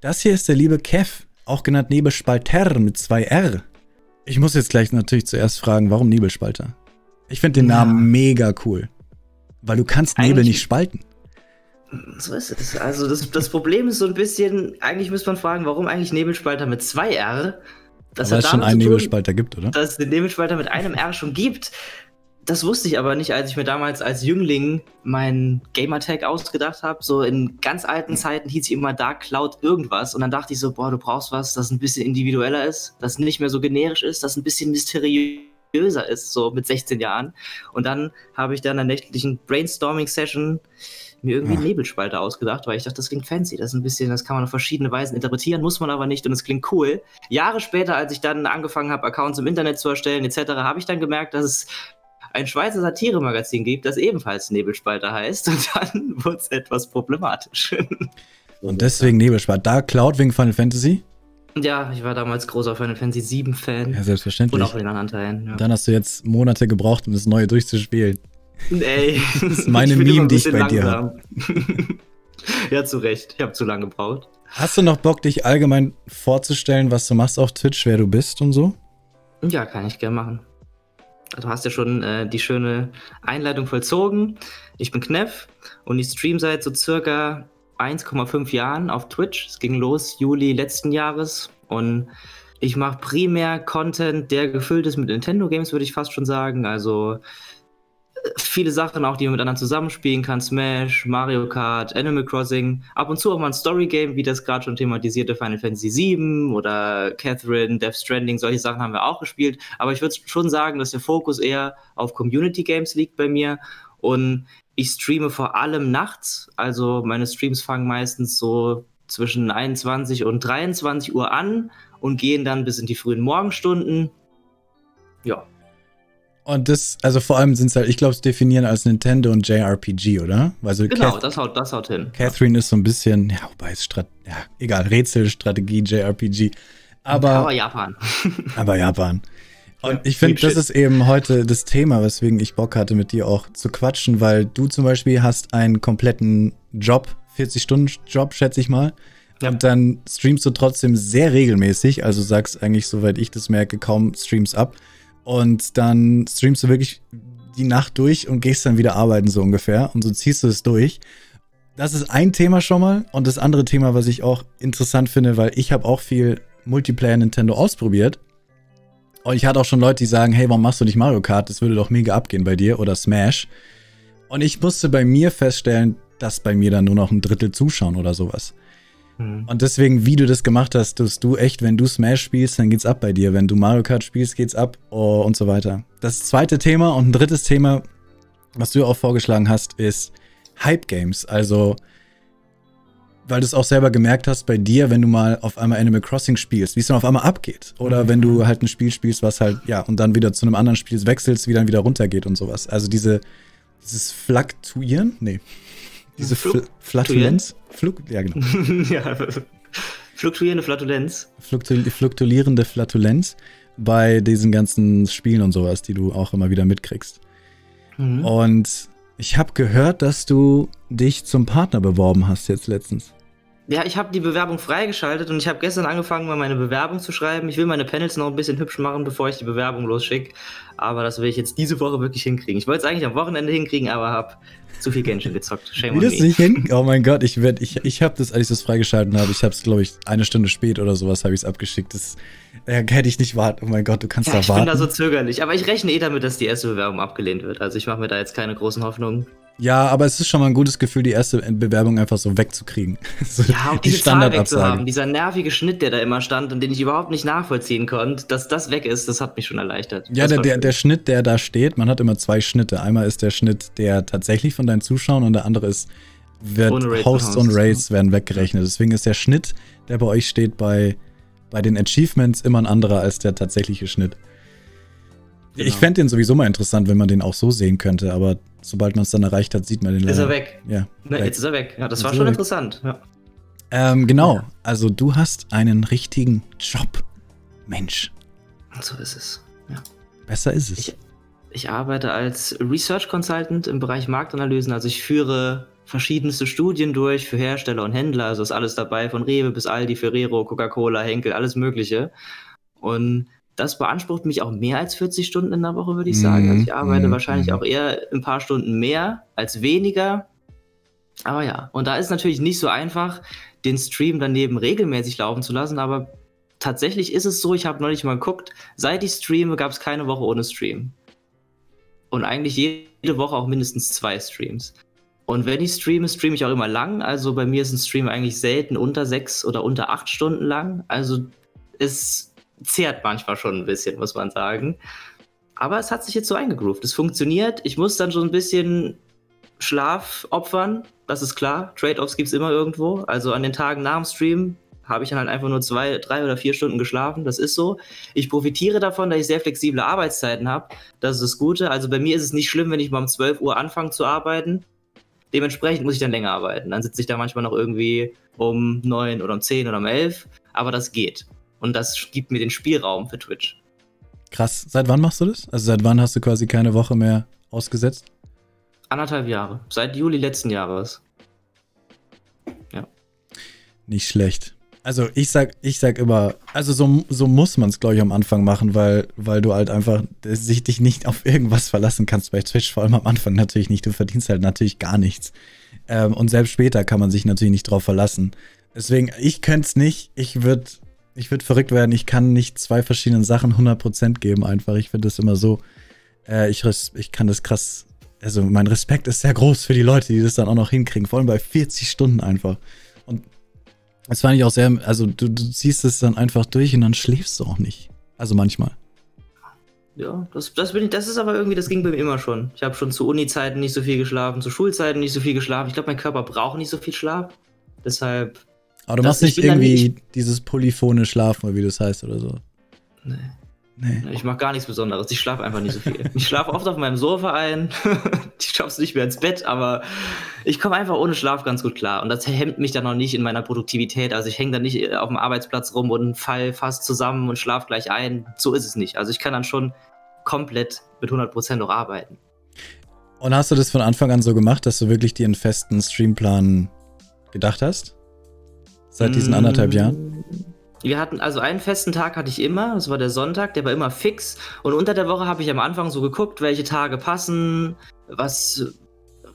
Das hier ist der liebe Kev, auch genannt Nebelspalter mit zwei R. Ich muss jetzt gleich natürlich zuerst fragen, warum Nebelspalter? Ich finde den Ja. Namen mega cool. Weil du kannst Nebel Eigentlich- nicht spalten. So ist es. Also das, das Problem ist so ein bisschen, eigentlich müsste man fragen, warum eigentlich Nebelspalter mit zwei R? Das weil hat es schon einen tun, Nebelspalter gibt, oder? dass es den Nebelspalter mit einem R schon gibt. Das wusste ich aber nicht, als ich mir damals als Jüngling meinen Gamertag ausgedacht habe. So in ganz alten Zeiten hieß ich immer Dark Cloud irgendwas. Und dann dachte ich so, boah, du brauchst was, das ein bisschen individueller ist, das nicht mehr so generisch ist, das ein bisschen mysteriöser ist, so mit 16 Jahren. Und dann habe ich dann in einer nächtlichen Brainstorming-Session mir irgendwie einen Ja. Nebelspalter ausgedacht, weil ich dachte, das klingt fancy. Das ist ein bisschen, das kann man auf verschiedene Weisen interpretieren, muss man aber nicht und es klingt cool. Jahre später, als ich dann angefangen habe, Accounts im Internet zu erstellen, etc., habe ich dann gemerkt, dass es ein Schweizer Satire-Magazin gibt, das ebenfalls Nebelspalter heißt. Und dann wurde es etwas problematisch. Und deswegen Nebelspalter. Da Cloud wegen Final Fantasy? ja, ich war damals großer Final Fantasy VII-Fan. Ja, und selbstverständlich. auch von den anderen Teilen. Ja. Dann hast du jetzt Monate gebraucht, um das Neue durchzuspielen. Ey, das ist meine Meme, die ich bei dir ja, zu Recht. Ich habe zu lange gebraucht. Hast du noch Bock, dich allgemein vorzustellen, was du machst auf Twitch, wer du bist und so? Ja, kann ich gerne machen. Du hast ja schon äh, die schöne Einleitung vollzogen. Ich bin Kneff und ich stream seit so circa 1,5 Jahren auf Twitch. Es ging los Juli letzten Jahres und ich mache primär Content, der gefüllt ist mit Nintendo Games, würde ich fast schon sagen. Also viele Sachen auch, die man mit anderen zusammenspielen kann. Smash, Mario Kart, Animal Crossing. Ab und zu auch mal ein Story-Game, wie das gerade schon thematisierte Final Fantasy VII oder Catherine, Death Stranding. Solche Sachen haben wir auch gespielt. Aber ich würde schon sagen, dass der Fokus eher auf Community Games liegt bei mir. Und ich streame vor allem nachts. Also meine Streams fangen meistens so zwischen 21 und 23 Uhr an und gehen dann bis in die frühen Morgenstunden. Ja. Und das, also vor allem sind es halt, ich glaube, es definieren als Nintendo und JRPG, oder? Also Genau, Cath- das haut, das haut hin. Catherine ist so ein bisschen, ja, wobei es Strat ja, egal, Rätsel, Strategie, JRPG. Aber, Aber Japan. aber Japan. Und Ja, ich finde, das ist eben heute das Thema, weswegen ich Bock hatte, mit dir auch zu quatschen, weil du zum Beispiel hast einen kompletten Job, 40-Stunden-Job, schätze ich mal. Ja. Und dann streamst du trotzdem sehr regelmäßig, also sagst eigentlich, soweit ich das merke, kaum Streams ab. Und dann streamst du wirklich die Nacht durch und gehst dann wieder arbeiten, so ungefähr. Und so ziehst du es durch. Das ist ein Thema schon mal. Und das andere Thema, was ich auch interessant finde, weil ich habe auch viel Multiplayer Nintendo ausprobiert. Und ich hatte auch schon Leute, die sagen, hey, warum machst du nicht Mario Kart? Das würde doch mega abgehen bei dir oder Smash. Und ich musste bei mir feststellen, dass bei mir dann nur noch ein Drittel zuschauen oder sowas. Hm. Und deswegen, wie du das gemacht hast, dass du echt, wenn du Smash spielst, dann geht's ab bei dir. Wenn du Mario Kart spielst, geht's ab oh, und so weiter. Das zweite Thema und ein drittes Thema, was du auch vorgeschlagen hast, ist Hype Games. Also, weil du es auch selber gemerkt hast bei dir, wenn du mal auf einmal Animal Crossing spielst, wie es dann auf einmal abgeht. Oder wenn du halt ein Spiel spielst, was halt, ja, und dann wieder zu einem anderen Spiel wechselst, wie dann wieder runtergeht und sowas. Also diese, dieses Fluktuieren? Nee. Diese Fl Fluk- Flatulenz? Fluk ja, genau. ja. Fluktuierende Flatulenz. Fluktu fluktuierende Flatulenz bei diesen ganzen Spielen und sowas, die du auch immer wieder mitkriegst. Mhm. Und ich habe gehört, dass du dich zum Partner beworben hast jetzt letztens. Ja, ich habe die Bewerbung freigeschaltet und ich habe gestern angefangen, mal meine Bewerbung zu schreiben. Ich will meine Panels noch ein bisschen hübsch machen, bevor ich die Bewerbung losschicke. Aber das will ich jetzt diese Woche wirklich hinkriegen. Ich wollte es eigentlich am Wochenende hinkriegen, aber habe zu viel Genshin gezockt. Shame Wie on das nicht hin? Oh mein Gott, ich werd, ich, ich habe das, als ich das freigeschalten habe, ich habe es, glaube ich, eine Stunde spät oder sowas habe ich es abgeschickt. Das äh, hätte ich nicht warten. Oh mein Gott, du kannst Ja, da ich warten. bin da so zögerlich. Aber ich rechne eh damit, dass die erste Bewerbung abgelehnt wird. Also ich mache mir da jetzt keine großen Hoffnungen. Ja, aber es ist schon mal ein gutes Gefühl, die erste Bewerbung einfach so wegzukriegen. so Ja, und die Zahl wegzuhaben. Dieser nervige Schnitt, der da immer stand und den ich überhaupt nicht nachvollziehen konnte, dass das weg ist, das hat mich schon erleichtert. Ja, der, der, der Schnitt, der da steht, man hat immer zwei Schnitte. Einmal ist der Schnitt, der tatsächlich von deinen Zuschauern und der andere ist, wird Rates Hosts und Hosts, Rates werden weggerechnet. Deswegen ist der Schnitt, der bei euch steht, bei, bei den Achievements immer ein anderer als der tatsächliche Schnitt. Ich Genau. fände den sowieso mal interessant, wenn man den auch so sehen könnte, aber sobald man es dann erreicht hat, sieht man den Ist leider. er weg? Ja. Ne, weg. jetzt ist er weg. Ja, das Jetzt war ist schon weg. interessant. Ja. Ähm, genau. Also du hast einen richtigen Job. Mensch. So ist es. Ja. Besser ist es. Ich- Ich arbeite als Research Consultant im Bereich Marktanalysen. Also ich führe verschiedenste Studien durch für Hersteller und Händler. Also ist alles dabei, von Rewe bis Aldi, Ferrero, Coca-Cola, Henkel, alles Mögliche. Und das beansprucht mich auch mehr als 40 Stunden in der Woche, würde ich sagen. Also ich arbeite mm, wahrscheinlich mm. auch eher ein paar Stunden mehr als weniger. Aber ja, und da ist natürlich nicht so einfach, den Stream daneben regelmäßig laufen zu lassen, aber tatsächlich ist es so, ich habe neulich mal geguckt, seit ich streame, gab es keine Woche ohne Stream. Und eigentlich jede Woche auch mindestens zwei Streams. Und wenn ich streame, streame ich auch immer lang. Also bei mir ist ein Stream eigentlich selten unter sechs oder unter acht Stunden lang. Also es zehrt manchmal schon ein bisschen, muss man sagen. Aber es hat sich jetzt so eingegroovt. Es funktioniert. Ich muss dann schon ein bisschen Schlaf opfern. Das ist klar. Trade-offs gibt es immer irgendwo. Also an den Tagen nach dem Stream habe ich dann halt einfach nur zwei, drei oder vier Stunden geschlafen. Das ist so. Ich profitiere davon, dass ich sehr flexible Arbeitszeiten habe. Das ist das Gute. Also bei mir ist es nicht schlimm, wenn ich mal um 12 Uhr anfange zu arbeiten. Dementsprechend muss ich dann länger arbeiten. Dann sitze ich da manchmal noch irgendwie um neun oder um zehn oder um elf. Aber das geht. Und das gibt mir den Spielraum für Twitch. Krass. Seit wann machst du das? Also seit wann hast du quasi keine Woche mehr ausgesetzt? Anderthalb Jahre. Seit Juli letzten Jahres. Ja. Nicht schlecht. Also ich sag, ich sag immer, also so, so muss man es, glaube ich, am Anfang machen, weil, weil du halt einfach sich dich nicht auf irgendwas verlassen kannst bei Twitch, vor allem am Anfang natürlich nicht. Du verdienst halt natürlich gar nichts. Ähm, und selbst später kann man sich natürlich nicht drauf verlassen. Deswegen, ich könnte es nicht. Ich würde ich würd verrückt werden. Ich kann nicht zwei verschiedenen Sachen 100% geben einfach. Ich finde das immer so, äh, ich, ich kann das krass, also mein Respekt ist sehr groß für die Leute, die das dann auch noch hinkriegen. Vor allem bei 40 Stunden einfach. Das fand ich auch sehr, also du, du ziehst es dann einfach durch und dann schläfst du auch nicht. Also manchmal. Ja, das, das, bin ich, das ist aber irgendwie, das ging bei mir immer schon. Ich habe schon zu Uni-Zeiten nicht so viel geschlafen, zu Schulzeiten nicht so viel geschlafen. Ich glaube, mein Körper braucht nicht so viel Schlaf. Deshalb. Aber du machst nicht irgendwie nicht dieses polyphone Schlafen, wie das heißt oder so. Nee. Nee. Ich mache gar nichts Besonderes. Ich schlafe einfach nicht so viel. ich schlafe oft auf meinem Sofa ein. ich schaff's nicht mehr ins Bett, aber ich komme einfach ohne Schlaf ganz gut klar. Und das hemmt mich dann noch nicht in meiner Produktivität. Also ich hänge dann nicht auf dem Arbeitsplatz rum und fall fast zusammen und schlaf gleich ein. So ist es nicht. Also ich kann dann schon komplett mit 100% noch arbeiten. Und hast du das von Anfang an so gemacht, dass du wirklich dir einen festen Streamplan gedacht hast? Seit diesen anderthalb Jahren? Wir hatten also einen festen Tag hatte ich immer, das war der Sonntag, der war immer fix. Und unter der Woche habe ich am Anfang so geguckt, welche Tage passen, was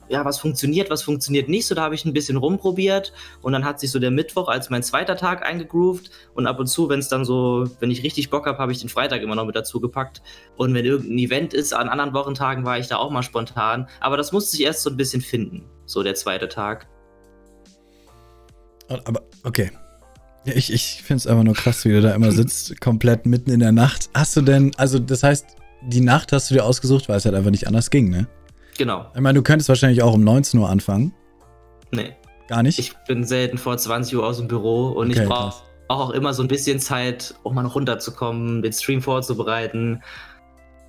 ja, was funktioniert, was funktioniert nicht. So, da habe ich ein bisschen rumprobiert und dann hat sich so der Mittwoch als mein zweiter Tag eingegroovt und ab und zu, wenn es dann so, wenn ich richtig Bock habe, habe ich den Freitag immer noch mit dazu gepackt. Und wenn irgendein Event ist, an anderen Wochentagen war ich da auch mal spontan. Aber das musste ich erst so ein bisschen finden, so der zweite Tag. Aber, okay, ja, ich, ich finde es einfach nur krass, wie du da immer sitzt, komplett mitten in der Nacht. Hast du denn, also das heißt, die Nacht hast du dir ausgesucht, weil es halt einfach nicht anders ging, ne? Genau. Ich meine, du könntest wahrscheinlich auch um 19 Uhr anfangen. Nee. Gar nicht? Ich bin selten vor 20 Uhr aus dem Büro und okay, ich brauche auch immer so ein bisschen Zeit, um mal noch runterzukommen, den Stream vorzubereiten.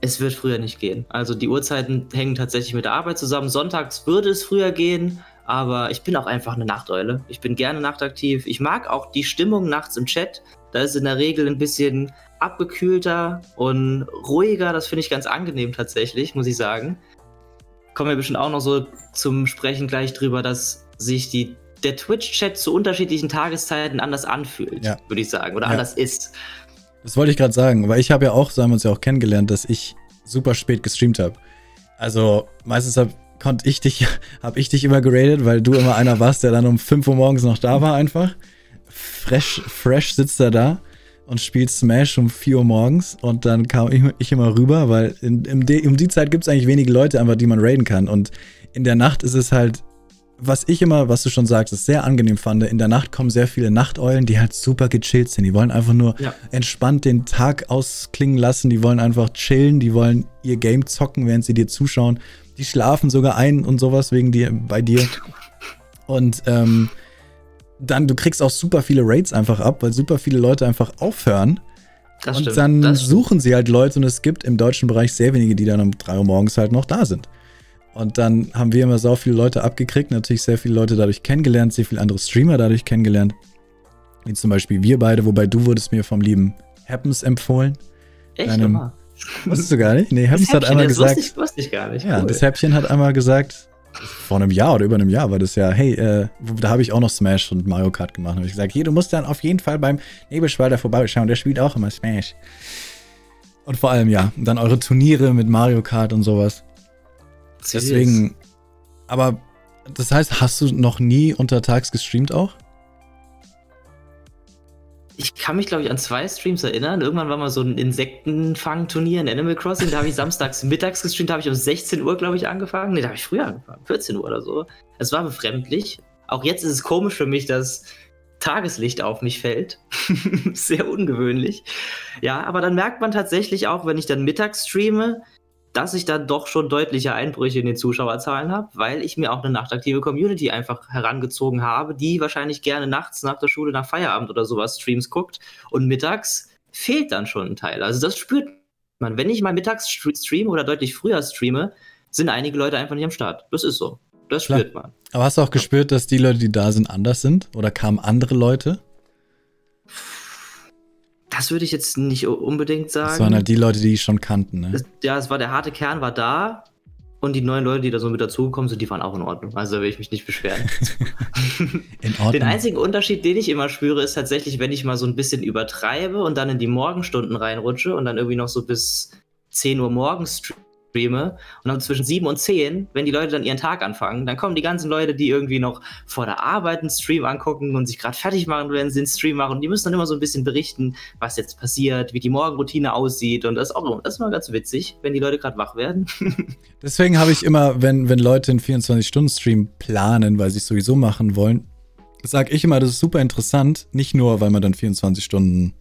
Es wird früher nicht gehen. Also die Uhrzeiten hängen tatsächlich mit der Arbeit zusammen. Sonntags würde es früher gehen, aber ich bin auch einfach eine Nachteule. Ich bin gerne nachtaktiv. Ich mag auch die Stimmung nachts im Chat. Da ist in der Regel ein bisschen abgekühlter und ruhiger. Das finde ich ganz angenehm tatsächlich, muss ich sagen. Kommen wir bestimmt auch noch so zum Sprechen gleich drüber, dass sich die, der Twitch-Chat zu unterschiedlichen Tageszeiten anders anfühlt, ja. würde ich sagen, oder ja. anders ist. Das wollte ich gerade sagen, weil ich habe ja auch, so haben wir uns ja auch kennengelernt, dass ich super spät gestreamt habe. Also meistens habe konnte ich dich, habe ich dich immer geradet, weil du immer einer warst, der dann um 5 Uhr morgens noch da war einfach. Fresh, fresh sitzt er da und spielt Smash um 4 Uhr morgens und dann kam ich, ich immer rüber, weil in, in um die Zeit gibt es eigentlich wenige Leute einfach, die man raiden kann und in der Nacht ist es halt was ich immer, was du schon sagst, ist sehr angenehm fand, in der Nacht kommen sehr viele Nachteulen, die halt super gechillt sind. Die wollen einfach nur ja. entspannt den Tag ausklingen lassen, die wollen einfach chillen, die wollen ihr Game zocken, während sie dir zuschauen. Die schlafen sogar ein und sowas wegen dir, bei dir. Und ähm, dann, du kriegst auch super viele Raids einfach ab, weil super viele Leute einfach aufhören. Das und stimmt, dann suchen sie halt Leute und es gibt im deutschen Bereich sehr wenige, die dann um 3 Uhr morgens halt noch da sind. Und dann haben wir immer so viele Leute abgekriegt, natürlich sehr viele Leute dadurch kennengelernt, sehr viele andere Streamer dadurch kennengelernt. Wie zum Beispiel wir beide, wobei du wurdest mir vom lieben Happens empfohlen. Echt Deinem, immer? Wusstest du gar nicht? Nee, Happens hat einmal das gesagt. Wusste ich, wusste ich gar nicht. Ja, cool. das Häppchen hat einmal gesagt, vor einem Jahr oder über einem Jahr war das ja, hey, äh, da habe ich auch noch Smash und Mario Kart gemacht. Da habe ich gesagt, hier, du musst dann auf jeden Fall beim Nebelschwalder vorbeischauen, der spielt auch immer Smash. Und vor allem, ja, dann eure Turniere mit Mario Kart und sowas. Deswegen, aber das heißt, hast du noch nie untertags gestreamt auch? ich kann mich, glaube ich, an zwei Streams erinnern. Irgendwann war mal so ein Insektenfang-Turnier in Animal Crossing. Da habe ich samstags mittags gestreamt, da habe ich um 16 Uhr, glaube ich, angefangen. Ne, da habe ich früher angefangen, 14 Uhr oder so. Es war befremdlich. Auch jetzt ist es komisch für mich, dass Tageslicht auf mich fällt. Sehr ungewöhnlich. Ja, aber dann merkt man tatsächlich auch, wenn ich dann mittags streame, dass ich dann doch schon deutliche Einbrüche in den Zuschauerzahlen habe, weil ich mir auch eine nachtaktive Community einfach herangezogen habe, die wahrscheinlich gerne nachts nach der Schule, nach Feierabend oder sowas Streams guckt und mittags fehlt dann schon ein Teil. Also das spürt man. Wenn ich mal mittags streame oder deutlich früher streame, sind einige Leute einfach nicht am Start. Das ist so. Das spürt Klar. man. Aber hast du auch gespürt, dass die Leute, die da sind, anders sind? Oder kamen andere Leute? Das würde ich jetzt nicht unbedingt sagen. Das waren halt die Leute, die ich schon kannten, ne? Das, ja, es war der harte Kern war da und die neuen Leute, die da so mit dazugekommen sind, die waren auch in Ordnung. Also da will ich mich nicht beschweren. in Ordnung. Den einzigen Unterschied, den ich immer spüre, ist tatsächlich, wenn ich mal so ein bisschen übertreibe und dann in die Morgenstunden reinrutsche und dann irgendwie noch so bis 10 Uhr morgens streame und dann zwischen 7 und 10, wenn die Leute dann ihren Tag anfangen, dann kommen die ganzen Leute, die irgendwie noch vor der Arbeit einen Stream angucken und sich gerade fertig machen, wenn sie einen Stream machen. Und die müssen dann immer so ein bisschen berichten, was jetzt passiert, wie die Morgenroutine aussieht. Und das ist auch das ist mal ganz witzig, wenn die Leute gerade wach werden. Deswegen habe ich immer, wenn, wenn Leute einen 24-Stunden-Stream planen, weil sie es sowieso machen wollen, sage ich immer, das ist super interessant. Nicht nur, weil man dann 24 Stunden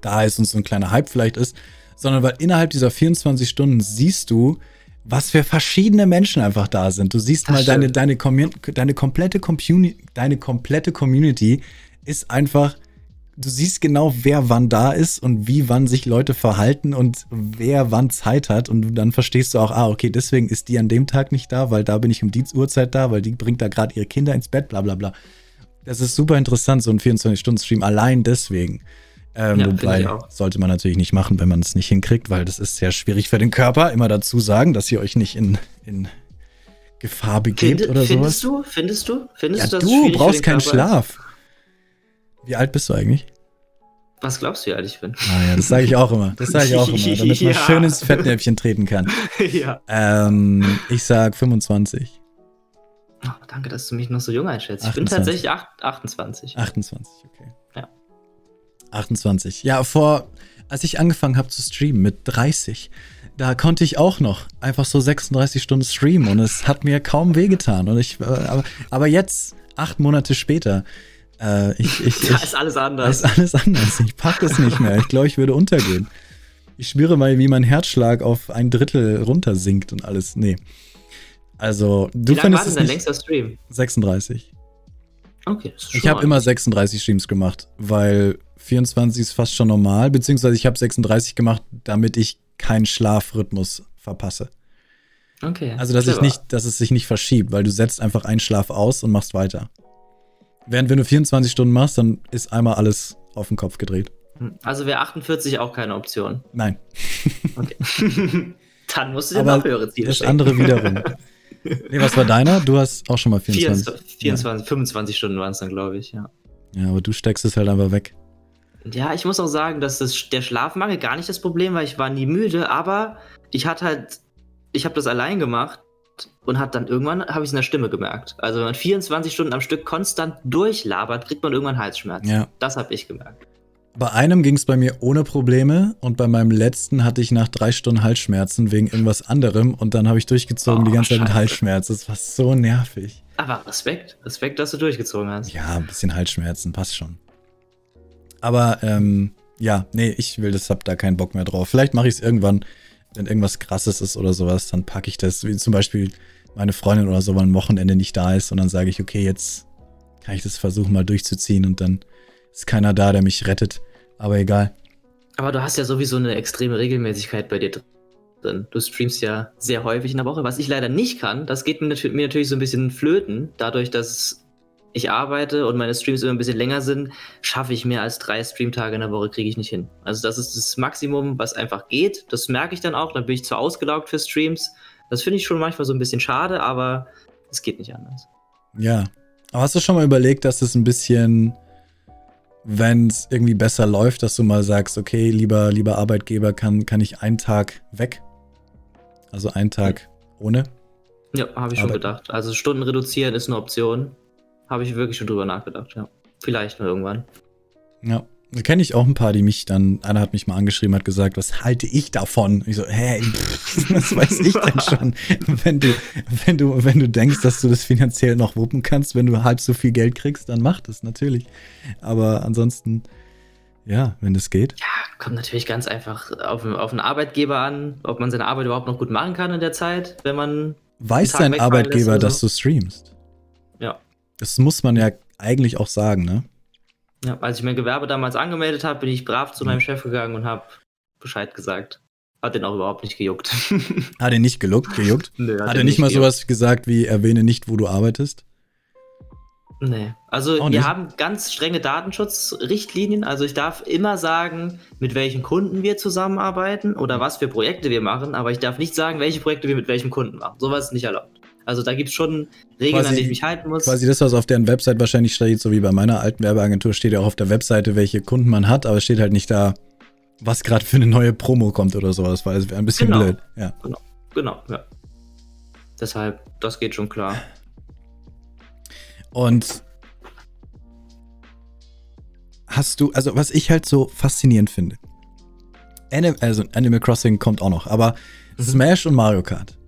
da ist und so ein kleiner Hype vielleicht ist, sondern weil innerhalb dieser 24 Stunden siehst du, was für verschiedene Menschen einfach da sind. Du siehst das mal deine, deine, deine, komplette deine komplette Community ist einfach, du siehst genau, wer wann da ist und wie wann sich Leute verhalten und wer wann Zeit hat und dann verstehst du auch, ah, okay, deswegen ist die an dem Tag nicht da, weil da bin ich um die Uhrzeit da, weil die bringt da gerade ihre Kinder ins Bett, bla bla bla. Das ist super interessant, so ein 24-Stunden-Stream, allein deswegen. Ähm, ja, wobei sollte man natürlich nicht machen, wenn man es nicht hinkriegt, weil das ist sehr schwierig für den Körper. Immer dazu sagen, dass ihr euch nicht in, in Gefahr begebt Find, oder findest sowas. Findest du? Findest ja, du? Findest du? brauchst keinen Schlaf. Wie alt bist du eigentlich? Was glaubst du, wie alt ich bin? Ah ja, das sage ich auch immer. Das sage ich auch immer, damit ja. man schön ins Fettnäpfchen treten kann. ja. Ähm, ich sag 25. Oh, danke, dass du mich noch so jung einschätzt. 28. Ich bin tatsächlich 28. 28, okay. 28. Ja, vor, als ich angefangen habe zu streamen mit 30, da konnte ich auch noch einfach so 36 Stunden streamen und es hat mir kaum wehgetan. Und ich, äh, aber, aber jetzt, acht Monate später, äh, ich, ich, da ist alles anders. Ist alles anders. Ich pack es nicht mehr. Ich glaube, ich würde untergehen. Ich spüre mal, wie mein Herzschlag auf ein Drittel runtersinkt und alles. Nee. Also, du wie lange war denn dein längster Stream? 36. Okay. Ich habe immer 36 Streams gemacht, weil 24 ist fast schon normal, beziehungsweise ich habe 36 gemacht, damit ich keinen Schlafrhythmus verpasse. Okay. Also, dass, ich nicht, dass es sich nicht verschiebt, weil du setzt einfach einen Schlaf aus und machst weiter. Während wenn du 24 Stunden machst, dann ist einmal alles auf den Kopf gedreht. Hm, also wäre 48 auch keine Option. Nein. Okay. dann musst du dir noch höhere Ziele Das stecken. andere wiederum. Nee, was war deiner? Du hast auch schon mal 24. 24, 24 ja. 25 Stunden waren es dann, glaube ich, ja. Ja, aber du steckst es halt einfach weg. Ja, ich muss auch sagen, dass das, der Schlafmangel gar nicht das Problem war. Ich war nie müde, aber ich hatte halt, ich habe das allein gemacht und hat dann irgendwann, habe ich es in der Stimme gemerkt. Also wenn man 24 Stunden am Stück konstant durchlabert, kriegt man irgendwann Halsschmerzen. Ja. Das habe ich gemerkt. Bei einem ging es bei mir ohne Probleme und bei meinem letzten hatte ich nach drei Stunden Halsschmerzen wegen irgendwas anderem und dann habe ich durchgezogen oh, die ganze Zeit mit Halsschmerzen. Das war so nervig. Aber Respekt, Respekt, dass du durchgezogen hast. Ja, ein bisschen Halsschmerzen, passt schon. Aber ähm, ja, nee, ich will das, hab da keinen Bock mehr drauf. Vielleicht mache ich es irgendwann, wenn irgendwas krasses ist oder sowas, dann packe ich das, wie zum Beispiel meine Freundin oder so, weil ein Wochenende nicht da ist und dann sage ich, okay, jetzt kann ich das versuchen mal durchzuziehen und dann ist keiner da, der mich rettet. Aber egal. Aber du hast ja sowieso eine extreme Regelmäßigkeit bei dir drin. Du streamst ja sehr häufig in der Woche. Was ich leider nicht kann, das geht mir natürlich so ein bisschen flöten, dadurch, dass ich arbeite und meine Streams immer ein bisschen länger sind, schaffe ich mehr als drei Streamtage in der Woche, kriege ich nicht hin. Also das ist das Maximum, was einfach geht. Das merke ich dann auch. Dann bin ich zu ausgelaugt für Streams. Das finde ich schon manchmal so ein bisschen schade, aber es geht nicht anders. Ja. Aber hast du schon mal überlegt, dass es ein bisschen, wenn es irgendwie besser läuft, dass du mal sagst, okay, lieber, lieber Arbeitgeber, kann, kann ich einen Tag weg? Also einen Tag ohne? Ja, habe ich schon gedacht. Also Stunden reduzieren ist eine Option. Habe ich wirklich schon drüber nachgedacht, ja. Vielleicht mal irgendwann. Ja. Da kenne ich auch ein paar, die mich dann, einer hat mich mal angeschrieben, hat gesagt, was halte ich davon? Ich so, hä, was weiß ich denn schon? Wenn du, wenn du, wenn du denkst, dass du das finanziell noch wuppen kannst, wenn du halb so viel Geld kriegst, dann mach das natürlich. Aber ansonsten, ja, wenn das geht. Ja, kommt natürlich ganz einfach auf, auf einen Arbeitgeber an, ob man seine Arbeit überhaupt noch gut machen kann in der Zeit, wenn man. Weiß dein Arbeitgeber, dass du streamst? Das muss man ja eigentlich auch sagen, ne? Ja, als ich mein Gewerbe damals angemeldet habe, bin ich brav zu meinem Chef gegangen und habe Bescheid gesagt. Hat den auch überhaupt nicht gejuckt. Hat er nicht geluckt, gejuckt? Nö, hat, hat er nicht mal gejuckt. sowas gesagt wie erwähne nicht, wo du arbeitest? Nee. Also auch wir nicht. haben ganz strenge Datenschutzrichtlinien. Also ich darf immer sagen, mit welchen Kunden wir zusammenarbeiten oder was für Projekte wir machen, aber ich darf nicht sagen, welche Projekte wir mit welchem Kunden machen. Sowas ist nicht erlaubt. Also da gibt es schon Regeln, quasi, an die ich mich halten muss. Quasi das, was auf deren Website wahrscheinlich steht, so wie bei meiner alten Werbeagentur, steht ja auch auf der Webseite, welche Kunden man hat, aber es steht halt nicht da, was gerade für eine neue Promo kommt oder sowas, weil es wäre ein bisschen genau. blöd. Ja. Genau, genau, ja. Deshalb, das geht schon klar. Und hast du, also was ich halt so faszinierend finde, Anim also Animal Crossing kommt auch noch, aber mhm. Smash und Mario Kart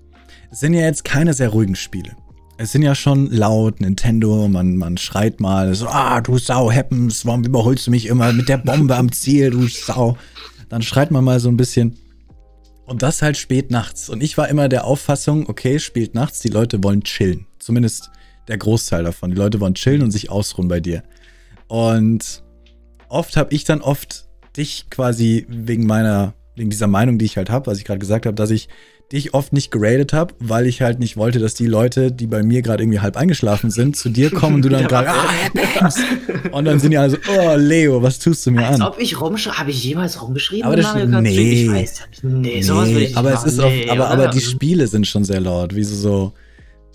es sind ja jetzt keine sehr ruhigen Spiele. Es sind ja schon laut, Nintendo, man, man schreit mal so, ah, du Sau, Happens, warum überholst du mich immer mit der Bombe am Ziel, du Sau. Dann schreit man mal so ein bisschen. Und das halt spät nachts. Und ich war immer der Auffassung, okay, spät nachts, die Leute wollen chillen. Zumindest der Großteil davon. Die Leute wollen chillen und sich ausruhen bei dir. Und oft habe ich dann oft dich quasi wegen meiner, wegen dieser Meinung, die ich halt habe, was ich gerade gesagt habe, dass ich die ich oft nicht geradet habe, weil ich halt nicht wollte, dass die Leute, die bei mir gerade irgendwie halb eingeschlafen sind, zu dir kommen und du dann gerade, ah, und dann sind die alle so, oh Leo, was tust du mir Als an? ob ich rumschreibe, habe ich jemals rumgeschrieben? Aber das, nee, ich weiß, nee, sowas nee, will ich aber nicht es ist nee, auch, aber, aber die Spiele sind schon sehr laut, wie so, so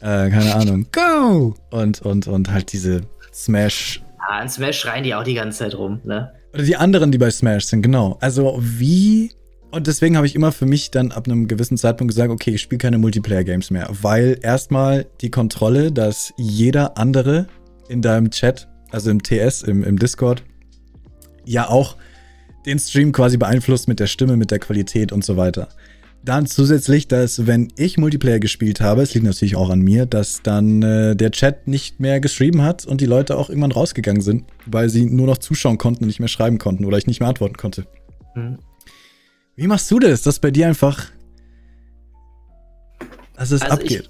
äh, keine Ahnung, go! Und, und, und halt diese Smash. Ja, in Smash schreien die auch die ganze Zeit rum, ne? Oder die anderen, die bei Smash sind, genau. Also wie und deswegen habe ich immer für mich dann ab einem gewissen Zeitpunkt gesagt, okay, ich spiele keine Multiplayer-Games mehr, weil erstmal die Kontrolle, dass jeder andere in deinem Chat, also im TS, im, im Discord, ja auch den Stream quasi beeinflusst mit der Stimme, mit der Qualität und so weiter. Dann zusätzlich, dass wenn ich Multiplayer gespielt habe, es liegt natürlich auch an mir, dass dann äh, der Chat nicht mehr geschrieben hat und die Leute auch irgendwann rausgegangen sind, weil sie nur noch zuschauen konnten und nicht mehr schreiben konnten oder ich nicht mehr antworten konnte. Mhm. Wie machst du das, dass bei dir einfach, dass es also abgeht?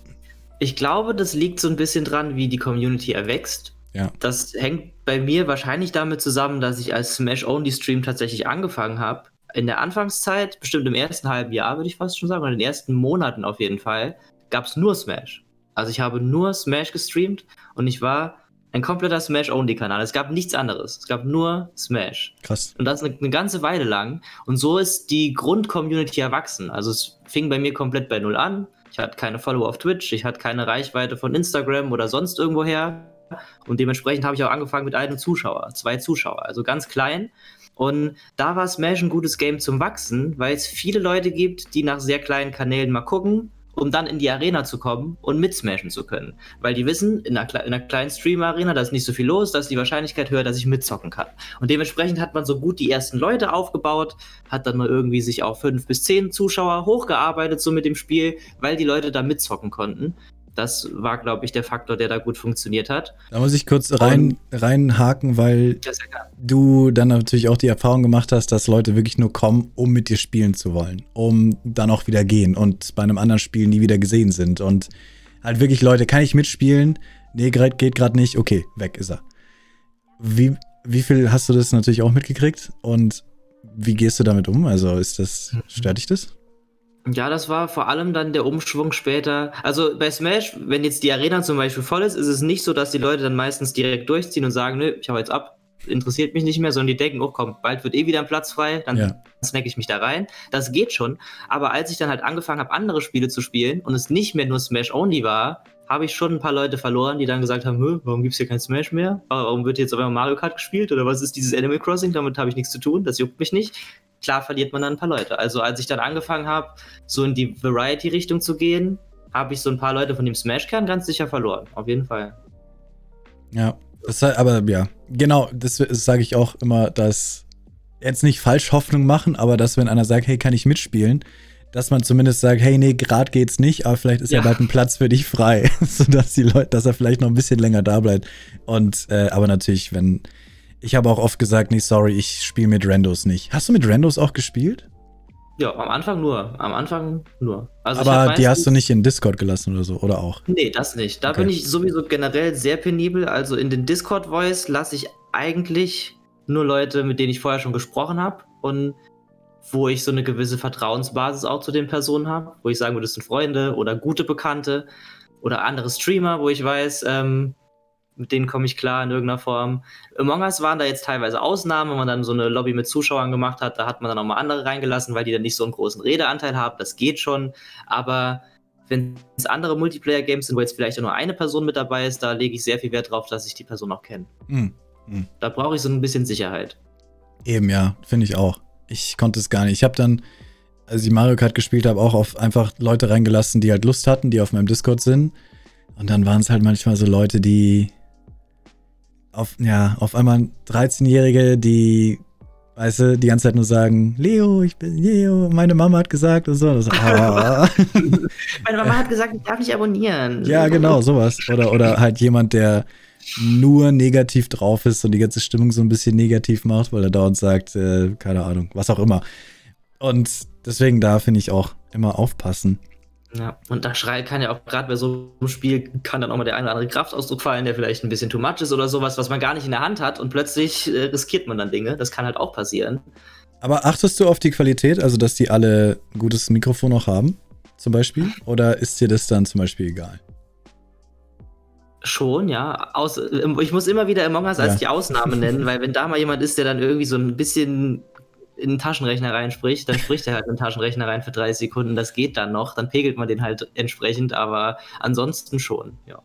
Ich, ich glaube, das liegt so ein bisschen dran, wie die Community erwächst. Ja. Das hängt bei mir wahrscheinlich damit zusammen, dass ich als Smash-Only-Stream tatsächlich angefangen habe. In der Anfangszeit, bestimmt im ersten halben Jahr, würde ich fast schon sagen, oder in den ersten Monaten auf jeden Fall, gab es nur Smash. Also ich habe nur Smash gestreamt und ich war ein kompletter Smash-Only-Kanal. Es gab nichts anderes. Es gab nur Smash. Krass. Und das eine, eine ganze Weile lang. Und so ist die Grund-Community erwachsen. Also es fing bei mir komplett bei Null an. Ich hatte keine Follower auf Twitch, ich hatte keine Reichweite von Instagram oder sonst irgendwoher. Und dementsprechend habe ich auch angefangen mit einem Zuschauer, zwei Zuschauer, also ganz klein. Und da war Smash ein gutes Game zum Wachsen, weil es viele Leute gibt, die nach sehr kleinen Kanälen mal gucken um dann in die Arena zu kommen und mitsmashen zu können. Weil die wissen, in einer, in einer kleinen Streamer-Arena, da ist nicht so viel los, da ist die Wahrscheinlichkeit höher, dass ich mitzocken kann. Und dementsprechend hat man so gut die ersten Leute aufgebaut, hat dann mal irgendwie sich auf fünf bis zehn Zuschauer hochgearbeitet, so mit dem Spiel, weil die Leute da mitzocken konnten. Das war, glaube ich, der Faktor, der da gut funktioniert hat. Da muss ich kurz rein, reinhaken, weil du dann natürlich auch die Erfahrung gemacht hast, dass Leute wirklich nur kommen, um mit dir spielen zu wollen, um dann auch wieder gehen und bei einem anderen Spiel nie wieder gesehen sind. Und halt wirklich Leute, kann ich mitspielen? Nee, geht gerade nicht. Okay, weg ist er. Wie, wie viel hast du das natürlich auch mitgekriegt? Und wie gehst du damit um? Also ist das, stört dich das? Ja, das war vor allem dann der Umschwung später. Also bei Smash, wenn jetzt die Arena zum Beispiel voll ist, ist es nicht so, dass die Leute dann meistens direkt durchziehen und sagen, nö, ich hau jetzt ab. interessiert mich nicht mehr, sondern die denken, oh komm, bald wird eh wieder ein Platz frei, dann ja. snack ich mich da rein. Das geht schon. Aber als ich dann halt angefangen habe, andere Spiele zu spielen und es nicht mehr nur Smash-Only war, habe ich schon ein paar Leute verloren, die dann gesagt haben, warum gibt es hier kein Smash mehr? Warum wird jetzt auf einmal Mario Kart gespielt? Oder was ist dieses Animal Crossing? Damit habe ich nichts zu tun, das juckt mich nicht. Klar verliert man dann ein paar Leute. Also als ich dann angefangen habe, so in die Variety-Richtung zu gehen, habe ich so ein paar Leute von dem Smash-Kern ganz sicher verloren. Auf jeden Fall. Ja, das, aber ja, genau, das, das sage ich auch immer, dass jetzt nicht falsch Hoffnung machen, aber dass wenn einer sagt, hey, kann ich mitspielen, dass man zumindest sagt, hey, nee, gerade geht's nicht, aber vielleicht ist ja, ja bald ein Platz für dich frei, sodass die Leute, dass er vielleicht noch ein bisschen länger da bleibt. Und äh, aber natürlich, wenn ich habe auch oft gesagt, nee, sorry, ich spiele mit Randos nicht. Hast du mit Randos auch gespielt? Ja, am Anfang nur. Am Anfang nur. Also Aber die hast du nicht in Discord gelassen oder so, oder auch? Nee, das nicht. Da okay. bin ich sowieso generell sehr penibel. Also in den Discord-Voice lasse ich eigentlich nur Leute, mit denen ich vorher schon gesprochen habe und wo ich so eine gewisse Vertrauensbasis auch zu den Personen habe, wo ich sagen würde, das sind Freunde oder gute Bekannte oder andere Streamer, wo ich weiß, ähm, mit denen komme ich klar in irgendeiner Form. Among Us waren da jetzt teilweise Ausnahmen, wenn man dann so eine Lobby mit Zuschauern gemacht hat, da hat man dann auch mal andere reingelassen, weil die dann nicht so einen großen Redeanteil haben, das geht schon, aber wenn es andere Multiplayer-Games sind, wo jetzt vielleicht nur eine Person mit dabei ist, da lege ich sehr viel Wert drauf, dass ich die Person auch kenne. Mhm. Mhm. Da brauche ich so ein bisschen Sicherheit. Eben, ja, finde ich auch. Ich konnte es gar nicht. Ich habe dann, als ich Mario Kart gespielt habe, auch auf einfach Leute reingelassen, die halt Lust hatten, die auf meinem Discord sind. Und dann waren es halt manchmal so Leute, die auf, ja, auf einmal 13-Jährige, die, weißt du, die ganze Zeit nur sagen, Leo, ich bin Leo, meine Mama hat gesagt und so. Und so ah. meine Mama hat gesagt, ich darf nicht abonnieren. Ja, genau, sowas. Oder, oder halt jemand, der nur negativ drauf ist und die ganze Stimmung so ein bisschen negativ macht, weil er dauernd sagt, äh, keine Ahnung, was auch immer. Und deswegen da finde ich auch immer aufpassen. Ja, und da schreit kann ja auch gerade bei so einem Spiel kann dann auch mal der eine oder andere Kraftausdruck fallen, der vielleicht ein bisschen too much ist oder sowas, was man gar nicht in der Hand hat und plötzlich äh, riskiert man dann Dinge. Das kann halt auch passieren. Aber achtest du auf die Qualität, also dass die alle ein gutes Mikrofon auch haben, zum Beispiel? Oder ist dir das dann zum Beispiel egal? Schon, ja. Aus, ich muss immer wieder Among Us als ja. die Ausnahme nennen, weil wenn da mal jemand ist, der dann irgendwie so ein bisschen in den Taschenrechner reinspricht, dann spricht er halt in den Taschenrechner rein für 30 Sekunden. Das geht dann noch. Dann pegelt man den halt entsprechend, aber ansonsten schon, ja.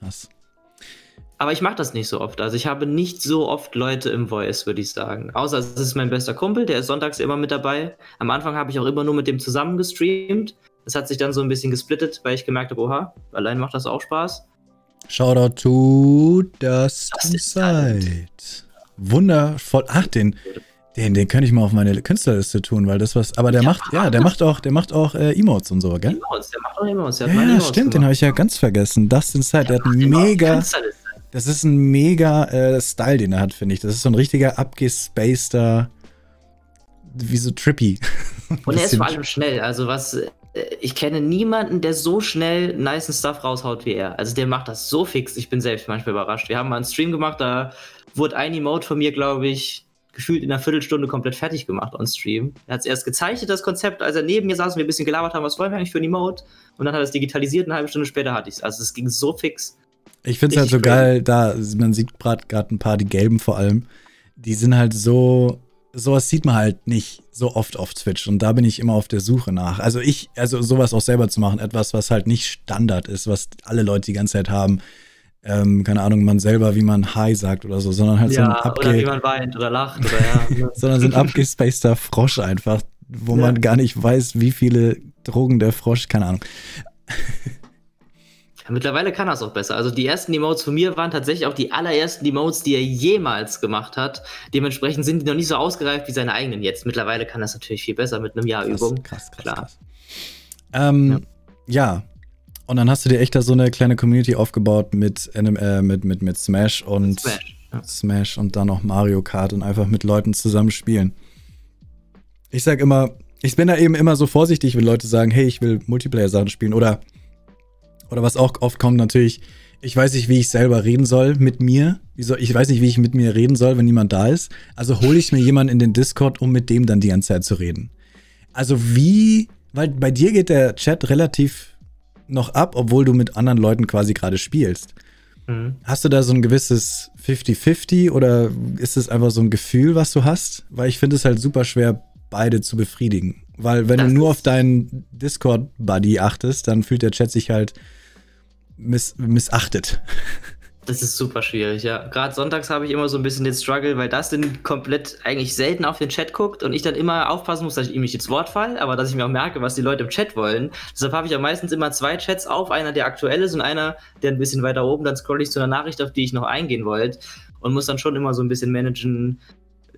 Was? Aber ich mache das nicht so oft. Also ich habe nicht so oft Leute im Voice, würde ich sagen. Außer es ist mein bester Kumpel, der ist sonntags immer mit dabei. Am Anfang habe ich auch immer nur mit dem zusammen gestreamt. Das hat sich dann so ein bisschen gesplittet, weil ich gemerkt habe, oha, allein macht das auch Spaß. Shoutout to das Zeit. Wundervoll. Ach, den, den, den könnte ich mal auf meine Künstlerliste tun, weil das was. Aber der ja, macht, ja, der macht auch, der macht auch äh, Emotes und so, gell? Emotes, der macht auch Emotes. Der ja, ja stimmt, gemacht. den habe ich ja ganz vergessen. Dustin Side, der, der hat einen mega. Das ist ein mega äh, Style, den er hat, finde ich. Das ist so ein richtiger abgespaceder, wie so trippy. Und er ist vor allem schnell. Also was, äh, ich kenne niemanden, der so schnell nice Stuff raushaut wie er. Also der macht das so fix. Ich bin selbst manchmal überrascht. Wir haben mal einen Stream gemacht, da wurde ein Emote von mir, glaube ich, gefühlt in einer Viertelstunde komplett fertig gemacht on Stream. Er hat es erst gezeichnet, das Konzept, als er neben mir saß und wir ein bisschen gelabert haben, was wollen wir eigentlich für ein Emote? Und dann hat er es digitalisiert, eine halbe Stunde später hatte ich es. Also es ging so fix. Ich finde es halt so geil, da, man sieht gerade ein paar, die gelben vor allem, die sind halt so, sowas sieht man halt nicht so oft auf Twitch und da bin ich immer auf der Suche nach. Also ich, also sowas auch selber zu machen, etwas, was halt nicht Standard ist, was alle Leute die ganze Zeit haben ähm, keine Ahnung, man selber, wie man Hi sagt oder so, sondern halt ja, so ein abge oder wie man weint oder lacht oder ja. sondern so ein abgespaceder Frosch einfach, wo ja. man gar nicht weiß, wie viele Drogen der Frosch, keine Ahnung. Mittlerweile kann er es auch besser. Also die ersten Emotes von mir waren tatsächlich auch die allerersten Emotes, die er jemals gemacht hat. Dementsprechend sind die noch nicht so ausgereift wie seine eigenen jetzt. Mittlerweile kann das natürlich viel besser mit einem Jahr krass, Übung. Krass, krass, Klar. krass. Ähm, ja. ja. Und dann hast du dir echt da so eine kleine Community aufgebaut mit, äh, mit, mit, mit Smash und Smash, ja. Smash und dann noch Mario Kart und einfach mit Leuten zusammen spielen. Ich sag immer, ich bin da eben immer so vorsichtig, wenn Leute sagen, hey, ich will Multiplayer-Sachen spielen oder, oder was auch oft kommt natürlich, ich weiß nicht, wie ich selber reden soll mit mir. Ich weiß nicht, wie ich mit mir reden soll, wenn niemand da ist. Also hole ich mir jemanden in den Discord, um mit dem dann die ganze Zeit zu reden. Also wie, weil bei dir geht der Chat relativ noch ab, obwohl du mit anderen Leuten quasi gerade spielst. Mhm. Hast du da so ein gewisses 50-50 oder ist es einfach so ein Gefühl, was du hast? Weil ich finde es halt super schwer, beide zu befriedigen. Weil wenn das du nur auf deinen Discord-Buddy achtest, dann fühlt der Chat sich halt miss missachtet. Das ist super schwierig, ja. Gerade sonntags habe ich immer so ein bisschen den Struggle, weil das dann komplett eigentlich selten auf den Chat guckt und ich dann immer aufpassen muss, dass ich ihm nicht ins Wort falle, aber dass ich mir auch merke, was die Leute im Chat wollen. Deshalb habe ich ja meistens immer zwei Chats auf, einer, der aktuell ist und einer, der ein bisschen weiter oben, dann scroll ich zu einer Nachricht, auf die ich noch eingehen wollte und muss dann schon immer so ein bisschen managen,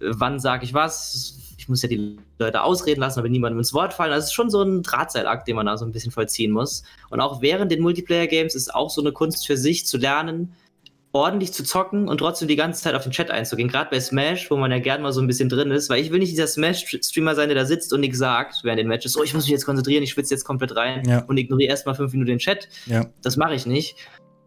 äh, wann sage ich was, ich muss ja die Leute ausreden lassen, aber niemandem ins Wort fallen. Also es ist schon so ein Drahtseilakt, den man da so ein bisschen vollziehen muss. Und auch während den Multiplayer-Games ist auch so eine Kunst für sich zu lernen, ordentlich zu zocken und trotzdem die ganze Zeit auf den Chat einzugehen. Gerade bei Smash, wo man ja gern mal so ein bisschen drin ist, weil ich will nicht dieser Smash-Streamer sein, der da sitzt und nichts sagt während den Matches. Oh, ich muss mich jetzt konzentrieren, ich schwitze jetzt komplett rein ja. und ignoriere erstmal fünf Minuten den Chat. Ja. Das mache ich nicht.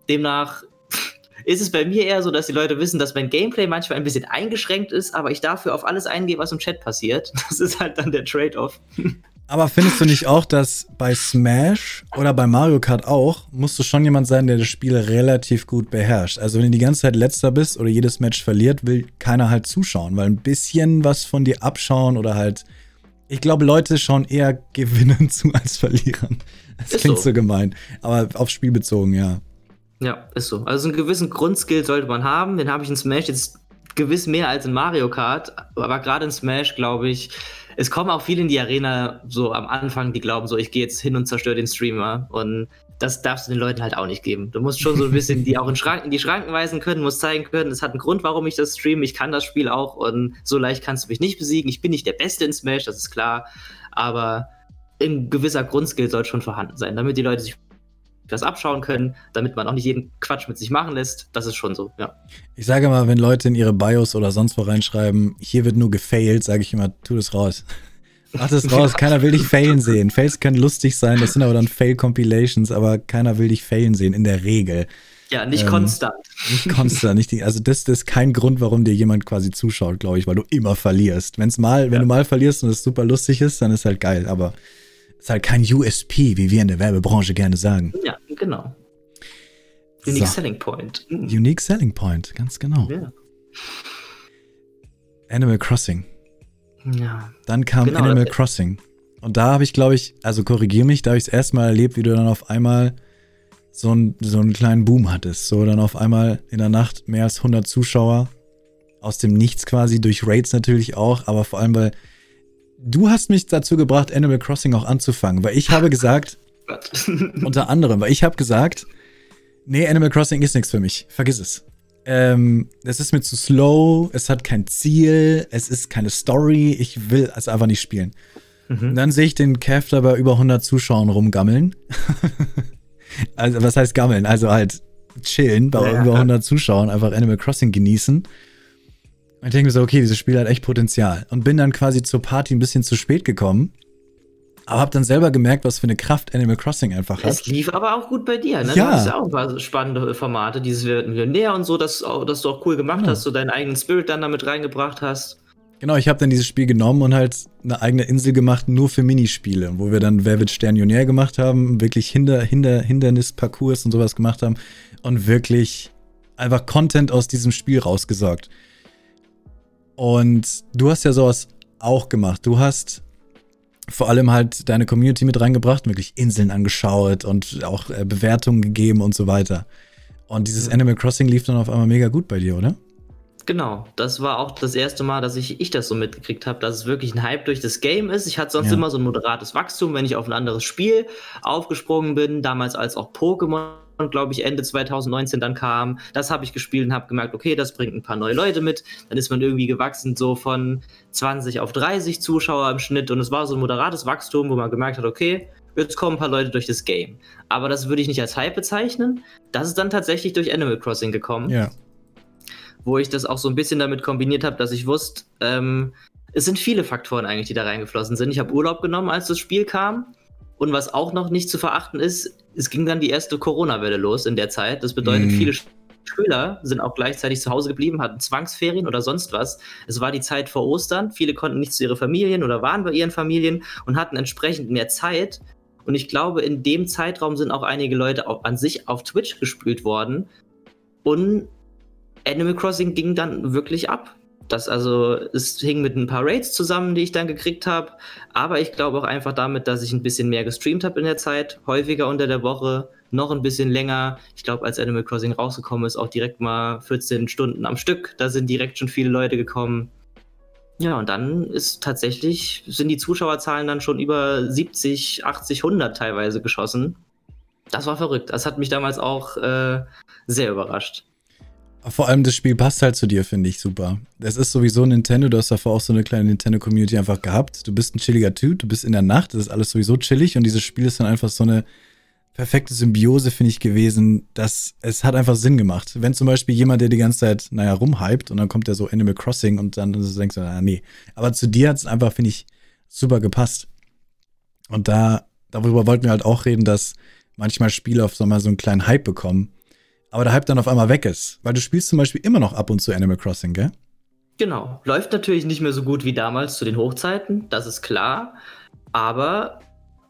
Demnach ist es bei mir eher so, dass die Leute wissen, dass mein Gameplay manchmal ein bisschen eingeschränkt ist, aber ich dafür auf alles eingehe, was im Chat passiert. Das ist halt dann der Trade-off. Aber findest du nicht auch, dass bei Smash oder bei Mario Kart auch, musst du schon jemand sein, der das Spiel relativ gut beherrscht. Also wenn du die ganze Zeit letzter bist oder jedes Match verliert, will keiner halt zuschauen, weil ein bisschen was von dir abschauen oder halt. Ich glaube, Leute schauen eher gewinnen zu als verlieren. Das ist klingt so. so gemein. Aber aufs Spiel bezogen, ja. Ja, ist so. Also einen gewissen Grundskill sollte man haben. Den habe ich in Smash jetzt gewiss mehr als in Mario Kart. Aber gerade in Smash, glaube ich, es kommen auch viele in die Arena so am Anfang, die glauben so, ich gehe jetzt hin und zerstöre den Streamer. Und das darfst du den Leuten halt auch nicht geben. Du musst schon so ein bisschen die auch in, Schranken, in die Schranken weisen können, musst zeigen können, es hat einen Grund, warum ich das streame, ich kann das Spiel auch und so leicht kannst du mich nicht besiegen. Ich bin nicht der Beste in Smash, das ist klar, aber ein gewisser Grundskill soll schon vorhanden sein, damit die Leute sich das abschauen können, damit man auch nicht jeden Quatsch mit sich machen lässt. Das ist schon so, ja. Ich sage mal, wenn Leute in ihre Bios oder sonst wo reinschreiben, hier wird nur gefailt, sage ich immer, tu das raus. Mach das raus, keiner will dich failen sehen. Fails können lustig sein, das sind aber dann Fail-Compilations, aber keiner will dich failen sehen, in der Regel. Ja, nicht ähm, konstant. Nicht konstant, nicht die, also das, das ist kein Grund, warum dir jemand quasi zuschaut, glaube ich, weil du immer verlierst. Wenn's mal, ja. wenn du mal verlierst und es super lustig ist, dann ist halt geil, aber ist halt kein USP, wie wir in der Werbebranche gerne sagen. Ja, genau. Unique so. Selling Point. Mhm. Unique Selling Point, ganz genau. Ja. Animal Crossing. Ja. Dann kam genau, Animal Crossing. Und da habe ich, glaube ich, also korrigiere mich, da habe ich es erstmal erlebt, wie du dann auf einmal so, ein, so einen kleinen Boom hattest. So dann auf einmal in der Nacht mehr als 100 Zuschauer. Aus dem Nichts quasi, durch Raids natürlich auch, aber vor allem, weil du hast mich dazu gebracht, Animal Crossing auch anzufangen, weil ich habe gesagt, unter anderem, weil ich habe gesagt, nee, Animal Crossing ist nichts für mich. Vergiss es. Ähm, es ist mir zu slow, es hat kein Ziel, es ist keine Story, ich will es einfach nicht spielen. Mhm. dann sehe ich den Kev da bei über 100 Zuschauern rumgammeln. also, was heißt gammeln? Also halt chillen bei ja, über 100 Zuschauern, einfach Animal Crossing genießen. Ich denke mir so, okay, dieses Spiel hat echt Potenzial. Und bin dann quasi zur Party ein bisschen zu spät gekommen. Aber hab dann selber gemerkt, was für eine Kraft Animal Crossing einfach hat. Es lief aber auch gut bei dir, ne? Ja. Das ist ja auch ein paar spannende Formate, dieses Millionär und so, dass, dass du auch cool gemacht ja. hast, so deinen eigenen Spirit dann damit reingebracht hast. Genau, ich habe dann dieses Spiel genommen und halt eine eigene Insel gemacht, nur für Minispiele, wo wir dann Wer wird Sternionär gemacht haben, wirklich Hinder, Hinder, Hindernisparcours und sowas gemacht haben und wirklich einfach Content aus diesem Spiel rausgesorgt. Und du hast ja sowas auch gemacht. Du hast vor allem halt deine Community mit reingebracht, wirklich Inseln angeschaut und auch äh, Bewertungen gegeben und so weiter. Und dieses Animal Crossing lief dann auf einmal mega gut bei dir, oder? Genau, das war auch das erste Mal, dass ich, ich das so mitgekriegt habe, dass es wirklich ein Hype durch das Game ist. Ich hatte sonst ja. immer so ein moderates Wachstum, wenn ich auf ein anderes Spiel aufgesprungen bin, damals als auch Pokémon glaube ich, Ende 2019 dann kam. Das habe ich gespielt und habe gemerkt, okay, das bringt ein paar neue Leute mit. Dann ist man irgendwie gewachsen, so von 20 auf 30 Zuschauer im Schnitt. Und es war so ein moderates Wachstum, wo man gemerkt hat, okay, jetzt kommen ein paar Leute durch das Game. Aber das würde ich nicht als Hype bezeichnen. Das ist dann tatsächlich durch Animal Crossing gekommen. Ja. Wo ich das auch so ein bisschen damit kombiniert habe, dass ich wusste, ähm, es sind viele Faktoren eigentlich, die da reingeflossen sind. Ich habe Urlaub genommen, als das Spiel kam. Und was auch noch nicht zu verachten ist, es ging dann die erste Corona-Welle los in der Zeit. Das bedeutet, mm. viele Schüler sind auch gleichzeitig zu Hause geblieben, hatten Zwangsferien oder sonst was. Es war die Zeit vor Ostern. Viele konnten nicht zu ihren Familien oder waren bei ihren Familien und hatten entsprechend mehr Zeit. Und ich glaube, in dem Zeitraum sind auch einige Leute an sich auf Twitch gespült worden, Und Animal Crossing ging dann wirklich ab. Das also, es hing mit ein paar Raids zusammen, die ich dann gekriegt habe. Aber ich glaube auch einfach damit, dass ich ein bisschen mehr gestreamt habe in der Zeit, häufiger unter der Woche, noch ein bisschen länger. Ich glaube, als Animal Crossing rausgekommen ist, auch direkt mal 14 Stunden am Stück. Da sind direkt schon viele Leute gekommen. Ja, und dann ist tatsächlich, sind die Zuschauerzahlen dann schon über 70, 80, 100 teilweise geschossen. Das war verrückt. Das hat mich damals auch äh, sehr überrascht. Vor allem das Spiel passt halt zu dir, finde ich super. Es ist sowieso Nintendo, du hast davor auch so eine kleine Nintendo-Community einfach gehabt. Du bist ein chilliger Typ, du bist in der Nacht, das ist alles sowieso chillig und dieses Spiel ist dann einfach so eine perfekte Symbiose, finde ich, gewesen, dass es hat einfach Sinn gemacht. Wenn zum Beispiel jemand, der die ganze Zeit, naja, rumhypt und dann kommt der so Animal Crossing und dann denkst du, naja, nee. Aber zu dir hat es einfach, finde ich, super gepasst. Und da, darüber wollten wir halt auch reden, dass manchmal Spiele auf so mal so einen kleinen Hype bekommen aber der Hype dann auf einmal weg ist. Weil du spielst zum Beispiel immer noch ab und zu Animal Crossing, gell? Genau. Läuft natürlich nicht mehr so gut wie damals zu den Hochzeiten, das ist klar. Aber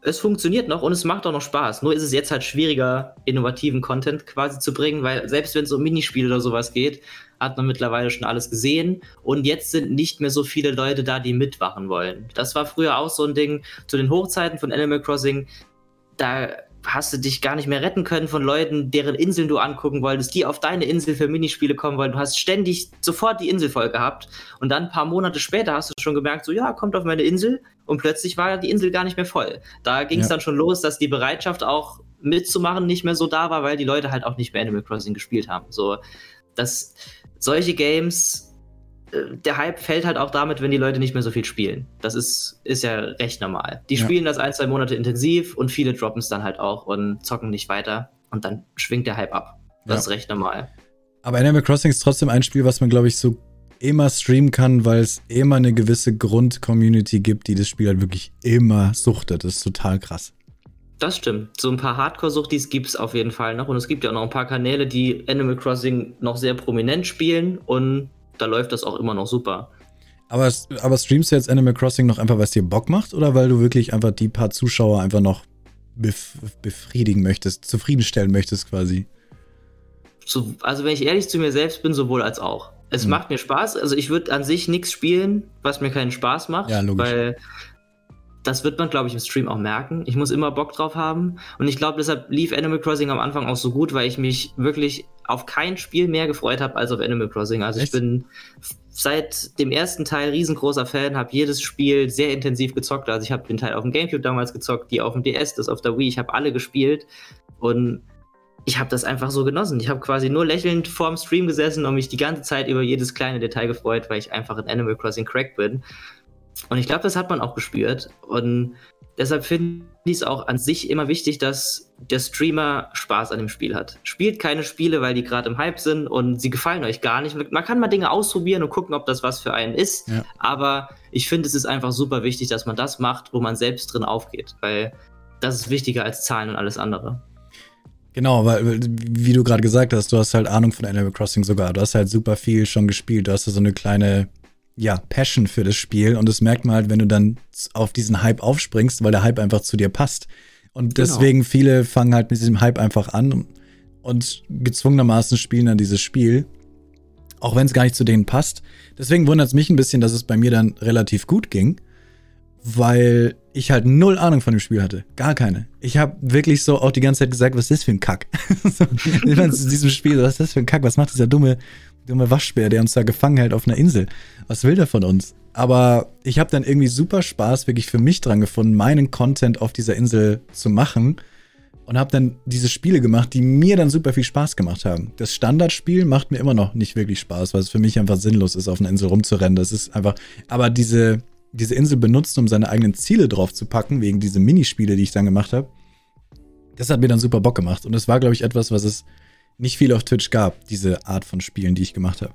es funktioniert noch und es macht auch noch Spaß. Nur ist es jetzt halt schwieriger, innovativen Content quasi zu bringen, weil selbst wenn es um Minispiele oder sowas geht, hat man mittlerweile schon alles gesehen und jetzt sind nicht mehr so viele Leute da, die mitwachen wollen. Das war früher auch so ein Ding zu den Hochzeiten von Animal Crossing. Da hast du dich gar nicht mehr retten können von Leuten, deren Inseln du angucken wolltest, die auf deine Insel für Minispiele kommen wollen. Du hast ständig sofort die Insel voll gehabt und dann ein paar Monate später hast du schon gemerkt, so ja, kommt auf meine Insel und plötzlich war die Insel gar nicht mehr voll. Da ging es ja. dann schon los, dass die Bereitschaft auch mitzumachen nicht mehr so da war, weil die Leute halt auch nicht mehr Animal Crossing gespielt haben. So, dass solche Games der Hype fällt halt auch damit, wenn die Leute nicht mehr so viel spielen. Das ist, ist ja recht normal. Die ja. spielen das ein, zwei Monate intensiv und viele droppen es dann halt auch und zocken nicht weiter und dann schwingt der Hype ab. Das ja. ist recht normal. Aber Animal Crossing ist trotzdem ein Spiel, was man, glaube ich, so immer streamen kann, weil es immer eine gewisse Grund-Community gibt, die das Spiel halt wirklich immer suchtet. Das ist total krass. Das stimmt. So ein paar Hardcore-Suchtis gibt es auf jeden Fall noch. Und es gibt ja auch noch ein paar Kanäle, die Animal Crossing noch sehr prominent spielen und da läuft das auch immer noch super. Aber, aber streamst du jetzt Animal Crossing noch einfach, weil es dir Bock macht oder weil du wirklich einfach die paar Zuschauer einfach noch bef befriedigen möchtest, zufriedenstellen möchtest quasi? So, also wenn ich ehrlich zu mir selbst bin, sowohl als auch. Es mhm. macht mir Spaß. Also ich würde an sich nichts spielen, was mir keinen Spaß macht, ja, logisch. weil das wird man, glaube ich, im Stream auch merken. Ich muss immer Bock drauf haben. Und ich glaube, deshalb lief Animal Crossing am Anfang auch so gut, weil ich mich wirklich auf kein Spiel mehr gefreut habe als auf Animal Crossing. Also Echt? ich bin seit dem ersten Teil riesengroßer Fan, habe jedes Spiel sehr intensiv gezockt. Also ich habe den Teil auf dem GameCube damals gezockt, die auf dem DS, das auf der Wii. Ich habe alle gespielt und ich habe das einfach so genossen. Ich habe quasi nur lächelnd vorm Stream gesessen und mich die ganze Zeit über jedes kleine Detail gefreut, weil ich einfach in Animal Crossing crack bin. Und ich glaube, das hat man auch gespürt. Und deshalb finde ich es auch an sich immer wichtig, dass der Streamer Spaß an dem Spiel hat. Spielt keine Spiele, weil die gerade im Hype sind und sie gefallen euch gar nicht. Man kann mal Dinge ausprobieren und gucken, ob das was für einen ist. Ja. Aber ich finde, es ist einfach super wichtig, dass man das macht, wo man selbst drin aufgeht. Weil das ist wichtiger als Zahlen und alles andere. Genau, weil, wie du gerade gesagt hast, du hast halt Ahnung von Animal Crossing sogar. Du hast halt super viel schon gespielt. Du hast so eine kleine ja, Passion für das Spiel und das merkt man halt, wenn du dann auf diesen Hype aufspringst, weil der Hype einfach zu dir passt. Und genau. deswegen genau. viele fangen halt mit diesem Hype einfach an und gezwungenermaßen spielen dann dieses Spiel, auch wenn es gar nicht zu denen passt. Deswegen wundert es mich ein bisschen, dass es bei mir dann relativ gut ging, weil ich halt null Ahnung von dem Spiel hatte. Gar keine. Ich habe wirklich so auch die ganze Zeit gesagt, was ist das für ein Kack? so, in diesem Spiel, was ist das für ein Kack? Was macht dieser dumme dumme Waschbär, der uns da gefangen hält auf einer Insel. Was will der von uns? Aber ich habe dann irgendwie super Spaß wirklich für mich dran gefunden, meinen Content auf dieser Insel zu machen und habe dann diese Spiele gemacht, die mir dann super viel Spaß gemacht haben. Das Standardspiel macht mir immer noch nicht wirklich Spaß, weil es für mich einfach sinnlos ist, auf einer Insel rumzurennen. Das ist einfach, aber diese, diese Insel benutzen, um seine eigenen Ziele drauf zu packen, wegen diese Minispiele, die ich dann gemacht habe, das hat mir dann super Bock gemacht. Und das war, glaube ich, etwas, was es nicht viel auf Twitch gab, diese Art von Spielen, die ich gemacht habe.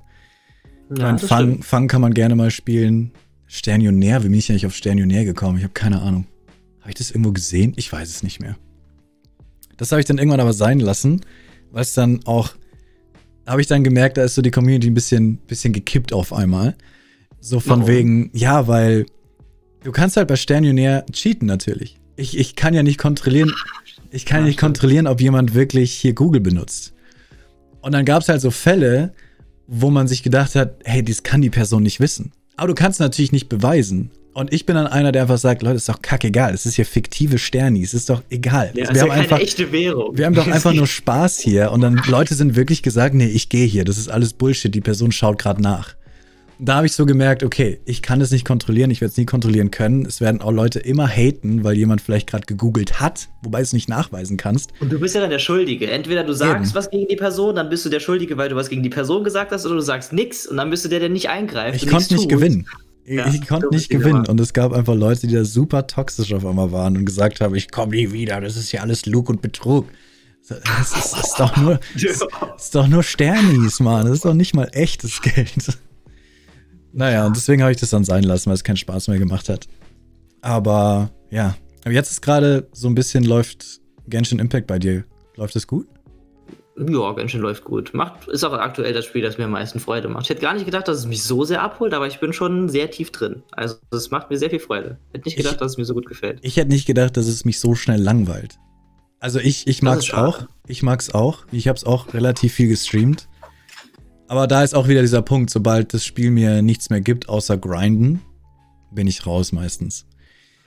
Ja, Fang, Fang kann man gerne mal spielen. Sternionär, wie bin ich eigentlich auf Sternionär gekommen? Ich habe keine Ahnung. Habe ich das irgendwo gesehen? Ich weiß es nicht mehr. Das habe ich dann irgendwann aber sein lassen, weil es dann auch, habe ich dann gemerkt, da ist so die Community ein bisschen, bisschen gekippt auf einmal. So von Warum? wegen, ja, weil du kannst halt bei Sternionär cheaten natürlich. Ich, ich kann ja nicht kontrollieren, ich kann ja nicht kontrollieren, ob jemand wirklich hier Google benutzt. Und dann gab es halt so Fälle, wo man sich gedacht hat, hey, das kann die Person nicht wissen. Aber du kannst natürlich nicht beweisen. Und ich bin dann einer, der einfach sagt, Leute, ist doch kackegal. Es ist hier fiktive Sterni. Es ist doch egal. Ja, wir ist haben keine einfach, echte Währung. wir haben doch einfach nur Spaß hier. Und dann Leute sind wirklich gesagt, nee, ich gehe hier. Das ist alles Bullshit. Die Person schaut gerade nach. Da habe ich so gemerkt, okay, ich kann es nicht kontrollieren, ich werde es nie kontrollieren können. Es werden auch Leute immer haten, weil jemand vielleicht gerade gegoogelt hat, wobei es nicht nachweisen kannst. Und du bist ja dann der Schuldige. Entweder du sagst Eben. was gegen die Person, dann bist du der Schuldige, weil du was gegen die Person gesagt hast, oder du sagst nix und dann bist du der, der nicht eingreift. Ich konnte nichts nicht tut. gewinnen. Ja, ich konnte nicht gewinnen. Und es gab einfach Leute, die da super toxisch auf einmal waren und gesagt haben, ich komme nie wieder, das ist hier alles Lug und Betrug. Das ist, das ist doch nur, das ist doch nur Sternis, Mann. Das ist doch nicht mal echtes Geld. Naja, und deswegen habe ich das dann sein lassen, weil es keinen Spaß mehr gemacht hat. Aber ja, aber jetzt ist gerade so ein bisschen läuft Genshin Impact bei dir. Läuft es gut? Ja, Genshin läuft gut. Macht, ist auch aktuell das Spiel, das mir am meisten Freude macht. Ich hätte gar nicht gedacht, dass es mich so sehr abholt, aber ich bin schon sehr tief drin. Also es macht mir sehr viel Freude. Hätte nicht gedacht, Ich- dass es mir so gut gefällt. Ich hätte nicht gedacht, dass es mich so schnell langweilt. Also ich, ich mag es auch. Ich mag es auch. Ich habe es auch relativ viel gestreamt. Aber da ist auch wieder dieser Punkt, sobald das Spiel mir nichts mehr gibt, außer grinden, bin ich raus meistens.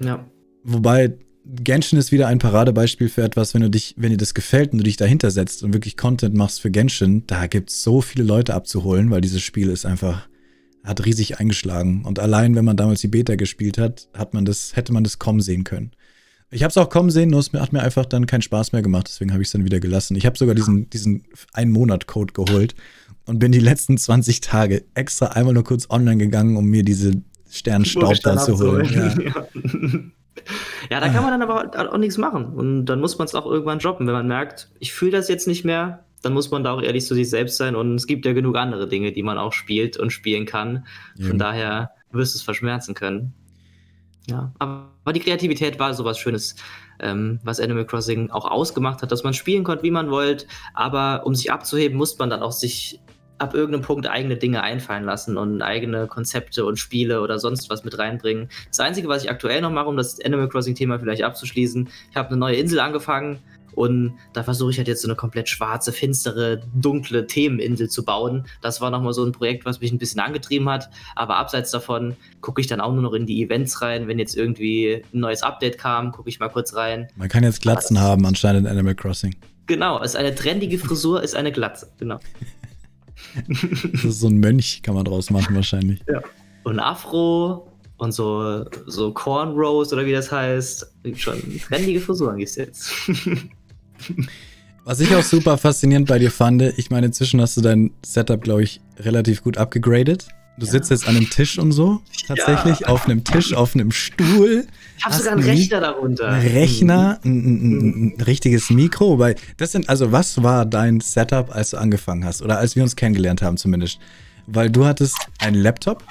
Ja. Wobei Genshin ist wieder ein Paradebeispiel für etwas, wenn du dich, wenn dir das gefällt und du dich dahinter setzt und wirklich Content machst für Genshin, da gibt's so viele Leute abzuholen, weil dieses Spiel ist einfach, hat riesig eingeschlagen. Und allein, wenn man damals die Beta gespielt hat, hat man das, hätte man das kommen sehen können. Ich habe es auch kommen sehen, nur es hat mir einfach dann keinen Spaß mehr gemacht, deswegen habe ich es dann wieder gelassen. Ich habe sogar diesen, diesen Ein-Monat-Code geholt und bin die letzten 20 Tage extra einmal nur kurz online gegangen, um mir diese Sternstaub da zu holen. Ja. Ja. da kann man dann aber auch nichts machen. Und dann muss man es auch irgendwann droppen. Wenn man merkt, ich fühle das jetzt nicht mehr, dann muss man da auch ehrlich zu sich selbst sein. Und es gibt ja genug andere Dinge, die man auch spielt und spielen kann. Von Eben. daher wirst du es verschmerzen können. Ja, aber, aber die Kreativität war sowas Schönes, ähm, was Animal Crossing auch ausgemacht hat, dass man spielen konnte, wie man wollte, aber um sich abzuheben, muss man dann auch sich ab irgendeinem Punkt eigene Dinge einfallen lassen und eigene Konzepte und Spiele oder sonst was mit reinbringen. Das Einzige, was ich aktuell noch mache, um das Animal Crossing-Thema vielleicht abzuschließen, ich habe eine neue Insel angefangen und da versuche ich halt jetzt so eine komplett schwarze, finstere, dunkle Themeninsel zu bauen. Das war nochmal so ein Projekt, was mich ein bisschen angetrieben hat. Aber abseits davon gucke ich dann auch nur noch in die Events rein. Wenn jetzt irgendwie ein neues Update kam, gucke ich mal kurz rein. Man kann jetzt Glatzen haben anscheinend in Animal Crossing. Genau, ist eine trendige Frisur, ist eine Glatze. Genau. Das ist so ein Mönch, kann man draus machen wahrscheinlich. Und Afro und so, so Cornrows oder wie das heißt. Schon trendige Frisuren gibt's jetzt. Was ich auch super faszinierend bei dir fand, ich meine, inzwischen hast du dein Setup, glaube ich, relativ gut abgegradet. Du sitzt jetzt an einem Tisch und so, tatsächlich, auf einem Tisch, auf einem Stuhl, Ich habe sogar einen Rechner darunter. ein Rechner, ein, ein, ein, ein richtiges Mikro. Wobei, das sind, also was war dein Setup, als du angefangen hast? Oder als wir uns kennengelernt haben zumindest? Weil du hattest einen Laptop,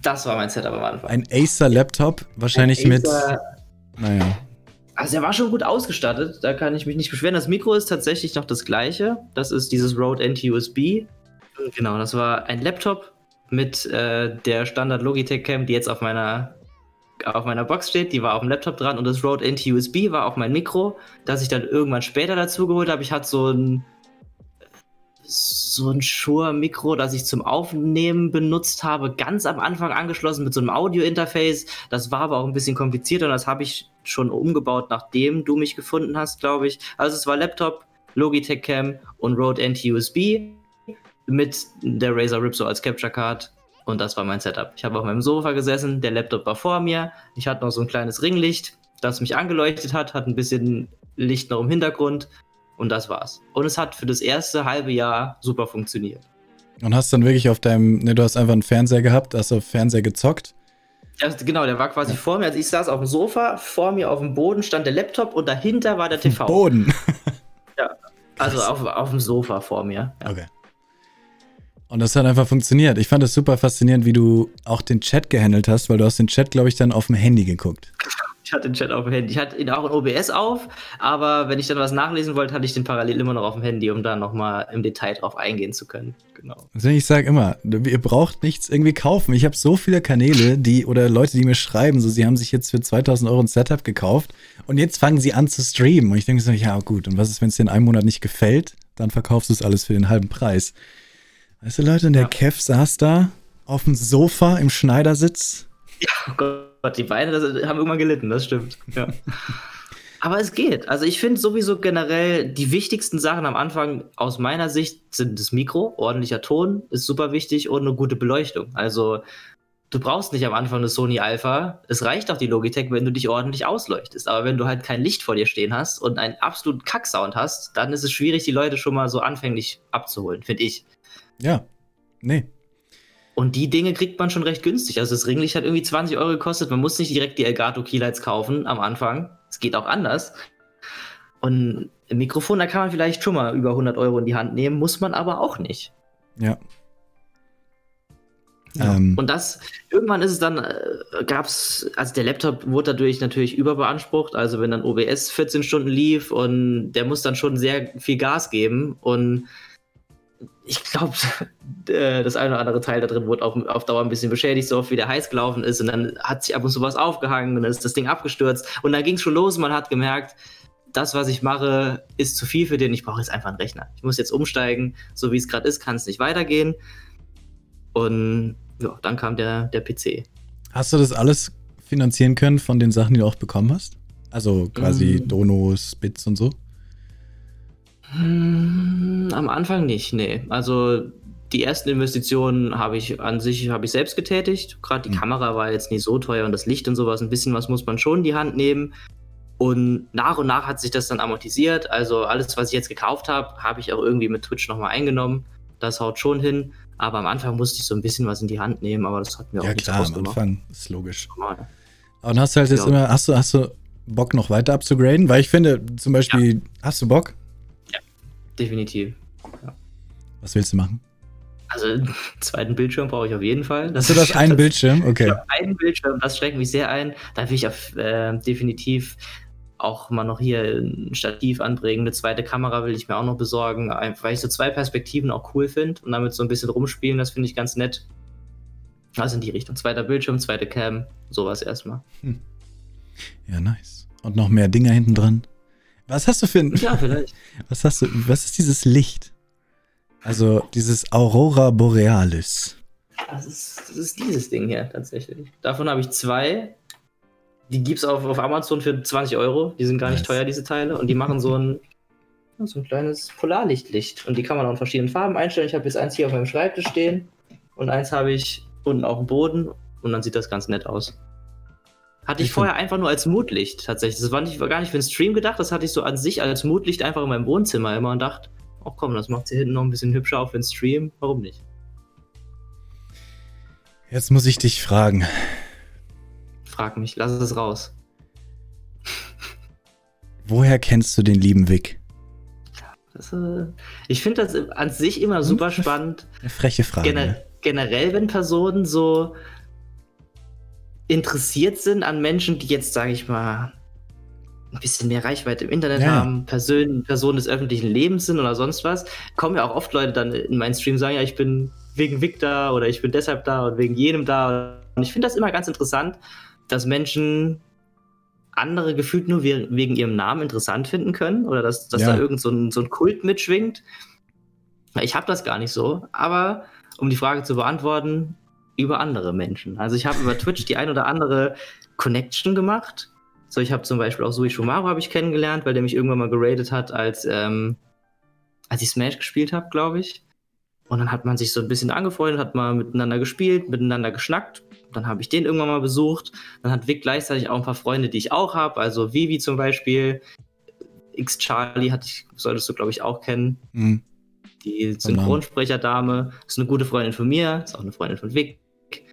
Das war mein Setup am Anfang. ein Acer-Laptop, wahrscheinlich Ein mit, Acer- naja, Also er war schon gut ausgestattet, da kann ich mich nicht beschweren. Das Mikro ist tatsächlich noch das gleiche. Das ist dieses Rode NT-USB. Genau, das war ein Laptop mit äh, der Standard Logitech Cam, die jetzt auf meiner auf meiner Box steht, die war auf dem Laptop dran und das Rode NT-USB war auch mein Mikro, das ich dann irgendwann später dazu geholt habe. Ich hatte so ein so ein Shure-Mikro, das ich zum Aufnehmen benutzt habe, ganz am Anfang angeschlossen mit so einem Audio-Interface. Das war aber auch ein bisschen komplizierter und das habe ich schon umgebaut, nachdem du mich gefunden hast, glaube ich. Also es war Laptop, Logitech Cam und Rode NT-USB mit der Razer Ripso als Capture Card. Und das war mein Setup. Ich habe auf meinem Sofa gesessen, der Laptop war vor mir. Ich hatte noch so ein kleines Ringlicht, das mich angeleuchtet hat, hat ein bisschen Licht noch im Hintergrund. Und das war's. Und es hat für das erste halbe Jahr super funktioniert. Und hast dann wirklich auf deinem, ne, du hast einfach einen Fernseher gehabt, hast auf Fernseher gezockt. Also genau, der war quasi vor mir. Also ich saß auf dem Sofa, vor mir auf dem Boden stand der Laptop und dahinter war der TV. Boden. Also auf, auf dem Sofa vor mir. Ja. Okay. Und das hat einfach funktioniert. Ich fand es super faszinierend, wie du auch den Chat gehandelt hast, weil du hast den Chat, glaube ich, dann auf dem Handy geguckt. Ich hatte den Chat auf dem Handy. Ich hatte ihn auch in OBS auf, aber wenn ich dann was nachlesen wollte, hatte ich den parallel immer noch auf dem Handy, um da nochmal im Detail drauf eingehen zu können. Genau. Also ich sage immer, ihr braucht nichts irgendwie kaufen. Ich habe so viele Kanäle, die oder Leute, die mir schreiben, so sie haben sich jetzt für 2000 Euro ein Setup gekauft und jetzt fangen sie an zu streamen. Und ich denke so, ja gut, und was ist, wenn es dir in einem Monat nicht gefällt? dann verkaufst du es alles für den halben Preis. Weißt du, Leute, und der ja. Kev saß da auf dem Sofa im Schneidersitz. Ja, oh Gott, die Beine das, haben irgendwann gelitten, das stimmt. Ja. Aber es geht. Also ich finde sowieso generell die wichtigsten Sachen am Anfang aus meiner Sicht sind das Mikro, ordentlicher Ton ist super wichtig und eine gute Beleuchtung. Also du brauchst nicht am Anfang das Sony Alpha. Es reicht auch die Logitech, wenn du dich ordentlich ausleuchtest. Aber wenn du halt kein Licht vor dir stehen hast und einen absoluten Kacksound hast, dann ist es schwierig, die Leute schon mal so anfänglich abzuholen, finde ich. Ja, nee. Und die Dinge kriegt man schon recht günstig. Also das Ringlicht hat irgendwie 20 Euro gekostet. Man muss nicht direkt die Elgato Keylights kaufen am Anfang. Es geht auch anders. Und ein Mikrofon, da kann man vielleicht schon mal über 100 Euro in die Hand nehmen, muss man aber auch nicht. Ja. ja. Ähm. Und das, irgendwann ist es dann, äh, gab es, also der Laptop wurde dadurch natürlich überbeansprucht. Also wenn dann OBS 14 Stunden lief und der muss dann schon sehr viel Gas geben und ich glaube, äh, das eine oder andere Teil da drin wurde auf, auf Dauer ein bisschen beschädigt, so oft wie der heiß gelaufen ist. Und dann hat sich ab und zu was aufgehangen und dann ist das Ding abgestürzt. Und dann ging es schon los. Man hat gemerkt, das, was ich mache, ist zu viel für den. Ich brauche jetzt einfach einen Rechner. Ich muss jetzt umsteigen. So wie es gerade ist, kann es nicht weitergehen. Und ja, dann kam der, der PC. Hast du das alles finanzieren können von den Sachen, die du auch bekommen hast? Also quasi mm. Donos, Bits und so? Hm, am Anfang nicht, nee. Also die ersten Investitionen habe ich an sich habe ich selbst getätigt. Gerade die mhm. Kamera war jetzt nicht so teuer und das Licht und sowas, ein bisschen was muss man schon in die Hand nehmen. Und nach und nach hat sich das dann amortisiert. Also alles, was ich jetzt gekauft habe, habe ich auch irgendwie mit Twitch nochmal eingenommen. Das haut schon hin. Aber am Anfang musste ich so ein bisschen was in die Hand nehmen, aber das hat mir ja, auch nicht klar, am Anfang ist logisch. Normal. Und hast du halt jetzt ja. immer, hast du, hast du Bock noch weiter abzugraden? Weil ich finde, zum Beispiel, ja. hast du Bock? Definitiv. Ja. Was willst du machen? Also einen zweiten Bildschirm brauche ich auf jeden Fall. Das Hast du das einen Bildschirm? Okay. einen Bildschirm, das schreckt mich sehr ein. Da will ich auf, äh, definitiv auch mal noch hier ein Stativ anbringen. Eine zweite Kamera will ich mir auch noch besorgen, weil ich so zwei Perspektiven auch cool finde und damit so ein bisschen rumspielen, das finde ich ganz nett. Also in die Richtung. Zweiter Bildschirm, zweite Cam, sowas erstmal. Hm. Ja, nice. Und noch mehr Dinger hinten dran? Was hast du für ein. Ja, vielleicht. Was hast du. Was ist dieses Licht? Also dieses Aurora Borealis. Das ist, das ist dieses Ding hier tatsächlich. Davon habe ich zwei. Die gibt es auf, auf Amazon für 20 Euro. Die sind gar nicht nice. teuer, diese Teile. Und die machen so ein, so ein kleines Polarlichtlicht. Und die kann man auch in verschiedenen Farben einstellen. Ich habe jetzt eins hier auf meinem Schreibtisch stehen. Und eins habe ich unten auf dem Boden. Und dann sieht das ganz nett aus. Hatte ich, ich vorher einfach nur als Mutlicht tatsächlich. Das war, nicht, war gar nicht für den Stream gedacht, das hatte ich so an sich als Mutlicht einfach in meinem Wohnzimmer immer und dachte, oh komm, das macht sie hinten noch ein bisschen hübscher auf den Stream. Warum nicht? Jetzt muss ich dich fragen. Frag mich, lass es raus. Woher kennst du den lieben Vic? Das, äh, ich finde das an sich immer super spannend. Eine freche Frage. Gener generell, wenn Personen so interessiert sind an Menschen, die jetzt, sage ich mal, ein bisschen mehr Reichweite im Internet ja. haben, Person, Personen des öffentlichen Lebens sind oder sonst was, kommen ja auch oft Leute dann in meinen Stream sagen, ja, ich bin wegen Vic da oder ich bin deshalb da und wegen jenem da. Und ich finde das immer ganz interessant, dass Menschen andere gefühlt nur wegen ihrem Namen interessant finden können oder dass, dass ja. da irgend so ein, so ein Kult mitschwingt. Ich habe das gar nicht so, aber um die Frage zu beantworten, über andere Menschen. Also ich habe über Twitch die ein oder andere Connection gemacht. So, ich habe zum Beispiel auch Sui Shumaro habe ich kennengelernt, weil der mich irgendwann mal geradet hat, als, ähm, als ich Smash gespielt habe, glaube ich. Und dann hat man sich so ein bisschen angefreundet, hat mal miteinander gespielt, miteinander geschnackt. Dann habe ich den irgendwann mal besucht. Dann hat Vic gleichzeitig auch ein paar Freunde, die ich auch habe. Also Vivi zum Beispiel. X Charlie hatte ich, solltest du, glaube ich, auch kennen. Mhm. Die Synchronsprecherdame ist eine gute Freundin von mir, ist auch eine Freundin von Vic.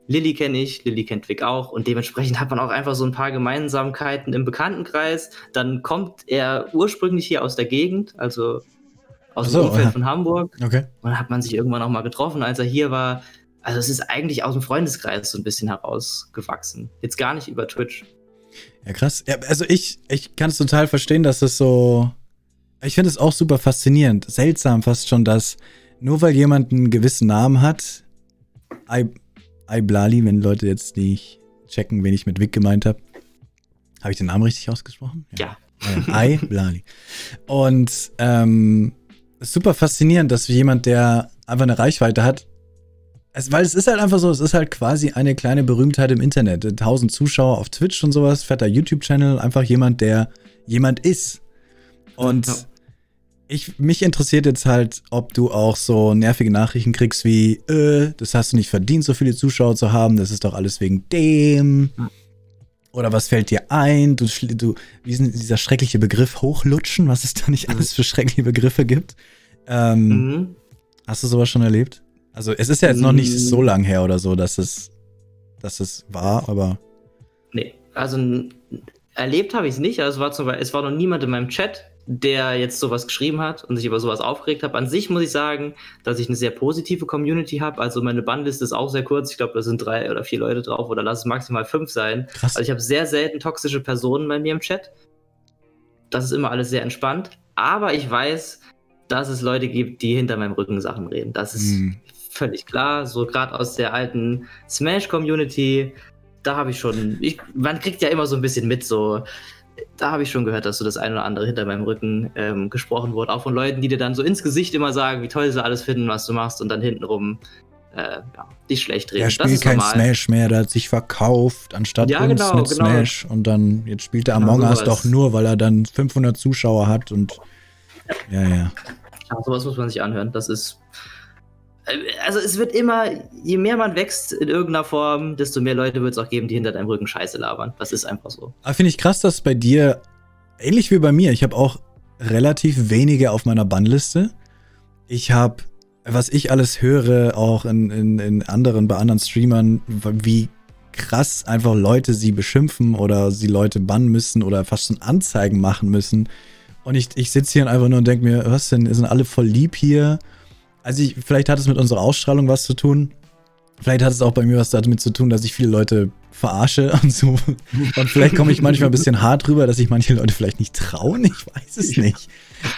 Lilly kenne ich, Lilly kennt Vic auch und dementsprechend hat man auch einfach so ein paar Gemeinsamkeiten im Bekanntenkreis. Dann kommt er ursprünglich hier aus der Gegend, also aus so, dem Umfeld ja. von Hamburg. Okay. Und dann hat man sich irgendwann auch mal getroffen, als er hier war. Also es ist eigentlich aus dem Freundeskreis so ein bisschen herausgewachsen. Jetzt gar nicht über Twitch. Ja, krass. Ja, also ich, ich kann es total verstehen, dass es so. Ich finde es auch super faszinierend. Seltsam fast schon, dass nur weil jemand einen gewissen Namen hat, Iblali, wenn Leute jetzt nicht checken, wen ich mit Vic gemeint habe. Habe ich den Namen richtig ausgesprochen? Ja. ja. Iblali. Und ähm, super faszinierend, dass jemand, der einfach eine Reichweite hat, es, weil es ist halt einfach so, es ist halt quasi eine kleine Berühmtheit im Internet. 1000 Zuschauer auf Twitch und sowas, fetter YouTube-Channel, einfach jemand, der jemand ist. Und ja. Ich, mich interessiert jetzt halt, ob du auch so nervige Nachrichten kriegst wie, äh, das hast du nicht verdient, so viele Zuschauer zu haben, das ist doch alles wegen dem. Oder was fällt dir ein? Du, du, wie ist denn dieser schreckliche Begriff hochlutschen, was es da nicht alles für schreckliche Begriffe gibt? Ähm, mhm. Hast du sowas schon erlebt? Also es ist ja jetzt noch nicht so mm. lang her oder so, dass es, dass es war, aber. Nee, also erlebt habe ich es nicht. Also es war, zum Beispiel, es war noch niemand in meinem Chat, der jetzt sowas geschrieben hat und sich über sowas aufgeregt hat. An sich muss ich sagen, dass ich eine sehr positive Community habe. Also meine Bandliste ist auch sehr kurz. Ich glaube, da sind drei oder vier Leute drauf oder lass es maximal fünf sein. Krass. Also ich habe sehr selten toxische Personen bei mir im Chat. Das ist immer alles sehr entspannt. Aber ich weiß, dass es Leute gibt, die hinter meinem Rücken Sachen reden. Das ist mm völlig klar. So gerade aus der alten Smash-Community, da habe ich schon, ich, man kriegt ja immer so ein bisschen mit, so, da habe ich schon gehört, dass so das eine oder andere hinter meinem Rücken ähm, gesprochen wurde. Auch von Leuten, die dir dann so ins Gesicht immer sagen, wie toll sie alles finden, was du machst und dann hintenrum äh, ja, dich schlecht reden. Er spielt kein normal. Smash mehr, der hat sich verkauft, anstatt ja, uns genau, mit genau. Smash. Und dann, jetzt spielt er Among genau, Us doch nur, weil er dann 500 Zuschauer hat und ja, ja. Ja, sowas muss man sich anhören. Das ist also es wird immer, je mehr man wächst in irgendeiner Form, desto mehr Leute wird es auch geben, die hinter deinem Rücken Scheiße labern. Das ist einfach so. Aber finde ich krass, dass bei dir, ähnlich wie bei mir, ich habe auch relativ wenige auf meiner Bannliste. Ich habe, was ich alles höre, auch in, in, in anderen, bei anderen Streamern, wie krass einfach Leute sie beschimpfen oder sie Leute bannen müssen oder fast schon Anzeigen machen müssen. Und ich, ich sitze hier einfach nur und denke mir, was denn, sind alle voll lieb hier? Also ich, vielleicht hat es mit unserer Ausstrahlung was zu tun. Vielleicht hat es auch bei mir was damit zu tun, dass ich viele Leute verarsche und so. Und vielleicht komme ich manchmal ein bisschen hart rüber, dass sich manche Leute vielleicht nicht trauen. Ich weiß es nicht.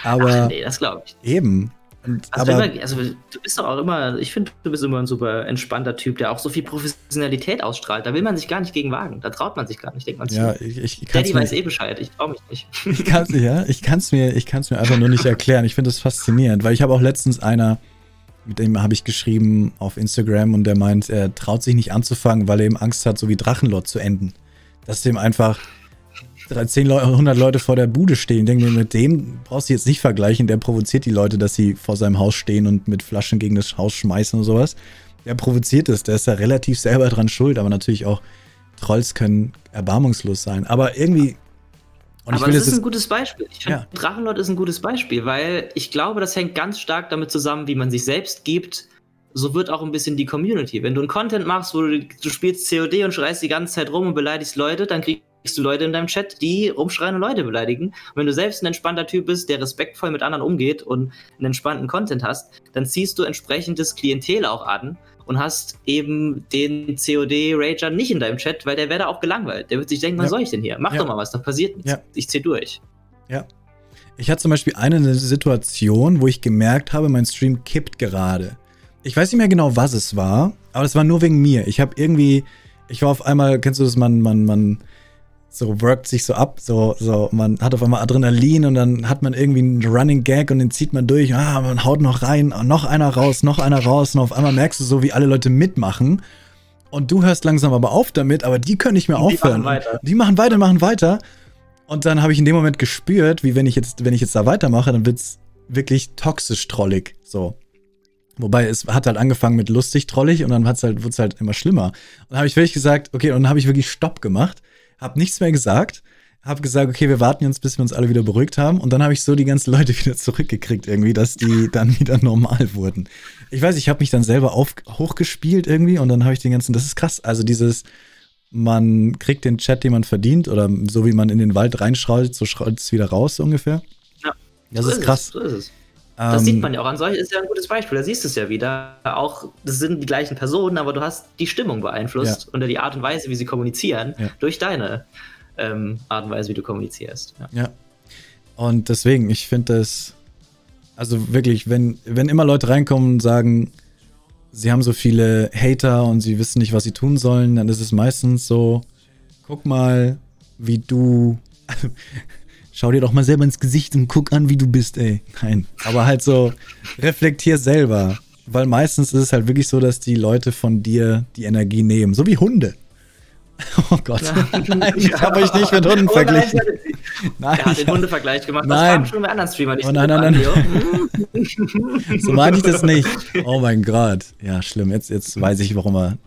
Aber Ach, nee, das glaube ich. Eben. Und, also, aber, immer, also, du bist doch auch immer, ich finde, du bist immer ein super entspannter Typ, der auch so viel Professionalität ausstrahlt. Da will man sich gar nicht gegen wagen. Da traut man sich gar nicht, denkt man sich. Ja, ich, ich Daddy mir, weiß eh Bescheid, ich traue mich nicht. Ich kann es ja, ich kann's mir, ich kann's mir einfach nur nicht erklären. Ich finde das faszinierend, weil ich habe auch letztens einer, mit dem habe ich geschrieben auf Instagram und der meint, er traut sich nicht anzufangen, weil er eben Angst hat, so wie Drachenlord zu enden. Dass dem einfach 10, 100 Leute vor der Bude stehen. Denke mir, mit dem brauchst du jetzt nicht vergleichen. Der provoziert die Leute, dass sie vor seinem Haus stehen und mit Flaschen gegen das Haus schmeißen und sowas. Der provoziert es. Der ist da relativ selber dran schuld, aber natürlich auch Trolls können erbarmungslos sein. Aber irgendwie. Aber das ist ein gutes Beispiel. Ich finde, ja. Drachenlord ist ein gutes Beispiel, weil ich glaube, das hängt ganz stark damit zusammen, wie man sich selbst gibt. So wird auch ein bisschen die Community. Wenn du einen Content machst, wo du, du spielst COD und schreist die ganze Zeit rum und beleidigst Leute, dann kriegst du Leute in deinem Chat, die rumschreien und Leute beleidigen. Und wenn du selbst ein entspannter Typ bist, der respektvoll mit anderen umgeht und einen entspannten Content hast, dann ziehst du entsprechendes Klientel auch an und hast eben den COD-Rager nicht in deinem Chat, weil der wäre da auch gelangweilt. Der wird sich denken, was ja. soll ich denn hier? Mach ja. doch mal was, da passiert nichts. Ja. Ich zieh durch. Ja. Ich hatte zum Beispiel eine Situation, wo ich gemerkt habe, mein Stream kippt gerade. Ich weiß nicht mehr genau, was es war, aber das war nur wegen mir. Ich habe irgendwie, ich war auf einmal, kennst du das, man, man, man so workt sich so ab, so, so, man hat auf einmal Adrenalin und dann hat man irgendwie einen Running Gag und den zieht man durch, ah, man haut noch rein, noch einer raus, noch einer raus und auf einmal merkst du so, wie alle Leute mitmachen und du hörst langsam aber auf damit, aber die können nicht mehr aufhören. Die machen weiter. Die machen weiter, machen weiter und dann habe ich in dem Moment gespürt, wie wenn ich jetzt, wenn ich jetzt da weitermache, dann wird's wirklich toxisch trollig, so. Wobei es hat halt angefangen mit lustig trollig und dann hat's halt, wird's halt immer schlimmer. Und dann habe ich wirklich gesagt, okay, und dann habe ich wirklich Stopp gemacht habe nichts mehr gesagt, habe gesagt, okay, wir warten jetzt, bis wir uns alle wieder beruhigt haben. Und dann habe ich so die ganzen Leute wieder zurückgekriegt irgendwie, dass die dann wieder normal wurden. Ich weiß, ich habe mich dann selber auf, hochgespielt irgendwie und dann habe ich den ganzen, das ist krass. Also dieses, man kriegt den Chat, den man verdient oder so wie man in den Wald reinschraubt, so schraubt es wieder raus so ungefähr. Ja, das so ist, ist krass. Es, so ist es. Das ähm, sieht man ja auch an solchen, ist ja ein gutes Beispiel, da siehst du es ja wieder. Auch, das sind die gleichen Personen, aber du hast die Stimmung beeinflusst ja. und die Art und Weise, wie sie kommunizieren, ja. durch deine ähm, Art und Weise, wie du kommunizierst. Ja. ja. Und deswegen, ich finde das, also wirklich, wenn, wenn immer Leute reinkommen und sagen, sie haben so viele Hater und sie wissen nicht, was sie tun sollen, dann ist es meistens so, guck mal, wie du schau dir doch mal selber ins Gesicht und guck an, wie du bist, ey. Nein, aber halt so, reflektier selber. Weil meistens ist es halt wirklich so, dass die Leute von dir die Energie nehmen. So wie Hunde. Oh Gott. Nein, ich habe euch nicht mit Hunden oh, verglichen. Nein, er hat den Hundevergleich gemacht. Nein. Das schon bei anderen Streamern nicht. Oh, nein, nein, nein. so meine ich das nicht. Oh mein Gott. Ja, schlimm. Jetzt, jetzt weiß ich, warum er.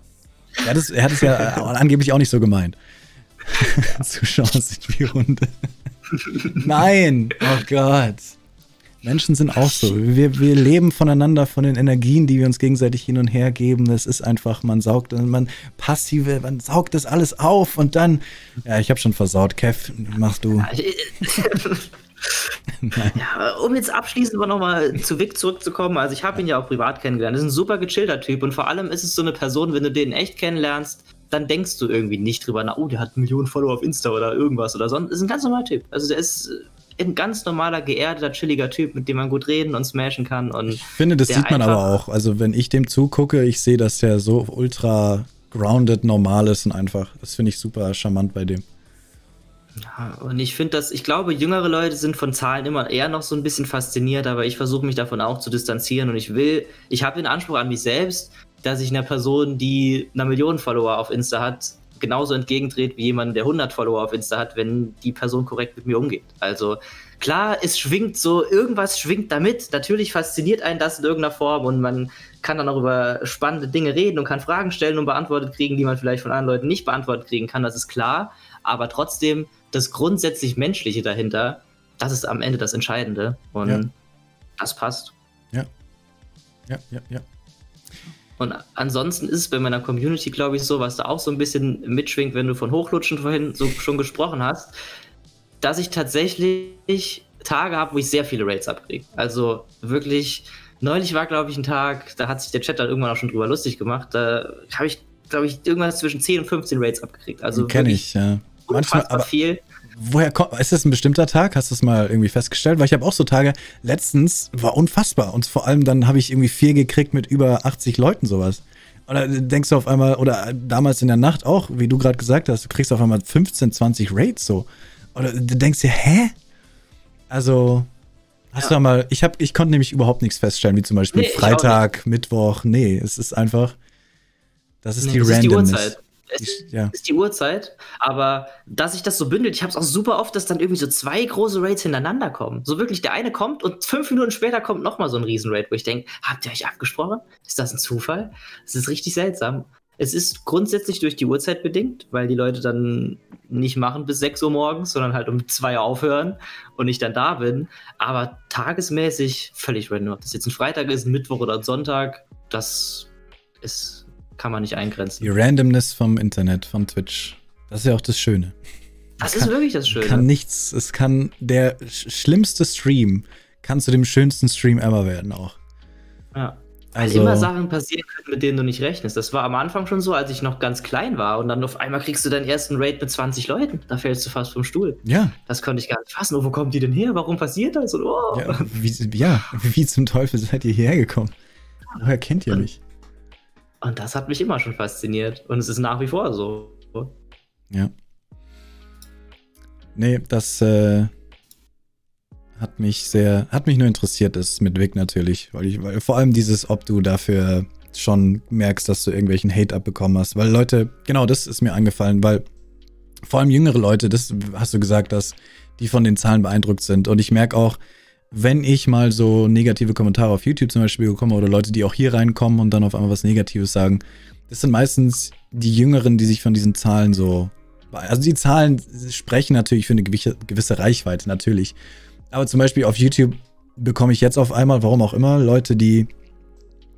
Er hat es, er hat es ja angeblich auch nicht so gemeint. Zuschauer sind wie Hunde. Nein. Oh Gott. Menschen sind auch so. Wir, wir leben voneinander, von den Energien, die wir uns gegenseitig hin und her geben. Das ist einfach, man saugt, man passive, man saugt das alles auf und dann, ja, ich habe schon versaut. Kev, machst du. ja, um jetzt abschließend aber nochmal zu Vic zurückzukommen, also ich habe ihn ja auch privat kennengelernt. Das ist ein super gechillter Typ und vor allem ist es so eine Person, wenn du den echt kennenlernst, dann denkst du irgendwie nicht drüber nach, oh, der hat Millionen Follower auf Insta oder irgendwas oder sonst. Das ist ein ganz normaler Typ. Also der ist ein ganz normaler, geerdeter, chilliger Typ, mit dem man gut reden und smashen kann. Und ich finde, das sieht man aber auch. Also, wenn ich dem zugucke, ich sehe, dass der so ultra grounded, normal ist und einfach. Das finde ich super charmant bei dem. Ja, und ich finde das, ich glaube, jüngere Leute sind von Zahlen immer eher noch so ein bisschen fasziniert, aber ich versuche mich davon auch zu distanzieren und ich will, ich habe den Anspruch an mich selbst, dass ich einer Person, die eine Million Follower auf Insta hat, genauso entgegentritt wie jemand, der 100 Follower auf Insta hat, wenn die Person korrekt mit mir umgeht. Also klar, es schwingt so, irgendwas schwingt damit. Natürlich fasziniert einen das in irgendeiner Form und man kann dann auch über spannende Dinge reden und kann Fragen stellen und beantwortet kriegen, die man vielleicht von anderen Leuten nicht beantwortet kriegen kann. Das ist klar. Aber trotzdem, das grundsätzlich Menschliche dahinter, das ist am Ende das Entscheidende. Und ja. das passt. Ja. Ja, ja, ja. Und ansonsten ist es bei meiner Community, glaube ich, so, was da auch so ein bisschen mitschwingt, wenn du von Hochlutschen vorhin so schon gesprochen hast, dass ich tatsächlich Tage habe, wo ich sehr viele Raids abkriege. Also wirklich, neulich war, glaube ich, ein Tag, da hat sich der Chat dann irgendwann auch schon drüber lustig gemacht. Da habe ich, glaube ich, irgendwas zwischen 10 und 15 Raids abgekriegt. Also kenne ich, ja. Manchmal aber viel woher kommt, ist das ein bestimmter Tag? Hast du es mal irgendwie festgestellt? Weil ich habe auch so Tage, letztens war unfassbar und vor allem dann habe ich irgendwie vier gekriegt mit über 80 Leuten sowas. Oder denkst du auf einmal, oder damals in der Nacht auch, wie du gerade gesagt hast, du kriegst auf einmal 15, 20 Raids so. Oder du denkst dir, hä? Also, hast ja. du mal, ich, hab, ich konnte nämlich überhaupt nichts feststellen, wie zum Beispiel nee, Freitag, Mittwoch. Nee, es ist einfach, das ist nee, die das Randomness. Ist die Uhrzeit. Es ist, ja. ist die Uhrzeit, aber dass sich das so bündelt, ich habe es auch super oft, dass dann irgendwie so zwei große Raids hintereinander kommen. So wirklich, der eine kommt und fünf Minuten später kommt nochmal so ein Riesen-Raid, wo ich denke, habt ihr euch abgesprochen? Ist das ein Zufall? Es ist richtig seltsam. Es ist grundsätzlich durch die Uhrzeit bedingt, weil die Leute dann nicht machen bis 6 Uhr morgens, sondern halt um 2 Uhr aufhören und ich dann da bin. Aber tagesmäßig völlig random. Ob das jetzt ein Freitag ist, ein Mittwoch oder ein Sonntag, das ist kann man nicht eingrenzen. Die Randomness vom Internet, von Twitch. Das ist ja auch das Schöne. Das kann, ist wirklich das Schöne. Kann nichts, es kann der schlimmste Stream kann zu dem schönsten Stream ever werden auch. Ja. Also, Weil immer Sachen passieren können, mit denen du nicht rechnest. Das war am Anfang schon so, als ich noch ganz klein war und dann auf einmal kriegst du deinen ersten Raid mit 20 Leuten. Da fällst du fast vom Stuhl. Ja. Das konnte ich gar nicht fassen. Oh, wo kommen die denn her? Warum passiert das? Und, oh. ja, wie, ja, wie zum Teufel seid ihr hierher gekommen? Woher kennt ihr mich? Und das hat mich immer schon fasziniert. Und es ist nach wie vor so. Ja. Nee, das äh, hat mich sehr, hat mich nur interessiert, das mit Vic natürlich. Weil ich, weil vor allem dieses, ob du dafür schon merkst, dass du irgendwelchen Hate abbekommen hast. Weil Leute, genau das ist mir angefallen, weil vor allem jüngere Leute, das hast du gesagt, dass die von den Zahlen beeindruckt sind. Und ich merke auch, wenn ich mal so negative Kommentare auf YouTube zum Beispiel bekomme oder Leute, die auch hier reinkommen und dann auf einmal was Negatives sagen, das sind meistens die Jüngeren, die sich von diesen Zahlen so. Also die Zahlen sprechen natürlich für eine gewisse Reichweite, natürlich. Aber zum Beispiel auf YouTube bekomme ich jetzt auf einmal, warum auch immer, Leute, die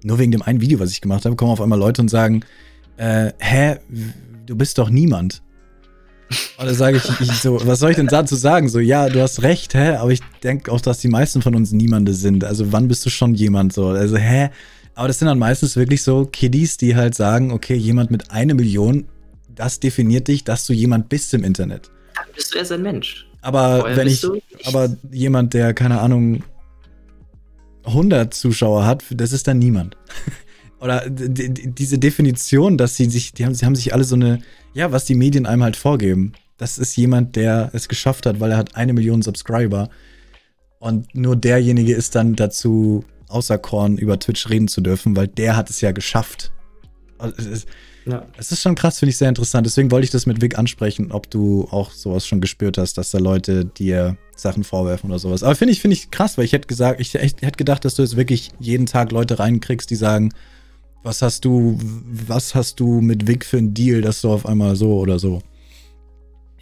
nur wegen dem einen Video, was ich gemacht habe, kommen auf einmal Leute und sagen, äh, hä, du bist doch niemand. Und dann sage ich, ich, so, was soll ich denn dazu sagen? So, ja, du hast recht, hä? Aber ich denke auch, dass die meisten von uns niemande sind. Also, wann bist du schon jemand so? Also, hä? Aber das sind dann meistens wirklich so Kiddies, die halt sagen, okay, jemand mit einer Million, das definiert dich, dass du jemand bist im Internet. Dann bist du erst ein Mensch. Aber Vorher wenn ich, aber jemand, der, keine Ahnung, 100 Zuschauer hat, das ist dann niemand. Oder diese Definition, dass sie sich, die haben, sie haben sich alle so eine, ja, was die Medien einem halt vorgeben. das ist jemand, der es geschafft hat, weil er hat eine Million Subscriber. Und nur derjenige ist dann dazu auserkoren, über Twitch reden zu dürfen, weil der hat es ja geschafft. Also, es ist, ja. es ist schon krass, finde ich sehr interessant. Deswegen wollte ich das mit Vic ansprechen, ob du auch sowas schon gespürt hast, dass da Leute dir Sachen vorwerfen oder sowas. Aber finde ich, finde ich krass, weil ich hätte gesagt, ich hätte gedacht, dass du jetzt wirklich jeden Tag Leute reinkriegst, die sagen, was hast du, was hast du mit Vic für einen Deal, dass du auf einmal so oder so?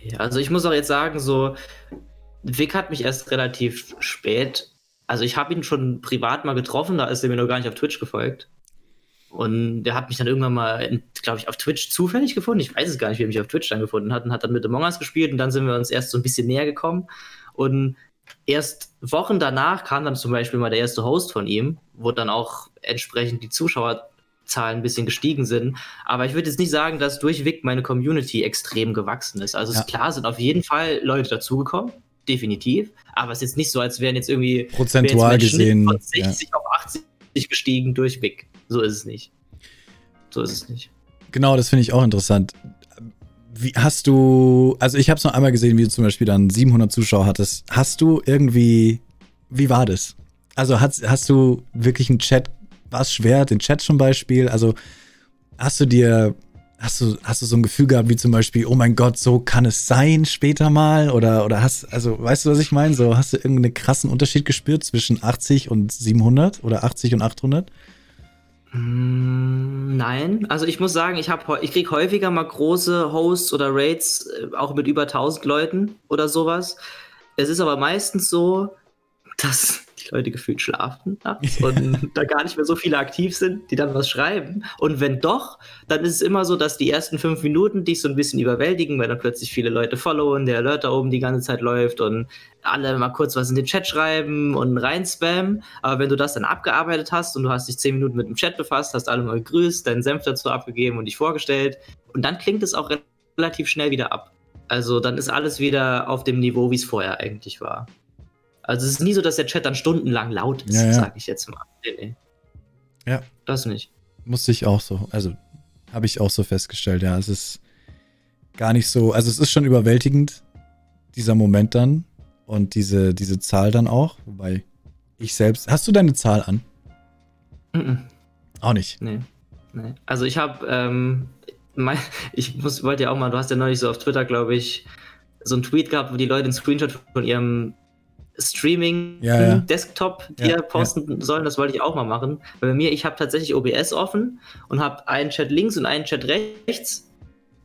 Ja, also ich muss auch jetzt sagen, so, Vic hat mich erst relativ spät, also ich habe ihn schon privat mal getroffen, da ist er mir noch gar nicht auf Twitch gefolgt. Und der hat mich dann irgendwann mal, glaube ich, auf Twitch zufällig gefunden. Ich weiß es gar nicht, wie er mich auf Twitch dann gefunden hat und hat dann mit Among Us gespielt und dann sind wir uns erst so ein bisschen näher gekommen. Und erst Wochen danach kam dann zum Beispiel mal der erste Host von ihm, wo dann auch entsprechend die Zuschauerzahlen ein bisschen gestiegen sind. Aber ich würde jetzt nicht sagen, dass durchweg meine Community extrem gewachsen ist. Also ja. ist klar, sind auf jeden Fall Leute dazugekommen, definitiv. Aber es ist jetzt nicht so, als wären jetzt irgendwie prozentual jetzt gesehen von 60 ja. auf 80 gestiegen durchweg. So ist es nicht. So ist es nicht. Genau, das finde ich auch interessant. Wie hast du, also ich habe es noch einmal gesehen, wie du zum Beispiel dann 700 Zuschauer hattest. Hast du irgendwie, wie war das? Also hast, hast du wirklich einen Chat, war es schwer, den Chat zum Beispiel? Also hast du dir, hast du, hast du so ein Gefühl gehabt, wie zum Beispiel, oh mein Gott, so kann es sein später mal? Oder, oder hast, also weißt du, was ich meine? So, hast du irgendeinen krassen Unterschied gespürt zwischen 80 und 700 oder 80 und 800? Mm, nein, also ich muss sagen, ich, ich kriege häufiger mal große Hosts oder Raids, äh, auch mit über 1000 Leuten oder sowas. Es ist aber meistens so, dass Leute gefühlt schlafen nachts und da gar nicht mehr so viele aktiv sind, die dann was schreiben. Und wenn doch, dann ist es immer so, dass die ersten fünf Minuten dich so ein bisschen überwältigen, weil dann plötzlich viele Leute followen, der Alert da oben die ganze Zeit läuft und alle mal kurz was in den Chat schreiben und rein spammen. Aber wenn du das dann abgearbeitet hast und du hast dich zehn Minuten mit dem Chat befasst, hast alle mal gegrüßt, deinen Senf dazu abgegeben und dich vorgestellt und dann klingt es auch relativ schnell wieder ab. Also dann ist alles wieder auf dem Niveau, wie es vorher eigentlich war. Also es ist nie so, dass der Chat dann stundenlang laut ist, ja, ja. sage ich jetzt mal. Nee, nee. Ja. Das nicht. Musste ich auch so, also habe ich auch so festgestellt, ja. Es ist gar nicht so, also es ist schon überwältigend, dieser Moment dann und diese, diese Zahl dann auch. Wobei ich selbst, hast du deine Zahl an? Mm, -mm. Auch nicht. Nee. nee. Also ich habe, ähm, ich muss, wollte ja auch mal, du hast ja neulich so auf Twitter, glaube ich, so einen Tweet gehabt, wo die Leute einen Screenshot von ihrem Streaming-Desktop ja, ja. dir posten ja, sollen. Das wollte ich auch mal machen. Weil bei mir, ich habe tatsächlich OBS offen und habe einen Chat links und einen Chat rechts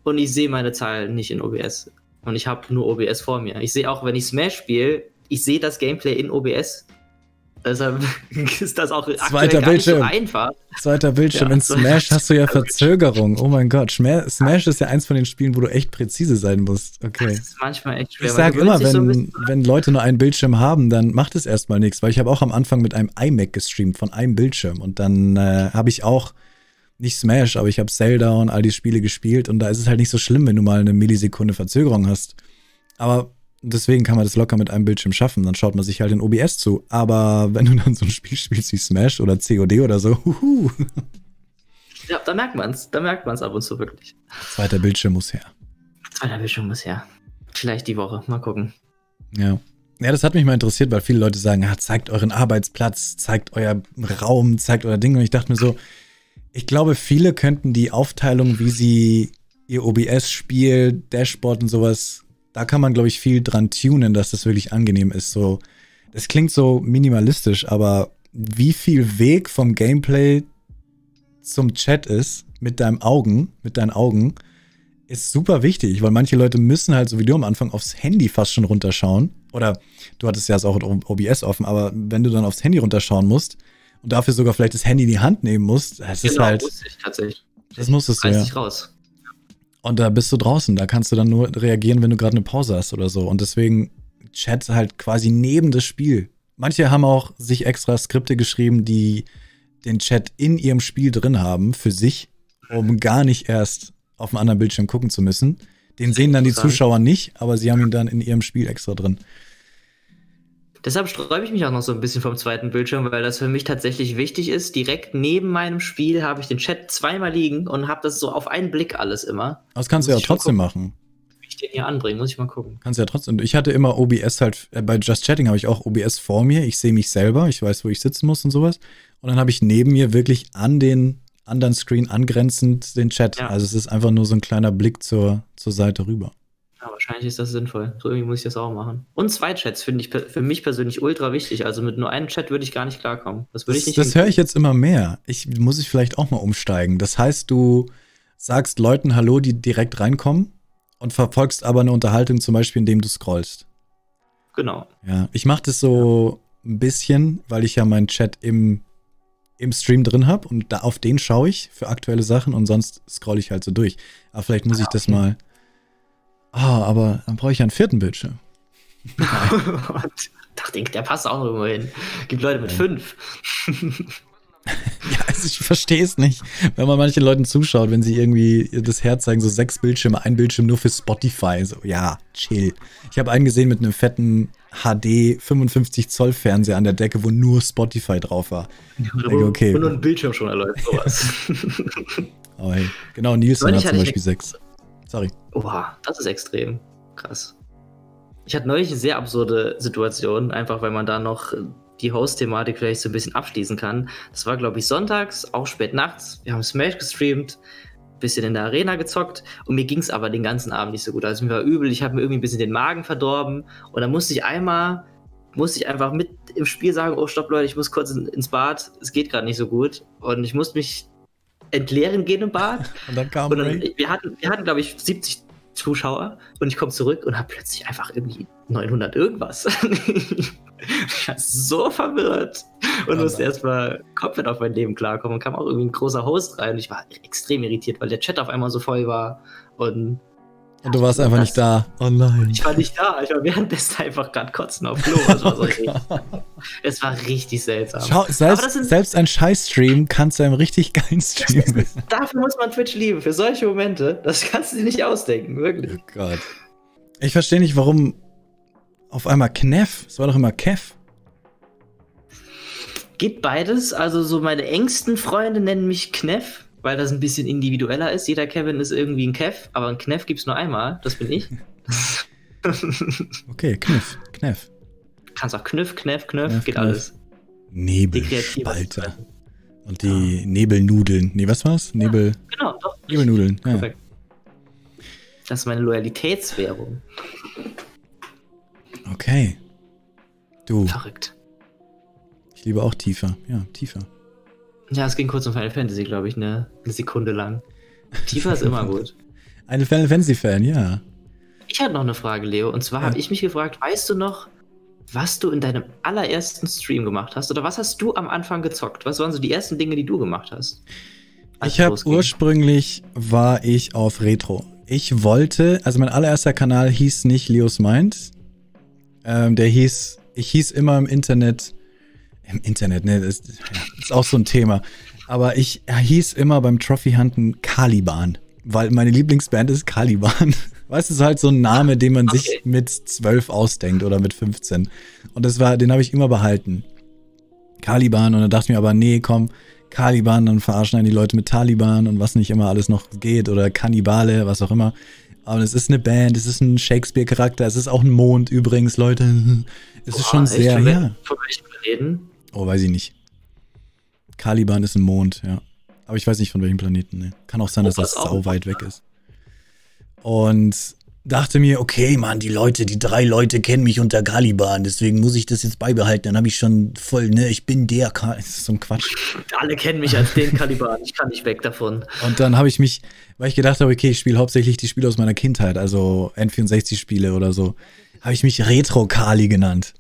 und ich sehe meine Zahlen nicht in OBS. Und ich habe nur OBS vor mir. Ich sehe auch, wenn ich Smash spiele, ich sehe das Gameplay in OBS. Deshalb ist das auch Zweiter Bildschirm. So einfach. Zweiter Bildschirm. Ja, in Smash hast du ja Verzögerung. Oh mein Gott. Smash ist ja eins von den Spielen, wo du echt präzise sein musst. Okay. Das ist manchmal echt schwer. Ich sag immer, wenn, so wenn Leute nur einen Bildschirm haben, dann macht es erstmal nichts, weil ich habe auch am Anfang mit einem iMac gestreamt von einem Bildschirm und dann äh, habe ich auch nicht Smash, aber ich habe Zelda und all die Spiele gespielt und da ist es halt nicht so schlimm, wenn du mal eine Millisekunde Verzögerung hast. Aber deswegen kann man das locker mit einem Bildschirm schaffen. Dann schaut man sich halt in OBS zu. Aber wenn du dann so ein Spiel spielst wie Smash oder COD oder so, huhu. Ja, da merkt man's. Da merkt man's ab und zu wirklich. Zweiter Bildschirm muss her. Zweiter Bildschirm muss her. Vielleicht die Woche. Mal gucken. Ja. Ja, das hat mich mal interessiert, weil viele Leute sagen, ja, zeigt euren Arbeitsplatz, zeigt euer Raum, zeigt euer Ding. Und ich dachte mir so, ich glaube, viele könnten die Aufteilung, wie sie ihr OBS-Spiel, Dashboard und sowas da kann man, glaube ich, viel dran tunen, dass das wirklich angenehm ist. So, das klingt so minimalistisch, aber wie viel Weg vom Gameplay zum Chat ist mit deinem Augen, mit deinen Augen, ist super wichtig, weil manche Leute müssen halt, so wie du am Anfang, aufs Handy fast schon runterschauen. Oder du hattest ja auch OBS offen, aber wenn du dann aufs Handy runterschauen musst und dafür sogar vielleicht das Handy in die Hand nehmen musst, das genau, ist halt. Muss ich tatsächlich. Das musstest du ja. raus. Und da bist du draußen, da kannst du dann nur reagieren, wenn du gerade eine Pause hast oder so. Und deswegen Chat halt quasi neben das Spiel. Manche haben auch sich extra Skripte geschrieben, die den Chat in ihrem Spiel drin haben, für sich, um gar nicht erst auf einem anderen Bildschirm gucken zu müssen. Den sehen dann die Zuschauer nicht, aber sie haben ihn dann in ihrem Spiel extra drin. Deshalb sträube ich mich auch noch so ein bisschen vom zweiten Bildschirm, weil das für mich tatsächlich wichtig ist. Direkt neben meinem Spiel habe ich den Chat zweimal liegen und habe das so auf einen Blick alles immer. Das kannst du ja trotzdem machen. den hier anbringen, muss ich mal gucken. Kannst ja trotzdem. Ich hatte immer OBS halt, äh, bei Just Chatting habe ich auch OBS vor mir. Ich sehe mich selber, ich weiß, wo ich sitzen muss und sowas. Und dann habe ich neben mir wirklich an den anderen Screen angrenzend den Chat. Ja. Also es ist einfach nur so ein kleiner Blick zur, zur Seite rüber. Ja, wahrscheinlich ist das sinnvoll. So irgendwie muss ich das auch machen. Und zwei Chats finde ich für mich persönlich ultra wichtig. Also mit nur einem Chat würde ich gar nicht klarkommen. Das würde ich nicht. Das höre ich jetzt immer mehr. Ich muss ich vielleicht auch mal umsteigen. Das heißt, du sagst Leuten Hallo, die direkt reinkommen und verfolgst aber eine Unterhaltung zum Beispiel, indem du scrollst. Genau. Ja, ich mache das so ein bisschen, weil ich ja meinen Chat im, im Stream drin habe und da auf den schaue ich für aktuelle Sachen und sonst scroll ich halt so durch. Aber vielleicht muss ich das mal Ah, aber dann brauche ich einen vierten Bildschirm. Dachte der passt auch irgendwo hin. Gibt Leute mit ja. fünf. ja, also ich verstehe es nicht, wenn man manchen Leuten zuschaut, wenn sie irgendwie das Herz zeigen, so sechs Bildschirme, ein Bildschirm nur für Spotify. So, ja, chill. Ich habe einen gesehen mit einem fetten HD 55 Zoll Fernseher an der Decke, wo nur Spotify drauf war. Ja, denke, okay. Und nur ein Bildschirm schon erläuft, sowas. oh, hey. Genau, Nielsen hat zum Beispiel sechs. Sorry. Oha, das ist extrem. Krass. Ich hatte neulich eine sehr absurde Situation, einfach weil man da noch die Host-Thematik vielleicht so ein bisschen abschließen kann. Das war, glaube ich, sonntags, auch spät nachts. Wir haben Smash gestreamt, bisschen in der Arena gezockt und mir ging es aber den ganzen Abend nicht so gut. Also mir war übel, ich habe mir irgendwie ein bisschen den Magen verdorben und dann musste ich einmal, musste ich einfach mit im Spiel sagen, oh stopp Leute, ich muss kurz in, ins Bad, es geht gerade nicht so gut und ich musste mich entleeren gehen im Bad. und dann kam und dann, Wir hatten, wir hatten glaube ich, 70 Zuschauer und ich komme zurück und habe plötzlich einfach irgendwie 900 irgendwas. ich war so verwirrt und ja, musste erstmal komplett auf mein Leben klarkommen. Und kam auch irgendwie ein großer Host rein und ich war extrem irritiert, weil der Chat auf einmal so voll war und und du warst einfach das, nicht da. Oh nein. Ich war nicht da. Ich war währenddessen einfach gerade kotzen auf Klo. Es war, so oh es war richtig seltsam. Schau, selbst, sind, selbst ein Scheiß-Stream kann zu einem richtig geilen Stream werden. Dafür muss man Twitch lieben. Für solche Momente. Das kannst du dir nicht ausdenken. Wirklich. Oh Gott. Ich verstehe nicht, warum auf einmal Kneff. Es war doch immer Kev. Geht beides. Also so meine engsten Freunde nennen mich Kneff weil das ein bisschen individueller ist. Jeder Kevin ist irgendwie ein Kev, aber ein Kneff gibt es nur einmal. Das bin ich. okay, Kniff, Kneff. Kannst auch Kniff, Kneff, Kneff, Kneff geht Kneff. alles. Nebelspalter. Und die ja. Nebelnudeln. Nee, was war's? Nebel. Ja, genau, doch. Nebelnudeln. Ja. Perfekt. Das ist meine Loyalitätswährung. Okay. Du. Verrückt. Ich liebe auch tiefer. Ja, tiefer. Ja, es ging kurz um Final Fantasy, glaube ich, ne? Eine Sekunde lang. Tiefer ist immer gut. Eine Final Fantasy-Fan, ja. Ich hatte noch eine Frage, Leo. Und zwar ja. habe ich mich gefragt, weißt du noch, was du in deinem allerersten Stream gemacht hast? Oder was hast du am Anfang gezockt? Was waren so die ersten Dinge, die du gemacht hast? Ich habe ursprünglich war ich auf Retro. Ich wollte, also mein allererster Kanal hieß nicht Leos Mind. Ähm, der hieß, ich hieß immer im Internet im Internet, ne, das ist auch so ein Thema. Aber ich hieß immer beim Trophy Hunten Caliban, weil meine Lieblingsband ist Caliban. Weißt du, ist halt so ein Name, den man okay. sich mit zwölf ausdenkt oder mit 15. Und das war, den habe ich immer behalten. Caliban. Und dann dachte ich mir aber, nee, komm, Caliban, dann verarschen einen die Leute mit Taliban und was nicht immer alles noch geht oder Kannibale, was auch immer. Aber es ist eine Band, es ist ein Shakespeare-Charakter, es ist auch ein Mond übrigens, Leute. Es Boah, ist schon sehr, ja. Von welchem Planeten? Oh, weiß ich nicht. Caliban ist ein Mond, ja. Aber ich weiß nicht von welchem Planeten. Ne. Kann auch sein, dass das sau weit weg ist. Und dachte mir, okay, Mann, die Leute, die drei Leute kennen mich unter Caliban, deswegen muss ich das jetzt beibehalten. Dann habe ich schon voll, ne, ich bin der Kaliban. Das ist so ein Quatsch. Alle kennen mich als den Caliban, ich kann nicht weg davon. Und dann habe ich mich, weil ich gedacht habe, okay, ich spiele hauptsächlich die Spiele aus meiner Kindheit, also N64-Spiele oder so, habe ich mich Retro-Kali genannt.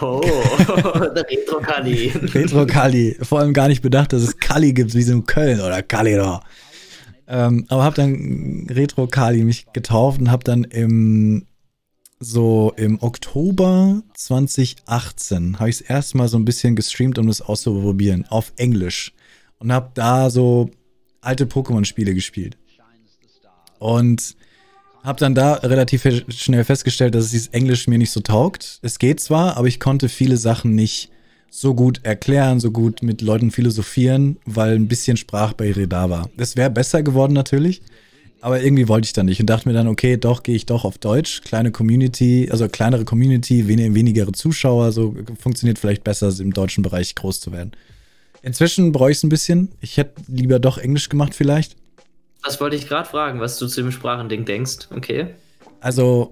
Oh, der Retro-Kali. Retro-Kali. Vor allem gar nicht bedacht, dass es Kali gibt, wie so in Köln oder Kali da. Ähm, aber habe dann Retro-Kali mich getauft und habe dann im so im Oktober 2018 habe ich es erstmal so ein bisschen gestreamt, um das auszuprobieren, auf Englisch. Und habe da so alte Pokémon-Spiele gespielt. Und hab dann da relativ schnell festgestellt, dass es dieses Englisch mir nicht so taugt. Es geht zwar, aber ich konnte viele Sachen nicht so gut erklären, so gut mit Leuten philosophieren, weil ein bisschen Sprachbarriere da war. Das wäre besser geworden natürlich, Aber irgendwie wollte ich dann nicht und dachte mir dann, okay, doch, gehe ich doch auf Deutsch. Kleine Community, also kleinere Community, wen wenigere Zuschauer, so funktioniert vielleicht besser, im deutschen Bereich groß zu werden. Inzwischen bereue ich es ein bisschen. Ich hätte lieber doch Englisch gemacht, vielleicht. Das wollte ich gerade fragen, was du zu dem Sprachending denkst. Okay. Also,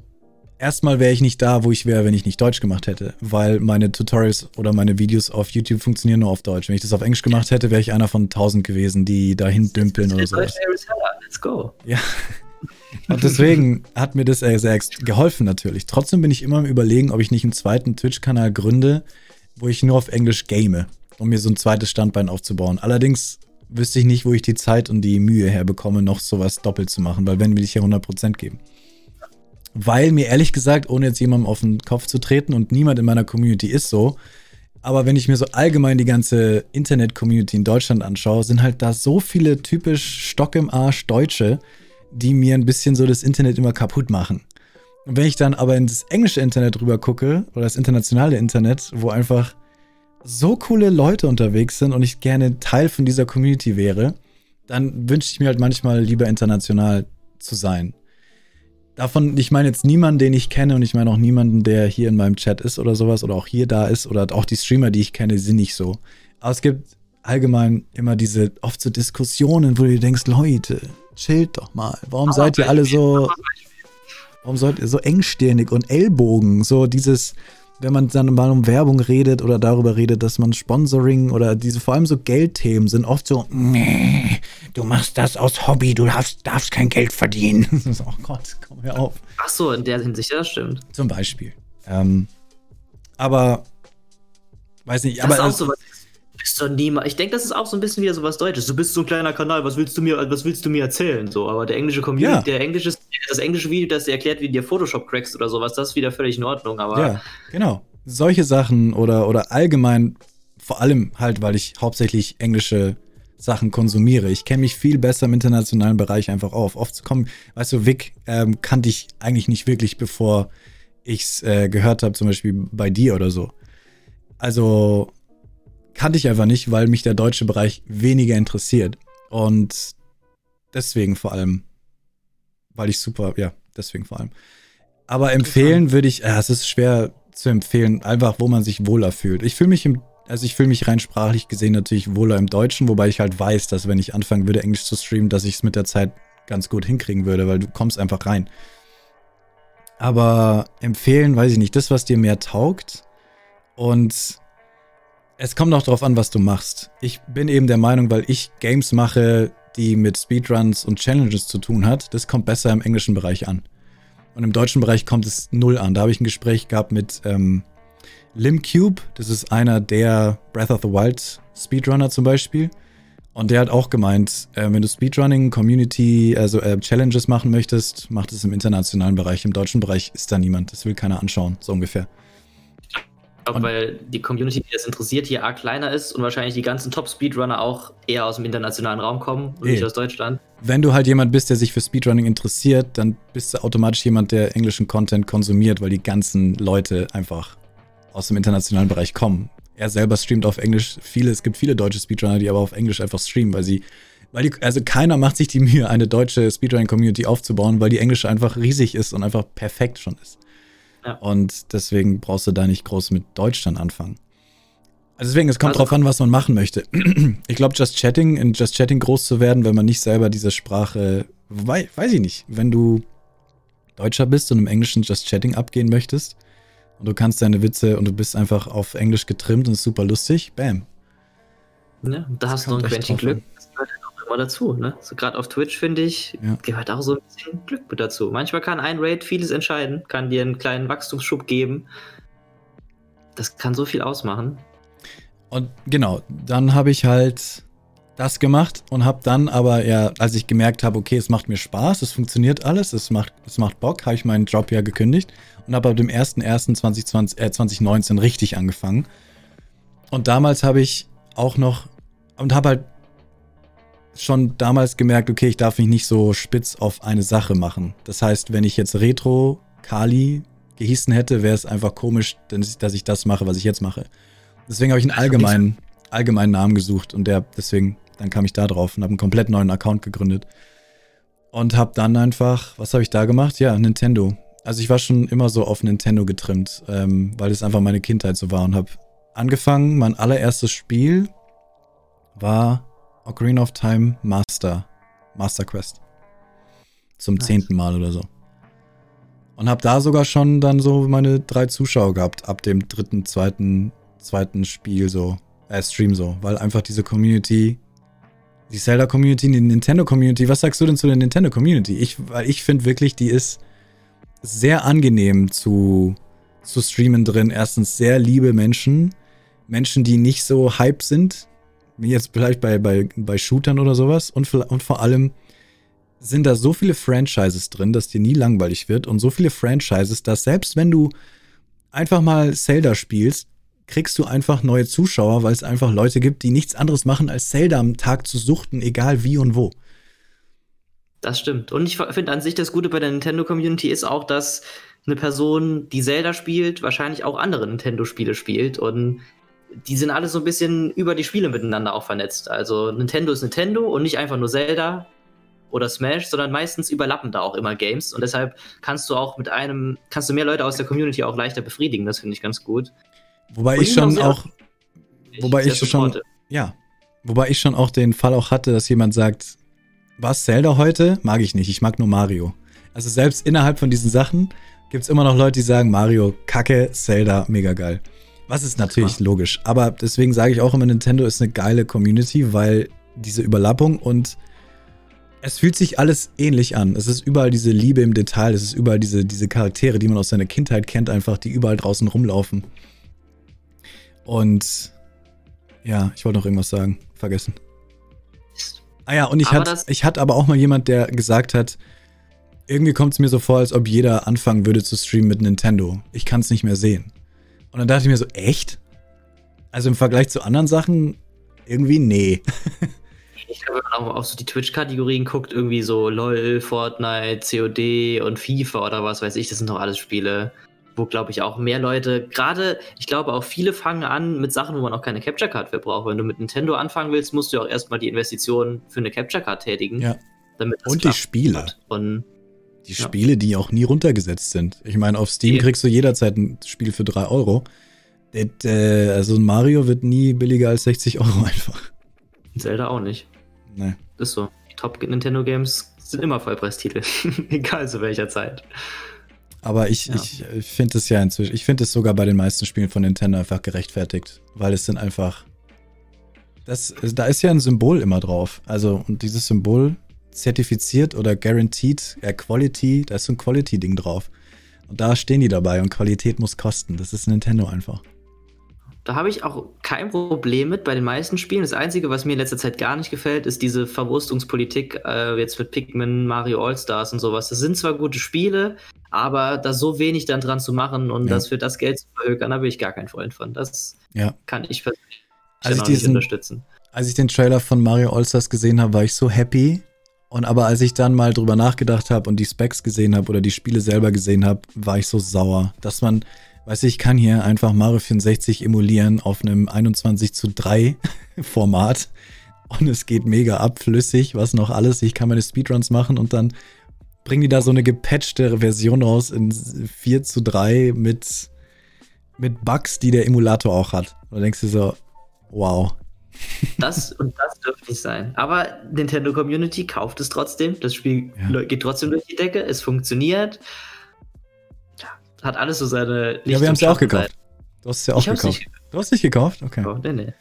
erstmal wäre ich nicht da, wo ich wäre, wenn ich nicht Deutsch gemacht hätte, weil meine Tutorials oder meine Videos auf YouTube funktionieren nur auf Deutsch. Wenn ich das auf Englisch gemacht hätte, wäre ich einer von tausend gewesen, die dahin dümpeln oder so. Let's go. Ja. Und deswegen hat mir das sehr geholfen natürlich. Trotzdem bin ich immer im Überlegen, ob ich nicht einen zweiten Twitch-Kanal gründe, wo ich nur auf Englisch game, um mir so ein zweites Standbein aufzubauen. Allerdings wüsste ich nicht, wo ich die Zeit und die Mühe herbekomme, noch sowas doppelt zu machen, weil wenn will ich ja 100% geben. Weil mir ehrlich gesagt, ohne jetzt jemandem auf den Kopf zu treten und niemand in meiner Community ist so, aber wenn ich mir so allgemein die ganze Internet-Community in Deutschland anschaue, sind halt da so viele typisch Stock im Arsch Deutsche, die mir ein bisschen so das Internet immer kaputt machen. Und wenn ich dann aber ins englische Internet rüber gucke, oder das internationale Internet, wo einfach so coole Leute unterwegs sind und ich gerne Teil von dieser Community wäre, dann wünsche ich mir halt manchmal lieber international zu sein. Davon, ich meine jetzt niemanden, den ich kenne und ich meine auch niemanden, der hier in meinem Chat ist oder sowas oder auch hier da ist oder auch die Streamer, die ich kenne, sind nicht so. Aber es gibt allgemein immer diese oft so Diskussionen, wo du denkst, Leute, chillt doch mal. Warum Aber seid ihr alle so, warum seid ihr so engstirnig und Ellbogen? So dieses, wenn man dann mal um Werbung redet oder darüber redet, dass man Sponsoring oder diese vor allem so Geldthemen sind oft so, nee, du machst das aus Hobby, du darfst, darfst kein Geld verdienen. oh Gott, komm her auf. Ach so, in der Hinsicht, das stimmt. Zum Beispiel. Ähm, aber, weiß nicht, das aber. Ist auch so was, bist doch niemand. Ich denke, das ist auch so ein bisschen wieder so was Deutsches. Du bist so ein kleiner Kanal, was willst du mir, was willst du mir erzählen? So, aber der englische Community, ja. der englische, das englische Video, das dir erklärt, wie du dir Photoshop crackst oder sowas, das ist wieder völlig in Ordnung. Aber ja, genau. Solche Sachen oder, oder allgemein, vor allem halt, weil ich hauptsächlich englische Sachen konsumiere. Ich kenne mich viel besser im internationalen Bereich einfach auf. Oft kommen, weißt du, Vic ähm, kannte ich eigentlich nicht wirklich, bevor ich es äh, gehört habe, zum Beispiel bei dir oder so. Also kannte ich einfach nicht, weil mich der deutsche Bereich weniger interessiert. Und deswegen vor allem, weil ich super, ja, deswegen vor allem. Aber empfehlen würde ich, ja, es ist schwer zu empfehlen, einfach wo man sich wohler fühlt. Ich fühle mich im, also ich fühle mich rein sprachlich gesehen natürlich wohler im Deutschen, wobei ich halt weiß, dass wenn ich anfangen würde, Englisch zu streamen, dass ich es mit der Zeit ganz gut hinkriegen würde, weil du kommst einfach rein. Aber empfehlen, weiß ich nicht, das, was dir mehr taugt und es kommt auch darauf an, was du machst. Ich bin eben der Meinung, weil ich Games mache, die mit Speedruns und Challenges zu tun hat, das kommt besser im englischen Bereich an. Und im deutschen Bereich kommt es null an. Da habe ich ein Gespräch gehabt mit ähm, Limcube. Das ist einer der Breath of the Wild Speedrunner zum Beispiel. Und der hat auch gemeint, äh, wenn du Speedrunning, Community, also äh, Challenges machen möchtest, mach das im internationalen Bereich. Im deutschen Bereich ist da niemand. Das will keiner anschauen, so ungefähr. Glaube, weil die Community, die das interessiert, hier arg kleiner ist und wahrscheinlich die ganzen Top-Speedrunner auch eher aus dem internationalen Raum kommen und nee. nicht aus Deutschland. Wenn du halt jemand bist, der sich für Speedrunning interessiert, dann bist du automatisch jemand, der englischen Content konsumiert, weil die ganzen Leute einfach aus dem internationalen Bereich kommen. Er selber streamt auf Englisch. Viele, es gibt viele deutsche Speedrunner, die aber auf Englisch einfach streamen, weil sie, weil die, also keiner macht sich die Mühe, eine deutsche Speedrunning-Community aufzubauen, weil die englische einfach riesig ist und einfach perfekt schon ist. Und deswegen brauchst du da nicht groß mit Deutsch dann anfangen. Also deswegen, es kommt also, drauf an, was man machen möchte. Ich glaube, Just Chatting, in Just Chatting groß zu werden, wenn man nicht selber diese Sprache, wei weiß ich nicht, wenn du Deutscher bist und im Englischen Just Chatting abgehen möchtest und du kannst deine Witze und du bist einfach auf Englisch getrimmt und ist super lustig, bam. Ne, da hast du noch ein Quäntchen Glück mal dazu. Ne? So gerade auf Twitch, finde ich, ja. gehört auch so ein bisschen Glück mit dazu. Manchmal kann ein Raid vieles entscheiden, kann dir einen kleinen Wachstumsschub geben. Das kann so viel ausmachen. Und genau, dann habe ich halt das gemacht und habe dann aber ja, als ich gemerkt habe, okay, es macht mir Spaß, es funktioniert alles, es macht, es macht Bock, habe ich meinen Job ja gekündigt und habe ab dem 1.1.2020, äh, 2019 richtig angefangen. Und damals habe ich auch noch und habe halt schon damals gemerkt, okay, ich darf mich nicht so spitz auf eine Sache machen. Das heißt, wenn ich jetzt Retro Kali gehießen hätte, wäre es einfach komisch, dass ich das mache, was ich jetzt mache. Deswegen habe ich einen allgemeinen, allgemeinen Namen gesucht und der, deswegen, dann kam ich da drauf und habe einen komplett neuen Account gegründet. Und hab dann einfach, was habe ich da gemacht? Ja, Nintendo. Also ich war schon immer so auf Nintendo getrimmt, ähm, weil es einfach meine Kindheit so war und habe angefangen. Mein allererstes Spiel war Ocarina of Time Master, Master Quest. Zum nice. zehnten Mal oder so. Und habe da sogar schon dann so meine drei Zuschauer gehabt, ab dem dritten, zweiten, zweiten Spiel so, äh, Stream so, weil einfach diese Community, die Zelda-Community, die Nintendo-Community, was sagst du denn zu der Nintendo-Community? Ich, weil ich finde wirklich, die ist sehr angenehm zu, zu streamen drin. Erstens sehr liebe Menschen, Menschen, die nicht so hype sind, jetzt vielleicht bei, bei, bei Shootern oder sowas. Und, und vor allem sind da so viele Franchises drin, dass dir nie langweilig wird und so viele Franchises, dass selbst wenn du einfach mal Zelda spielst, kriegst du einfach neue Zuschauer, weil es einfach Leute gibt, die nichts anderes machen, als Zelda am Tag zu suchten, egal wie und wo. Das stimmt. Und ich finde an sich das Gute bei der Nintendo-Community ist auch, dass eine Person, die Zelda spielt, wahrscheinlich auch andere Nintendo-Spiele spielt. Und die sind alle so ein bisschen über die Spiele miteinander auch vernetzt. Also Nintendo ist Nintendo und nicht einfach nur Zelda oder Smash, sondern meistens überlappen da auch immer Games. Und deshalb kannst du auch mit einem, kannst du mehr Leute aus der Community auch leichter befriedigen. Das finde ich ganz gut. Wobei und ich schon auch, wobei ich schon, ja, wobei ich schon auch den Fall auch hatte, dass jemand sagt, was Zelda heute? Mag ich nicht. Ich mag nur Mario. Also selbst innerhalb von diesen Sachen gibt es immer noch Leute, die sagen, Mario, Kacke, Zelda, mega geil. Was ist natürlich Klar. logisch. Aber deswegen sage ich auch immer, Nintendo ist eine geile Community, weil diese Überlappung und es fühlt sich alles ähnlich an. Es ist überall diese Liebe im Detail, es ist überall diese, diese Charaktere, die man aus seiner Kindheit kennt, einfach, die überall draußen rumlaufen. Und ja, ich wollte noch irgendwas sagen. Vergessen. Ah ja, und ich hatte ich hatte aber auch mal jemand, der gesagt hat, irgendwie kommt es mir so vor, als ob jeder anfangen würde zu streamen mit Nintendo. Ich kann es nicht mehr sehen. Und dann dachte ich mir so, echt? Also im Vergleich zu anderen Sachen irgendwie nee. Ich habe auch auf so die Twitch-Kategorien guckt, irgendwie so LOL, Fortnite, COD und FIFA oder was weiß ich, das sind doch alles Spiele, wo, glaube ich, auch mehr Leute, gerade, ich glaube auch viele fangen an mit Sachen, wo man auch keine Capture Card für braucht. Wenn du mit Nintendo anfangen willst, musst du auch erstmal die Investition für eine Capture Card tätigen. Ja. und die Spiele. Und die ja. Spiele, die auch nie runtergesetzt sind. Ich meine, auf Steam ja. kriegst du jederzeit ein Spiel für 3 Euro. Das, äh, also ein Mario wird nie billiger als 60 Euro einfach. Zelda auch nicht. Nee. Das ist so. Die Top Nintendo Games sind immer Vollpreistitel. Egal zu welcher Zeit. Aber ich, ja. ich, ich finde es ja inzwischen, ich finde es sogar bei den meisten Spielen von Nintendo einfach gerechtfertigt. Weil es sind einfach. Das, da ist ja ein Symbol immer drauf. Also, und dieses Symbol zertifiziert oder guaranteed, äh, Quality, da ist so ein Quality-Ding drauf. Und da stehen die dabei und Qualität muss kosten. Das ist Nintendo einfach. Da habe ich auch kein Problem mit bei den meisten Spielen. Das Einzige, was mir in letzter Zeit gar nicht gefällt, ist diese Verwurstungspolitik äh, jetzt mit Pikmin, Mario All-Stars und sowas. Das sind zwar gute Spiele, aber da so wenig dann dran zu machen und ja. das für das Geld zu verhökern, da bin ich gar kein Freund von. Das ja. kann ich persönlich als ich diesen, unterstützen. Als ich den Trailer von Mario All-Stars gesehen habe, war ich so happy. Und aber als ich dann mal drüber nachgedacht habe und die Specs gesehen habe oder die Spiele selber gesehen habe, war ich so sauer, dass man Weißt du, ich kann hier einfach Mario 64 emulieren auf einem 21 zu 3 Format und es geht mega abflüssig, was noch alles. Ich kann meine Speedruns machen und dann bringen die da so eine gepatchte Version raus in 4 zu 3 mit, mit Bugs, die der Emulator auch hat. Und da denkst du so, wow. Das und das dürfte nicht sein. Aber Nintendo Community kauft es trotzdem. Das Spiel ja. geht trotzdem durch die Decke. Es funktioniert hat alles so seine Licht Ja, wir haben es ja auch gekauft. Du hast es ja auch gekauft. Nicht, du hast es nicht gekauft? Okay. Oh, nee, nee.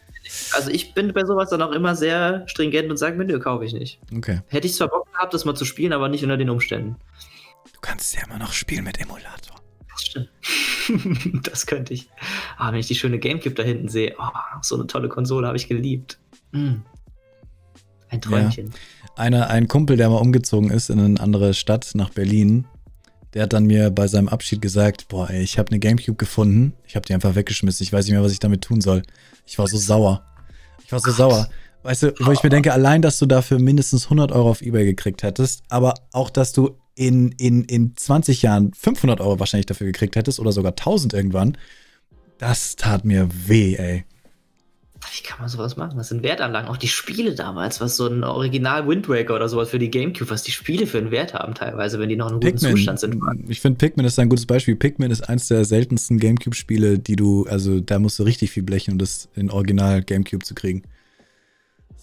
Also ich bin bei sowas dann auch immer sehr stringent und sage mir, nö, kaufe ich nicht. Okay. Hätte ich zwar Bock gehabt, das mal zu spielen, aber nicht unter den Umständen. Du kannst ja immer noch spielen mit Emulator. Das stimmt. das könnte ich. Ah, wenn ich die schöne Gamecube da hinten sehe, oh, so eine tolle Konsole habe ich geliebt. Mm. Ein Träumchen. Ja. Eine, ein Kumpel, der mal umgezogen ist in eine andere Stadt nach Berlin, der hat dann mir bei seinem Abschied gesagt, boah, ey, ich habe eine Gamecube gefunden. Ich habe die einfach weggeschmissen. Ich weiß nicht mehr, was ich damit tun soll. Ich war so sauer. Ich war so sauer. Weißt du, wo ich mir denke, allein, dass du dafür mindestens 100 Euro auf Ebay gekriegt hättest, aber auch, dass du in, in, in 20 Jahren 500 Euro wahrscheinlich dafür gekriegt hättest oder sogar 1000 irgendwann, das tat mir weh, ey. Wie kann man sowas machen? Das sind Wertanlagen. Auch die Spiele damals, was so ein Original Wind Waker oder sowas für die Gamecube, was die Spiele für einen Wert haben teilweise, wenn die noch in einem guten Zustand sind. Ich finde Pikmin ist ein gutes Beispiel. Pikmin ist eins der seltensten Gamecube-Spiele, die du, also da musst du richtig viel blechen, um das in Original Gamecube zu kriegen.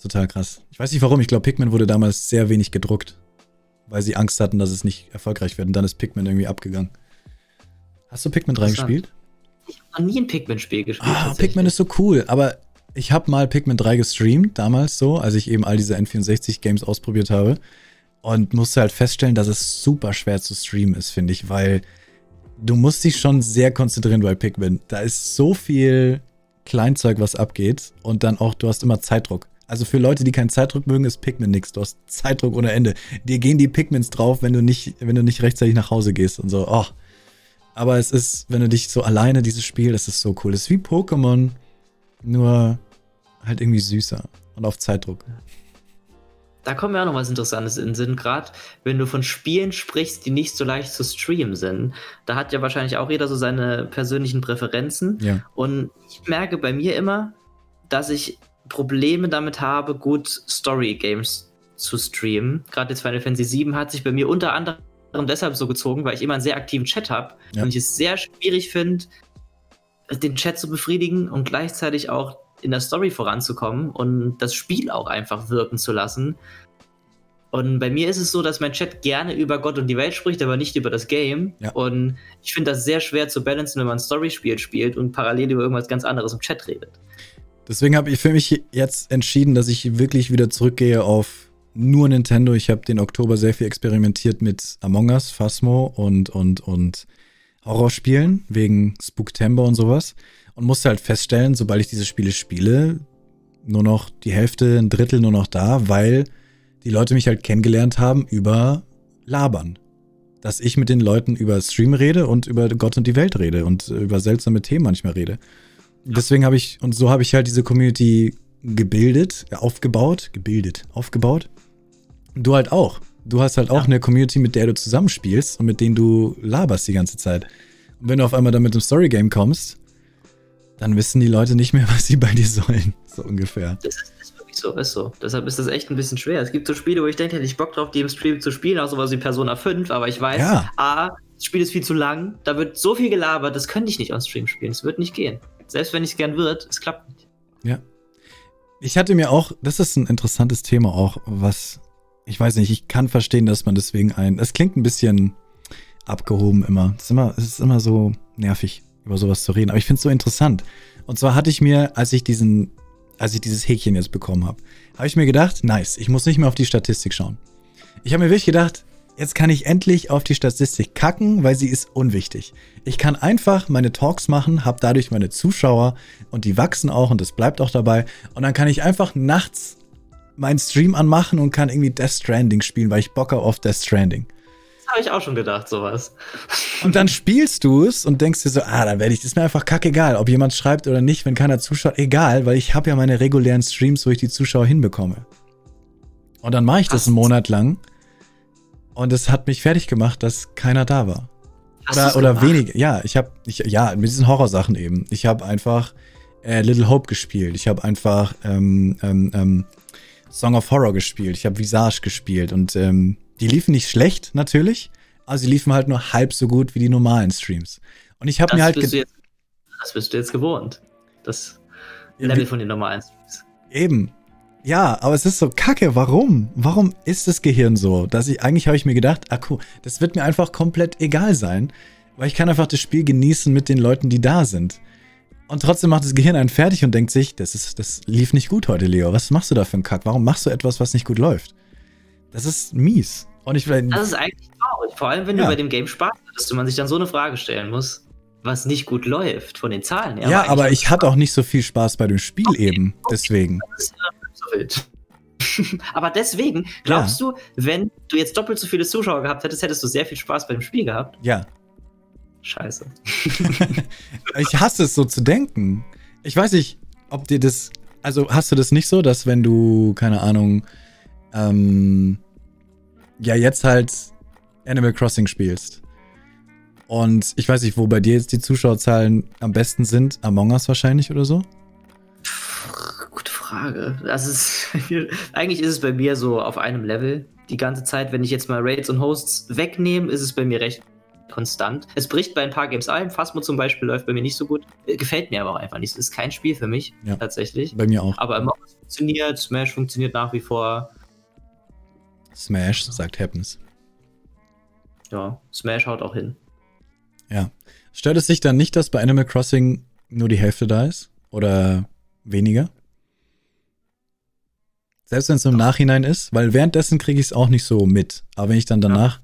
Total krass. Ich weiß nicht warum, ich glaube, Pikmin wurde damals sehr wenig gedruckt, weil sie Angst hatten, dass es nicht erfolgreich wird. Und dann ist Pikmin irgendwie abgegangen. Hast du Pikmin 3 gespielt? Ich habe noch nie ein Pikmin-Spiel gespielt. Ah, Pikmin ist so cool, aber ich habe mal Pikmin 3 gestreamt, damals so, als ich eben all diese N64-Games ausprobiert habe. Und musste halt feststellen, dass es super schwer zu streamen ist, finde ich, weil du musst dich schon sehr konzentrieren bei Pikmin. Da ist so viel Kleinzeug, was abgeht. Und dann auch, du hast immer Zeitdruck. Also für Leute, die keinen Zeitdruck mögen, ist Pikmin nix. Du hast Zeitdruck ohne Ende. Dir gehen die Pikmins drauf, wenn du nicht, wenn du nicht rechtzeitig nach Hause gehst und so. Oh. Aber es ist, wenn du dich so alleine dieses Spiel, das ist so cool. Es ist wie Pokémon, nur halt irgendwie süßer und auf Zeitdruck. Da kommt mir auch noch was Interessantes in den Sinn, gerade wenn du von Spielen sprichst, die nicht so leicht zu streamen sind. Da hat ja wahrscheinlich auch jeder so seine persönlichen Präferenzen. Ja. Und ich merke bei mir immer, dass ich Probleme damit habe, gut Story-Games zu streamen. Gerade jetzt Final Fantasy VII hat sich bei mir unter anderem deshalb so gezogen, weil ich immer einen sehr aktiven Chat habe Ja. und ich es sehr schwierig finde, den Chat zu befriedigen und gleichzeitig auch in der Story voranzukommen und das Spiel auch einfach wirken zu lassen. Und bei mir ist es so, dass mein Chat gerne über Gott und die Welt spricht, aber nicht über das Game. Ja. Und ich finde das sehr schwer zu balancen, wenn man ein Story-Spiel spielt und parallel über irgendwas ganz anderes im Chat redet. Deswegen habe ich für mich jetzt entschieden, dass ich wirklich wieder zurückgehe auf nur Nintendo. Ich habe den Oktober sehr viel experimentiert mit Among Us, Phasmo und, und, und Horrorspielen wegen Spooktember und sowas. Und musste halt feststellen, sobald ich diese Spiele spiele, nur noch die Hälfte, ein Drittel nur noch da, weil die Leute mich halt kennengelernt haben über Labern. Dass ich mit den Leuten über Stream rede und über Gott und die Welt rede und über seltsame Themen manchmal rede. Deswegen habe ich, und so habe ich halt diese Community gebildet, aufgebaut, gebildet, aufgebaut. Du halt auch. Du hast halt auch Ja. eine Community, mit der du zusammenspielst und mit denen du laberst die ganze Zeit. Und wenn du auf einmal dann mit einem Storygame kommst, dann wissen die Leute nicht mehr, was sie bei dir sollen. So ungefähr. Das ist, das ist wirklich so, ist so. Deshalb ist das echt ein bisschen schwer. Es gibt so Spiele, wo ich denke, hätte ich Bock drauf, die im Stream zu spielen, auch sowas wie Persona 5, aber ich weiß, Ja. A, das Spiel ist viel zu lang, da wird so viel gelabert, das könnte ich nicht on Stream spielen. Es wird nicht gehen. Selbst wenn ich es gern würde, es klappt nicht. Ich hatte mir auch, das ist ein interessantes Thema auch, was, ich weiß nicht, ich kann verstehen, dass man deswegen ein, es klingt ein bisschen abgehoben immer. Es ist immer, es ist immer so nervig, über sowas zu reden, aber ich finde es so interessant. Und zwar hatte ich mir, als ich diesen, als ich dieses Häkchen jetzt bekommen habe, habe ich mir gedacht, nice, ich muss nicht mehr auf die Statistik schauen. Ich habe mir wirklich gedacht, jetzt kann ich endlich auf die Statistik kacken, weil sie ist unwichtig. Ich kann einfach meine Talks machen, habe dadurch meine Zuschauer und die wachsen auch und es bleibt auch dabei. Und dann kann ich einfach nachts meinen Stream anmachen und kann irgendwie Death Stranding spielen, weil ich Bock habe auf Death Stranding. Das habe ich auch schon gedacht, sowas. Und dann spielst du es und denkst dir so, ah, dann werde ich, das ist mir einfach kackegal, ob jemand schreibt oder nicht, wenn keiner zuschaut, egal, weil ich habe ja meine regulären Streams, wo ich die Zuschauer hinbekomme. Und dann mache ich das einen Monat lang und es hat mich fertig gemacht, dass keiner da war. Hast Oder, oder wenig. Ja, ich habe, ich, ja, mit diesen Horrorsachen eben. Ich habe einfach äh, Little Hope gespielt. Ich habe einfach ähm, ähm, ähm, Song of Horror gespielt. Ich habe Visage gespielt und ähm, die liefen nicht schlecht natürlich, aber sie liefen halt nur halb so gut wie die normalen Streams. Und ich habe mir halt bist jetzt, das bist du jetzt gewohnt. Das Ja, Level wie- von den normalen Streams. Eben. Ja, aber es ist so kacke. Warum? Warum ist das Gehirn so? Dass ich, eigentlich habe ich mir gedacht, ah cool, das wird mir einfach komplett egal sein, weil ich kann einfach das Spiel genießen mit den Leuten, die da sind. Und trotzdem macht das Gehirn einen fertig und denkt sich, das ist, das lief nicht gut heute, Leo. Was machst du da für einen Kack? Warum machst du etwas, was nicht gut läuft? Das ist mies. Und ich will, Das ist eigentlich traurig. Vor allem, wenn Ja. du bei dem Game Spaß hattest und man sich dann so eine Frage stellen muss, was nicht gut läuft von den Zahlen her. ja, eigentlich aber ich hatte auch nicht so viel Spaß bei dem Spiel eben. Deswegen. ist ja wild. aber deswegen, glaubst du, wenn du jetzt doppelt so viele Zuschauer gehabt hättest, hättest du sehr viel Spaß bei dem Spiel gehabt? Ja. Scheiße. Ich hasse es so zu denken. Ich weiß nicht, ob dir das. Also hast du das nicht so, dass wenn du, keine Ahnung, ähm, ja, jetzt halt Animal Crossing spielst. Und ich weiß nicht, wo bei dir jetzt die Zuschauerzahlen am besten sind. Among Us wahrscheinlich oder so? Frage. Das ist, eigentlich ist es bei mir so auf einem Level die ganze Zeit. Wenn ich jetzt mal Raids und Hosts wegnehme, ist es bei mir recht konstant. Es bricht bei ein paar Games ein. Phasmo zum Beispiel läuft bei mir nicht so gut. Äh, gefällt mir aber auch einfach nicht. Es ist kein Spiel für mich, ja, tatsächlich. Bei mir auch. Aber immer funktioniert. Smash funktioniert nach wie vor. Smash, sagt Happens. Ja, Smash haut auch hin. Ja. Stört es sich dann nicht, dass bei Animal Crossing nur die Hälfte da ist? Oder weniger? Selbst wenn es im Nachhinein ist, weil währenddessen kriege ich es auch nicht so mit. Aber wenn ich dann danach,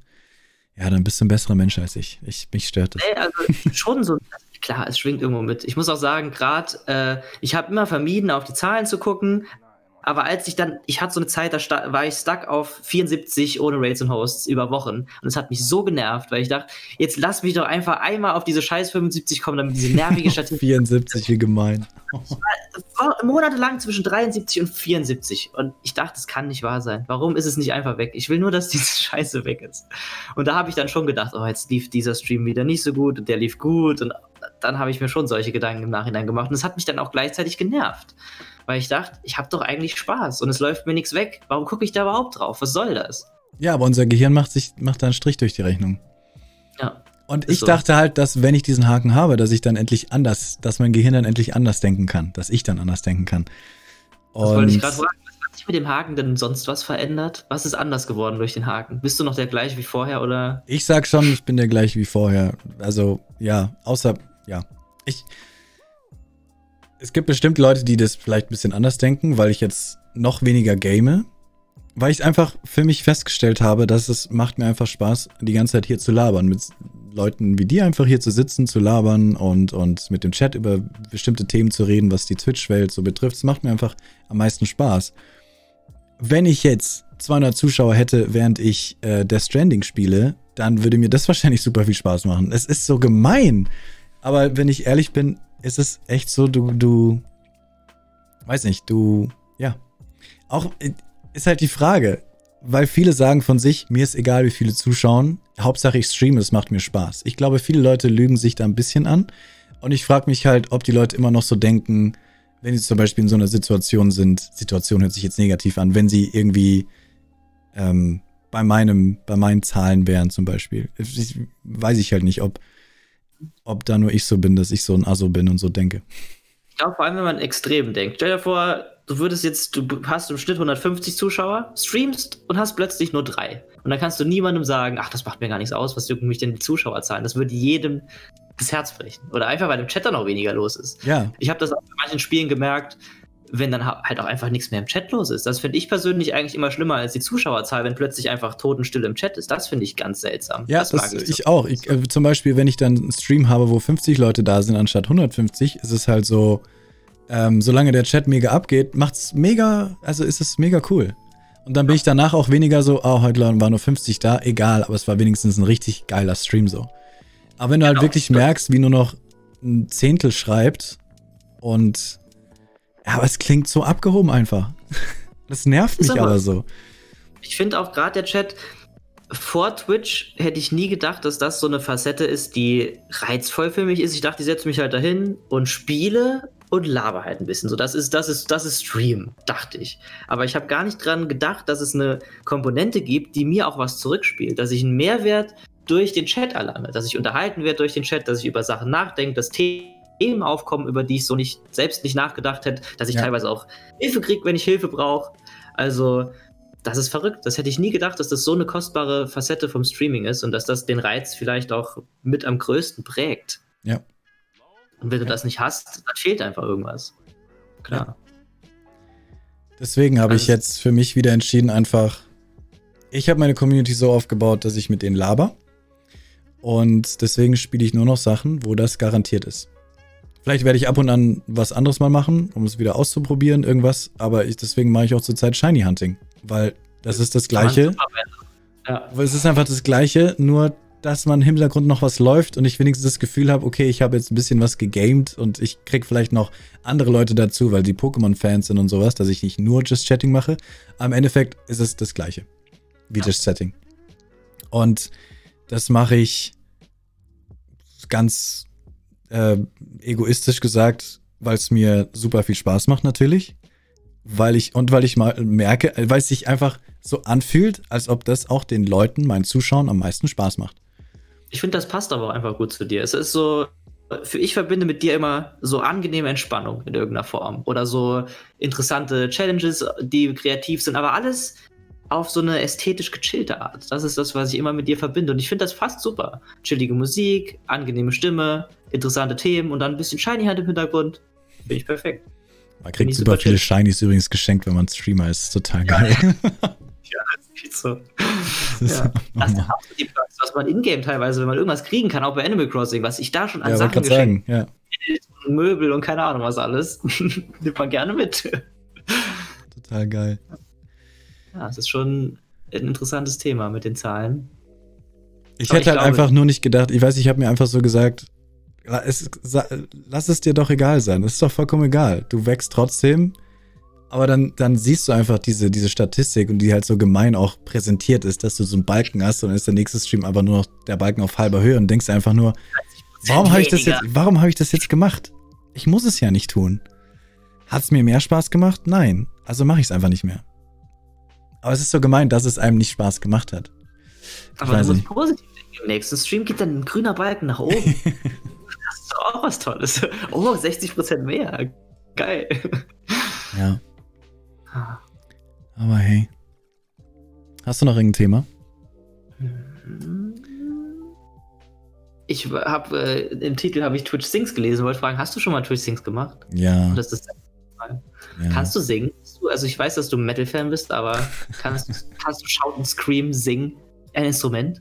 ja, dann bist du ein besserer Mensch als ich. ich mich stört das. Nee, also schon so, klar, es schwingt irgendwo mit. Ich muss auch sagen, gerade, äh, ich habe immer vermieden, auf die Zahlen zu gucken, aber als ich dann, ich hatte so eine Zeit, da war ich stuck auf 74 ohne Raids und Hosts über Wochen. Und es hat mich so genervt, weil ich dachte, jetzt lass mich doch einfach einmal auf diese scheiß 75 kommen, damit diese nervige Statistik. 74, wie gemein. war monatelang zwischen 73 und 74. Und ich dachte, das kann nicht wahr sein. Warum ist es nicht einfach weg? Ich will nur, dass diese Scheiße weg ist. Und da habe ich dann schon gedacht, oh, jetzt lief dieser Stream wieder nicht so gut und der lief gut. Und dann habe ich mir schon solche Gedanken im Nachhinein gemacht. Und es hat mich dann auch gleichzeitig genervt weil ich dachte, ich habe doch eigentlich Spaß und es läuft mir nichts weg. Warum gucke ich da überhaupt drauf? Was soll das? Ja, aber unser Gehirn macht, sich, macht da einen Strich durch die Rechnung. Ja. Und ich so. dachte halt, dass wenn ich diesen Haken habe, dass ich dann endlich anders, dass mein Gehirn dann endlich anders denken kann, dass ich dann anders denken kann. Und das wollte ich gerade fragen. Was hat sich mit dem Haken denn sonst was verändert? Was ist anders geworden durch den Haken? Bist du noch der gleiche wie vorher oder? Ich sag schon, ich bin der gleiche wie vorher. Also ja, außer ja, ich es gibt bestimmt Leute, die das vielleicht ein bisschen anders denken, weil ich jetzt noch weniger game. Weil ich einfach für mich festgestellt habe, dass es macht mir einfach Spaß, die ganze Zeit hier zu labern. Mit Leuten wie dir einfach hier zu sitzen, zu labern und, und mit dem Chat über bestimmte Themen zu reden, was die Twitch-Welt so betrifft. Es macht mir einfach am meisten Spaß. Wenn ich jetzt 200 Zuschauer hätte, während ich äh, Death Stranding spiele, dann würde mir das wahrscheinlich super viel Spaß machen. Es ist so gemein. Aber wenn ich ehrlich bin, ist es echt so, du, du, weiß nicht, du, ja. Auch äh, ist halt die Frage, weil viele sagen von sich, mir ist egal, wie viele zuschauen. Hauptsache ich streame, es macht mir Spaß. Ich glaube, viele Leute lügen sich da ein bisschen an. Und ich frage mich halt, ob die Leute immer noch so denken, wenn sie zum Beispiel in so einer Situation sind, Situation hört sich jetzt negativ an, wenn sie irgendwie ähm, bei meinem, bei meinen Zahlen wären zum Beispiel. Ich, weiß ich halt nicht, ob ob da nur ich so bin, dass ich so ein Asso bin und so denke. Ich glaube, vor allem, wenn man extrem denkt. Stell dir vor, du würdest jetzt, du hast im Schnitt 150 Zuschauer, streamst und hast plötzlich nur drei. Und dann kannst du niemandem sagen, ach, das macht mir gar nichts aus, was jucken mich denn die Zuschauerzahlen? Das würde jedem das Herz brechen. Oder einfach, weil im Chat dann auch weniger los ist. Ja. Ich habe das auch in manchen Spielen gemerkt, wenn dann halt auch einfach nichts mehr im Chat los ist. Das finde ich persönlich eigentlich immer schlimmer als die Zuschauerzahl, wenn plötzlich einfach Totenstille im Chat ist. Das finde ich ganz seltsam. Ja, das, das mag ich, ich auch. Ich, äh, zum Beispiel, wenn ich dann einen Stream habe, wo 50 Leute da sind anstatt 150, ist es halt so, ähm, solange der Chat mega abgeht, macht's mega, also ist es mega cool. Und dann bin ich danach auch weniger so, oh, heute waren nur 50 da, egal, aber es war wenigstens ein richtig geiler Stream so. Aber wenn du halt genau. halt wirklich merkst, wie nur noch ein Zehntel schreibt und ja, aber es klingt so abgehoben einfach. Das nervt mich aber, aber so. Ich finde auch gerade der Chat, vor Twitch hätte ich nie gedacht, dass das so eine Facette ist, die reizvoll für mich ist. Ich dachte, ich setze mich halt dahin und spiele und laber halt ein bisschen. So, das ist, das ist, das ist Stream, dachte ich. Aber ich habe gar nicht dran gedacht, dass es eine Komponente gibt, die mir auch was zurückspielt, dass ich einen Mehrwert durch den Chat erlange, dass ich unterhalten werde durch den Chat, dass ich über Sachen nachdenke, dass Themen Themen aufkommen, über die ich so nicht selbst nicht nachgedacht hätte, dass ich ja. teilweise auch Hilfe kriege, wenn ich Hilfe brauche. Also, das ist verrückt. Das hätte ich nie gedacht, dass das so eine kostbare Facette vom Streaming ist und dass das den Reiz vielleicht auch mit am größten prägt. Ja. Und wenn du ja. das nicht hast, dann fehlt einfach irgendwas. Klar. Ja. Deswegen habe also, ich jetzt für mich wieder entschieden, einfach, ich habe meine Community so aufgebaut, dass ich mit denen laber. Und deswegen spiele ich nur noch Sachen, wo das garantiert ist. Vielleicht werde ich ab und an was anderes mal machen, um es wieder auszuprobieren, irgendwas. Aber ich, deswegen mache ich auch zurzeit Shiny Hunting. Weil das ist das Gleiche. Ja. Es ist einfach das Gleiche, nur dass man im Hintergrund noch was läuft und ich wenigstens das Gefühl habe, okay, ich habe jetzt ein bisschen was gegamed und ich krieg vielleicht noch andere Leute dazu, weil die Pokémon-Fans sind und sowas, dass ich nicht nur Just Chatting mache. Am Endeffekt ist es das Gleiche wie ja. Just Chatting. Und das mache ich ganz äh, egoistisch gesagt, weil es mir super viel Spaß macht natürlich. weil ich, und weil ich mal merke, weil es sich einfach so anfühlt, als ob das auch den Leuten, meinen Zuschauern, am meisten Spaß macht. Ich finde, das passt aber auch einfach gut zu dir. Es ist so, für ich verbinde mit dir immer so angenehme Entspannung in irgendeiner Form oder so interessante Challenges, die kreativ sind, aber alles auf so eine ästhetisch gechillte Art. Das ist das, was ich immer mit dir verbinde und ich finde das fast super. Chillige Musik, angenehme Stimme, interessante Themen und dann ein bisschen Shiny halt im Hintergrund. Finde ich perfekt. Man kriegt super, super viele Shinies übrigens geschenkt, wenn man Streamer ist. Total geil. Ja, das ist so. Das ist ja. Das ist die Perks, was man in-game teilweise, wenn man irgendwas kriegen kann, auch bei Animal Crossing, was ich da schon an ja, Sachen geschenkt sagen, ja. Möbel und keine Ahnung was alles, nimmt man gerne mit. Total geil. Ja, es ist schon ein interessantes Thema mit den Zahlen. Ich Aber hätte ich halt glaube, einfach nur nicht gedacht, ich weiß, ich habe mir einfach so gesagt, es, lass es dir doch egal sein. Das ist doch vollkommen egal. Du wächst trotzdem. Aber dann, dann siehst du einfach diese, diese Statistik und die halt so gemein auch präsentiert ist, dass du so einen Balken hast und dann ist der nächste Stream aber nur noch der Balken auf halber Höhe und denkst einfach nur, warum habe ich das jetzt, warum habe ich das jetzt gemacht? Ich muss es ja nicht tun. Hat es mir mehr Spaß gemacht? Nein. Also mache ich es einfach nicht mehr. Aber es ist so gemein, dass es einem nicht Spaß gemacht hat. Ich aber du musst positiv denken. Im nächsten Stream geht dann ein grüner Balken nach oben. auch was Tolles. Oh, 60% mehr. Geil. Ja. Aber hey. Hast du noch irgendein Thema? Ich habe äh, im Titel habe ich Twitch Sings gelesen, wollte fragen, hast du schon mal Twitch Sings gemacht? Ja. Das ist ja. Kannst du singen? Also ich weiß, dass du Metal-Fan bist, aber kannst, kannst du Shout und Scream singen? Ein Instrument?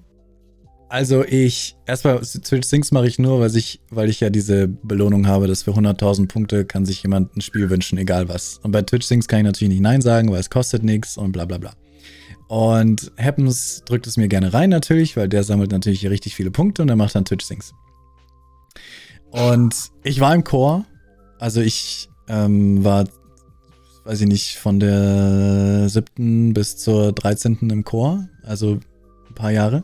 Also ich, erstmal Twitch Sings mache ich nur, weil ich, weil ich ja diese Belohnung habe, dass für 100.000 Punkte kann sich jemand ein Spiel wünschen, egal was. Und bei Twitch Sings kann ich natürlich nicht Nein sagen, weil es kostet nichts und bla bla bla. Und Happens drückt es mir gerne rein natürlich, weil der sammelt natürlich hier richtig viele Punkte und er macht dann Twitch Sings. Und ich war im Chor, also ich ähm, war, weiß ich nicht, von der siebten bis zur 13. im Chor, also ein paar Jahre.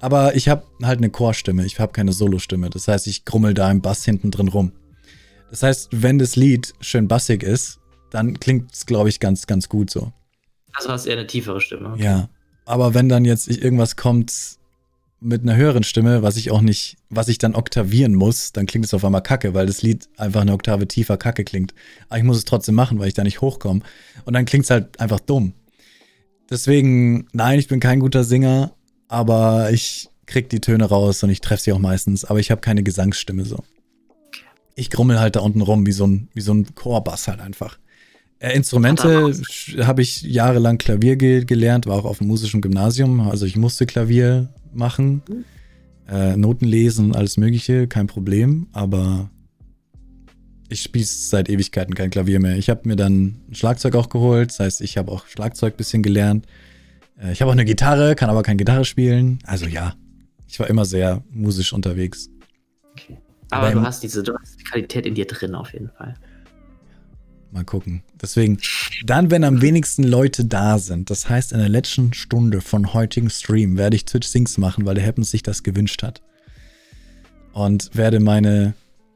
Aber ich habe halt eine Chorstimme, ich habe keine Solostimme. Das heißt, ich grummel da im Bass hinten drin rum. Das heißt, wenn das Lied schön bassig ist, dann klingt es, glaube ich, ganz, ganz gut so. Also hast du eher eine tiefere Stimme. Okay. Ja. Aber wenn dann jetzt irgendwas kommt mit einer höheren Stimme, was ich auch nicht, was ich dann oktavieren muss, dann klingt es auf einmal kacke, weil das Lied einfach eine Oktave tiefer kacke klingt. Aber ich muss es trotzdem machen, weil ich da nicht hochkomme. Und dann klingt es halt einfach dumm. Deswegen, nein, ich bin kein guter Singer, aber ich krieg die Töne raus und ich treffe sie auch meistens, aber ich habe keine Gesangsstimme so. Ich grummel halt da unten rum wie so ein, wie so ein Chorbass halt einfach. Äh, Instrumente habe ich jahrelang Klavier ge gelernt, war auch auf dem musischen Gymnasium, also ich musste Klavier machen, äh, Noten lesen, alles mögliche, kein Problem, aber ich spiele seit Ewigkeiten kein Klavier mehr. Ich habe mir dann ein Schlagzeug auch geholt, das heißt, ich habe auch Schlagzeug ein bisschen gelernt äh, ich habe auch eine Gitarre, kann aber keine Gitarre spielen. Also ja, ich war immer sehr musisch unterwegs. Okay. Aber, aber du hast diese du hast die Qualität in dir drin auf jeden Fall. Mal gucken. Deswegen, dann, wenn am wenigsten Leute da sind, das heißt, in der letzten Stunde von heutigen Stream werde ich Twitch Sings machen, weil der Happens sich das gewünscht hat. Und werde meine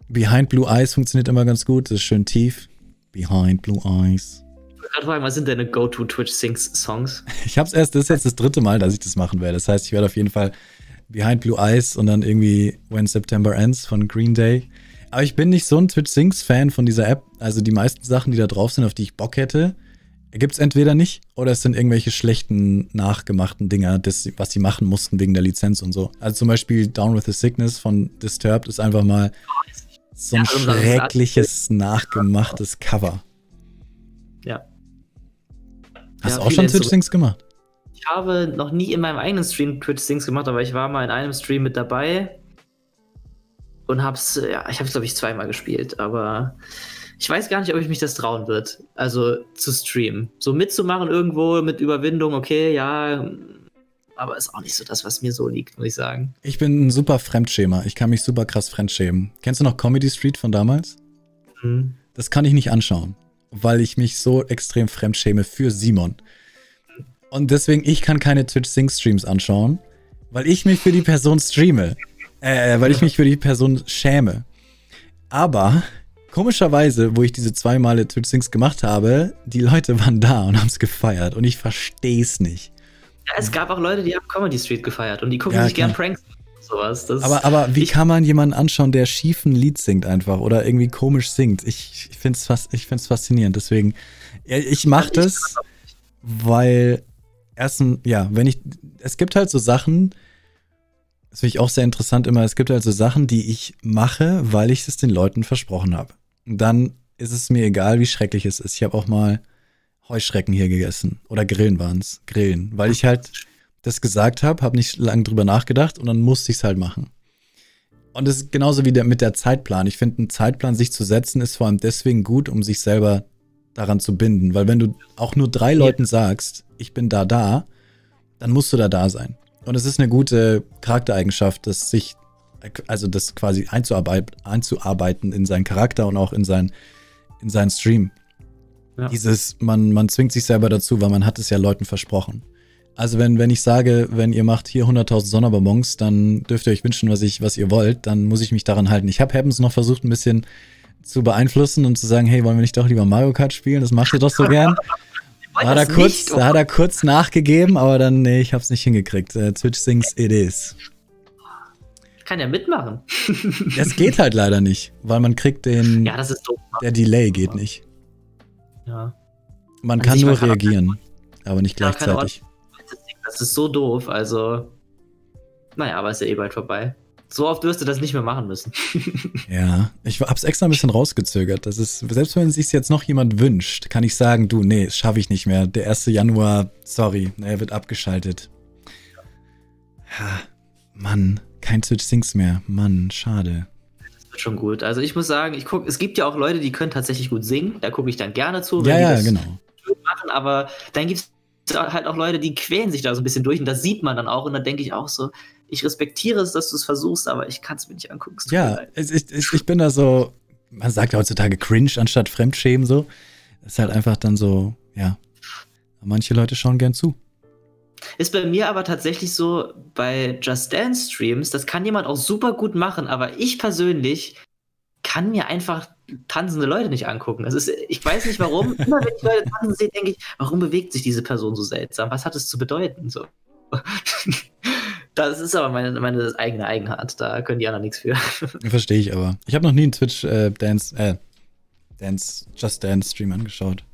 Behind Blue Eyes funktioniert immer ganz gut, das ist schön tief. Behind Blue Eyes gerade fragen, was sind deine Go-To Twitch Sings Songs? Ich hab's erst, das ist jetzt das dritte Mal, dass ich das machen werde. Das heißt, ich werde auf jeden Fall Behind Blue Eyes und dann irgendwie When September Ends von Green Day. Aber ich bin nicht so ein Twitch Sings Fan von dieser App. Also die meisten Sachen, die da drauf sind, auf die ich Bock hätte, gibt es entweder nicht oder es sind irgendwelche schlechten, nachgemachten Dinger, das, was sie machen mussten wegen der Lizenz und so. Also zum Beispiel Down with the Sickness von Disturbed ist einfach mal so ein ja, schreckliches, nachgemachtes Cover. Ja. Hast ja, du auch schon Twitch-Things gemacht? Ich habe noch nie in meinem eigenen Stream Twitch-Things gemacht, aber ich war mal in einem Stream mit dabei und hab's, ja, ich hab's, glaube ich, zweimal gespielt, aber ich weiß gar nicht, ob ich mich das trauen wird. Also zu streamen. So mitzumachen irgendwo mit Überwindung, okay, ja, aber ist auch nicht so das, was mir so liegt, muss ich sagen. Ich bin ein super Fremdschämer. Ich kann mich super krass fremdschämen. Kennst du noch Comedy Street von damals? Mhm. Das kann ich nicht anschauen weil ich mich so extrem fremdschäme für Simon. Und deswegen, ich kann keine Twitch-Sing-Streams anschauen, weil ich mich für die Person streame. Äh, weil ich mich für die Person schäme. Aber komischerweise, wo ich diese zwei Male Twitch Sings gemacht habe, die Leute waren da und haben es gefeiert und ich verstehe es nicht. Ja, es gab auch Leute, die haben Comedy Street gefeiert und die gucken ja, sich gern Pranks sowas. Das aber, aber wie ich, kann man jemanden anschauen, der schief ein Lied singt einfach oder irgendwie komisch singt? Ich, ich finde es faszinierend. Deswegen, ich mache das, weil erstens, ja, wenn ich, es gibt halt so Sachen, das finde ich auch sehr interessant immer, es gibt halt so Sachen, die ich mache, weil ich es den Leuten versprochen habe. Dann ist es mir egal, wie schrecklich es ist. Ich habe auch mal Heuschrecken hier gegessen. Oder Grillen waren es. Grillen. Weil ich halt das gesagt habe, habe nicht lange drüber nachgedacht und dann musste ich es halt machen. Und es ist genauso wie der, mit der Zeitplan. Ich finde, einen Zeitplan sich zu setzen, ist vor allem deswegen gut, um sich selber daran zu binden. Weil wenn du auch nur drei Leuten sagst, ich bin da, da, dann musst du da da sein. Und es ist eine gute Charaktereigenschaft, das sich, also das quasi einzuarbeiten, einzuarbeiten in seinen Charakter und auch in, sein, in seinen Stream. Ja. Dieses, man, man zwingt sich selber dazu, weil man hat es ja Leuten versprochen. Also wenn, wenn ich sage, wenn ihr macht hier 100.000 Sonderbonbons, dann dürft ihr euch wünschen, was, ich, was ihr wollt, dann muss ich mich daran halten. Ich habe Happens noch versucht, ein bisschen zu beeinflussen und zu sagen, hey, wollen wir nicht doch lieber Mario Kart spielen? Das macht ihr doch so gern. Hat er, kurz, nicht, oh. hat er kurz nachgegeben, aber dann, nee, ich hab's nicht hingekriegt. Uh, Twitch sings it is. Kann ja mitmachen. Das geht halt leider nicht, weil man kriegt den. Ja, das ist doof. Der Delay geht nicht. Ja. Man An kann nur reagieren, aber nicht gleichzeitig. Das ist so doof, also. Naja, aber ist ja eh bald vorbei. So oft wirst du das nicht mehr machen müssen. ja, ich hab's extra ein bisschen rausgezögert. Das ist, selbst wenn sich jetzt noch jemand wünscht, kann ich sagen, du, nee, das schaffe ich nicht mehr. Der 1. Januar, sorry, er wird abgeschaltet. Ja, Mann, kein Twitch Sings mehr. Mann, schade. Das wird schon gut. Also ich muss sagen, ich guck, es gibt ja auch Leute, die können tatsächlich gut singen. Da gucke ich dann gerne zu, wenn ja, die ja, das genau. machen. Aber dann gibt es halt auch Leute, die quälen sich da so ein bisschen durch und das sieht man dann auch. Und dann denke ich auch so, ich respektiere es, dass du es versuchst, aber ich kann es mir nicht angucken. Ja, ich, ich, ich bin da so, man sagt ja heutzutage cringe anstatt Fremdschämen so. Das ist halt einfach dann so, ja. Manche Leute schauen gern zu. Ist bei mir aber tatsächlich so bei Just Dance Streams, das kann jemand auch super gut machen, aber ich persönlich kann mir einfach tanzende Leute nicht angucken. Das ist, ich weiß nicht warum. Immer wenn ich Leute tanzen sehe, denke ich, warum bewegt sich diese Person so seltsam? Was hat es zu bedeuten? So. Das ist aber meine, meine eigene Eigenart. Da können die anderen nichts für. Verstehe ich aber. Ich habe noch nie einen Twitch äh, Dance, äh, Dance, Just Dance Stream angeschaut.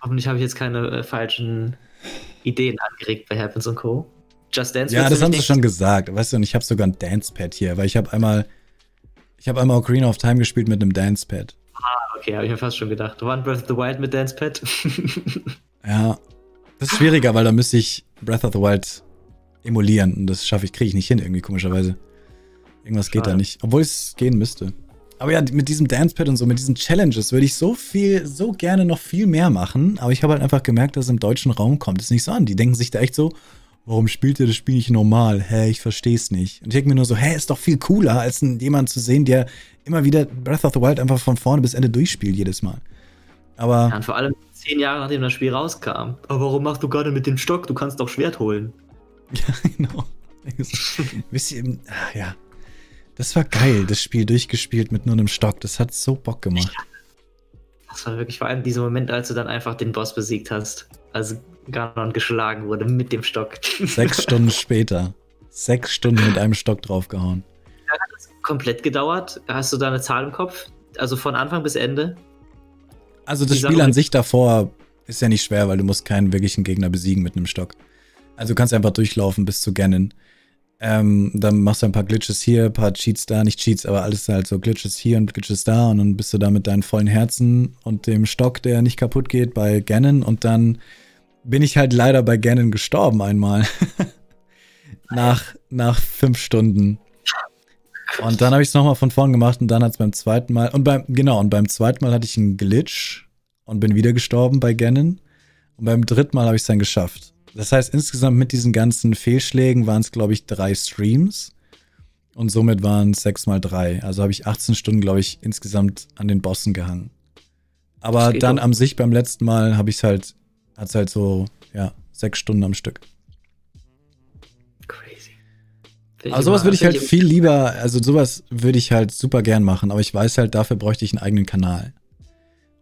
Hoffentlich habe ich jetzt keine äh, falschen Ideen angeregt bei Happens und Co. Just Dance. Ja, das haben sie schon gesagt. Weißt du, und ich habe sogar ein Dance-Pad hier, weil ich habe einmal, ich habe einmal Ocarina of Time gespielt mit einem Dance-Pad. Ah, okay, habe ich mir fast schon gedacht. One Breath of the Wild mit Dance-Pad. ja, das ist schwieriger, weil da müsste ich Breath of the Wild emulieren. Und das schaffe ich, kriege ich nicht hin, irgendwie komischerweise. Irgendwas geht da nicht. Obwohl es gehen müsste. Aber ja, mit diesem Dancepad und so, mit diesen Challenges würde ich so viel, so gerne noch viel mehr machen. Aber ich habe halt einfach gemerkt, dass es im deutschen Raum kommt. Das ist nicht so an. Die denken sich da echt so, warum spielt ihr das Spiel nicht normal? Hä, ich verstehe es nicht. Und ich denke mir nur so, hä, ist doch viel cooler, als jemand zu sehen, der immer wieder Breath of the Wild einfach von vorne bis Ende durchspielt, jedes Mal. Aber. Ja, und vor allem zehn Jahre nachdem das Spiel rauskam. Aber warum machst du gerade mit dem Stock? Du kannst doch Schwert holen. Ja, genau. Wisst ihr, ach, ja. Das war geil, das Spiel durchgespielt mit nur einem Stock. Das hat so Bock gemacht. Das war wirklich vor allem dieser Moment, als du dann einfach den Boss besiegt hast. Also Ganon geschlagen wurde mit dem Stock. Sechs Stunden später. Sechs Stunden mit einem Stock draufgehauen. Hat das komplett gedauert? Hast du da eine Zahl im Kopf? Also von Anfang bis Ende? Also das Spiel an sich davor ist ja nicht schwer, weil du musst keinen wirklichen Gegner besiegen mit einem Stock. Also du kannst einfach durchlaufen bis zu Ganon. Ähm, dann machst du ein paar Glitches hier, ein paar Cheats da, nicht Cheats, aber alles halt so Glitches hier und Glitches da und dann bist du da mit deinen vollen Herzen und dem Stock, der nicht kaputt geht, bei Ganon und dann bin ich halt leider bei Ganon gestorben einmal. nach, nach fünf Stunden. Und dann habe ich es nochmal von vorn gemacht und dann hat es beim zweiten Mal, und beim, genau, und beim zweiten Mal hatte ich einen Glitch und bin wieder gestorben bei Ganon. Und beim dritten Mal habe ich es dann geschafft. Das heißt, insgesamt mit diesen ganzen Fehlschlägen waren es, glaube ich, drei Streams. Und somit waren es sechs mal drei. Also habe ich 18 Stunden, glaube ich, insgesamt an den Bossen gehangen. Aber dann am sich beim letzten Mal habe ich es halt, hat es halt so, ja, sechs Stunden am Stück. Crazy. Aber sowas würde ich halt viel lieber, also sowas würde ich halt super gern machen, aber ich weiß halt, dafür bräuchte ich einen eigenen Kanal.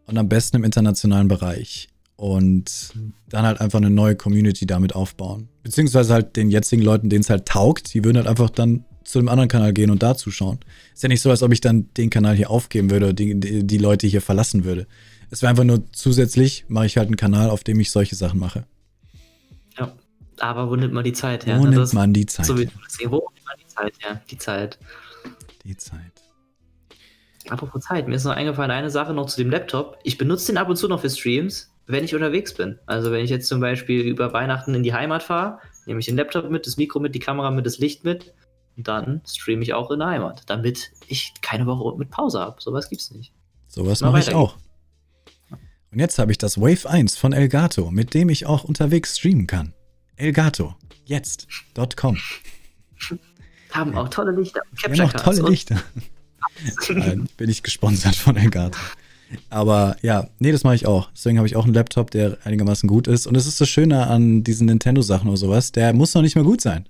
Und am besten im internationalen Bereich. Und dann halt einfach eine neue Community damit aufbauen. Beziehungsweise halt den jetzigen Leuten, denen es halt taugt, die würden halt einfach dann zu einem anderen Kanal gehen und da zuschauen. Ist ja nicht so, als ob ich dann den Kanal hier aufgeben würde oder die, die, die Leute hier verlassen würde. Es wäre einfach nur zusätzlich, mache ich halt einen Kanal, auf dem ich solche Sachen mache. Ja, aber wo nimmt man die Zeit her? Wo nimmt das man die Zeit so, her? Wo nimmt man die Zeit her? Die Zeit. Die Zeit. Apropos Zeit, mir ist noch eingefallen, eine Sache noch zu dem Laptop. Ich benutze den ab und zu noch für Streams, wenn ich unterwegs bin. Also wenn ich jetzt zum Beispiel über Weihnachten in die Heimat fahre, nehme ich den Laptop mit, das Mikro mit, die Kamera mit, das Licht mit und dann streame ich auch in der Heimat, damit ich keine Woche mit Pause habe. Sowas gibt's nicht. Sowas mache ich auch. Und jetzt habe ich das Wave 1 von Elgato, mit dem ich auch unterwegs streamen kann. Elgato, jetzt.com. Haben auch tolle Lichter. Capture Haben auch tolle Lichter. bin ich gesponsert von Elgato. Aber ja, nee, das mache ich auch. Deswegen habe ich auch einen Laptop, der einigermaßen gut ist. Und es ist das Schöne an diesen Nintendo-Sachen oder sowas, der muss noch nicht mehr gut sein.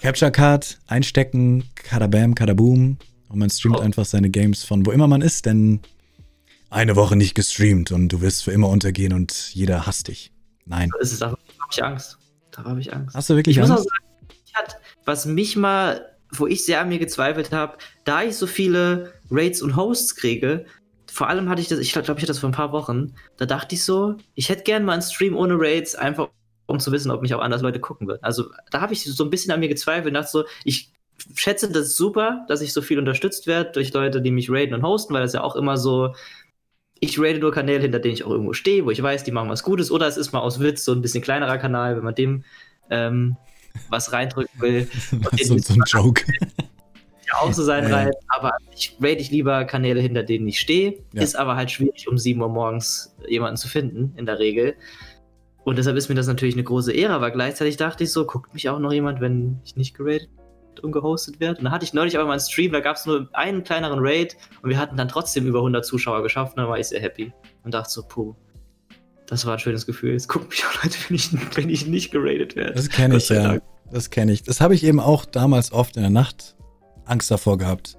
Capture Card, einstecken, kadabam, kadaboom. Und man streamt oh. einfach seine Games von wo immer man ist, denn eine Woche nicht gestreamt und du wirst für immer untergehen und jeder hasst dich. Nein. Das ist, da habe ich Angst. Da habe ich Angst. Hast du wirklich ich Angst? Muss auch sagen, hat, was mich mal, wo ich sehr an mir gezweifelt habe, da ich so viele Raids und Hosts kriege, vor allem hatte ich das, ich glaube, ich hatte das vor ein paar Wochen, da dachte ich so, ich hätte gern mal einen Stream ohne Raids, einfach um zu wissen, ob mich auch anders Leute gucken würden. Also da habe ich so ein bisschen an mir gezweifelt und dachte so, ich schätze das super, dass ich so viel unterstützt werde durch Leute, die mich raiden und hosten, weil das ja auch immer so, ich rate nur Kanäle, hinter denen ich auch irgendwo stehe, wo ich weiß, die machen was Gutes, oder es ist mal aus Witz so ein bisschen kleinerer Kanal, wenn man dem ähm, was reindrücken will. so, so ein Joke ja auch so sein ja. Reiz, aber ich rate ich lieber Kanäle, hinter denen ich stehe. Ja. Ist aber halt schwierig, um 7 Uhr morgens jemanden zu finden, in der Regel. Und deshalb ist mir das natürlich eine große Ehre, aber gleichzeitig dachte ich so, guckt mich auch noch jemand, wenn ich nicht geratet und gehostet werde. Und da hatte ich neulich aber mal einen Stream, da gab es nur einen kleineren Raid und wir hatten dann trotzdem über 100 Zuschauer geschafft und dann war ich sehr happy und dachte so, puh, das war ein schönes Gefühl. Jetzt guckt mich auch Leute, wenn ich, wenn ich nicht geratet werde. Das kenne ich ja. Das kenne ich. Das habe ich eben auch damals oft in der Nacht Angst davor gehabt.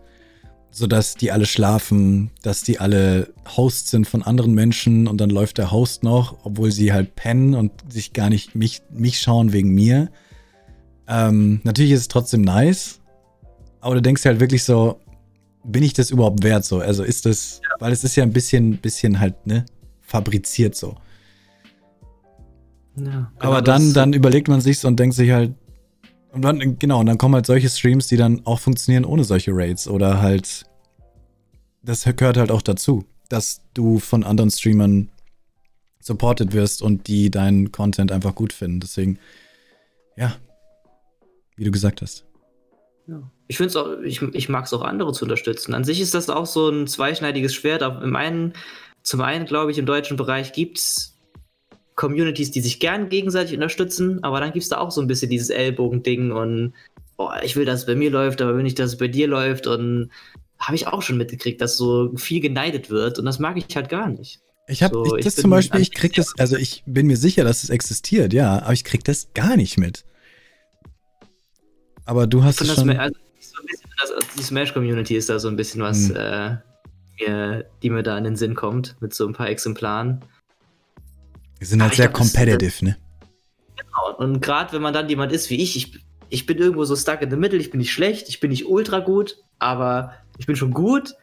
Sodass die alle schlafen, dass die alle Hosts sind von anderen Menschen und dann läuft der Host noch, obwohl sie halt pennen und sich gar nicht mich, mich schauen wegen mir. Ähm, natürlich ist es trotzdem nice, aber du denkst halt wirklich so, bin ich das überhaupt wert so? Also ist das, ja. weil es ist ja ein bisschen, bisschen halt, ne, fabriziert so. Ja, aber dann, dann überlegt man sich und denkt sich halt, und dann, genau, und dann kommen halt solche Streams, die dann auch funktionieren ohne solche Raids. Oder halt, das gehört halt auch dazu, dass du von anderen Streamern supported wirst und die deinen Content einfach gut finden. Deswegen, ja, wie du gesagt hast. Ja. Ich finde es auch, ich, ich mag es auch andere zu unterstützen. An sich ist das auch so ein zweischneidiges Schwert. Im einen, zum einen, glaube ich, im deutschen Bereich gibt es Communities, die sich gern gegenseitig unterstützen, aber dann gibt es da auch so ein bisschen dieses Ellbogending und oh, ich will, dass es bei mir läuft, aber will nicht, dass es bei dir läuft und habe ich auch schon mitgekriegt, dass so viel geneidet wird und das mag ich halt gar nicht. Ich habe so, das zum Beispiel, ich krieg das, also ich bin mir sicher, dass es existiert, ja, aber ich krieg das gar nicht mit. Aber du hast es schon. Also, so das, die Smash-Community ist da so ein bisschen was, hm. äh, die mir da in den Sinn kommt, mit so ein paar Exemplaren. Wir sind halt sehr glaub, competitive, ne? Genau. Und gerade wenn man dann jemand ist wie ich, ich, ich bin irgendwo so stuck in the middle, ich bin nicht schlecht, ich bin nicht ultra gut, aber ich bin schon gut.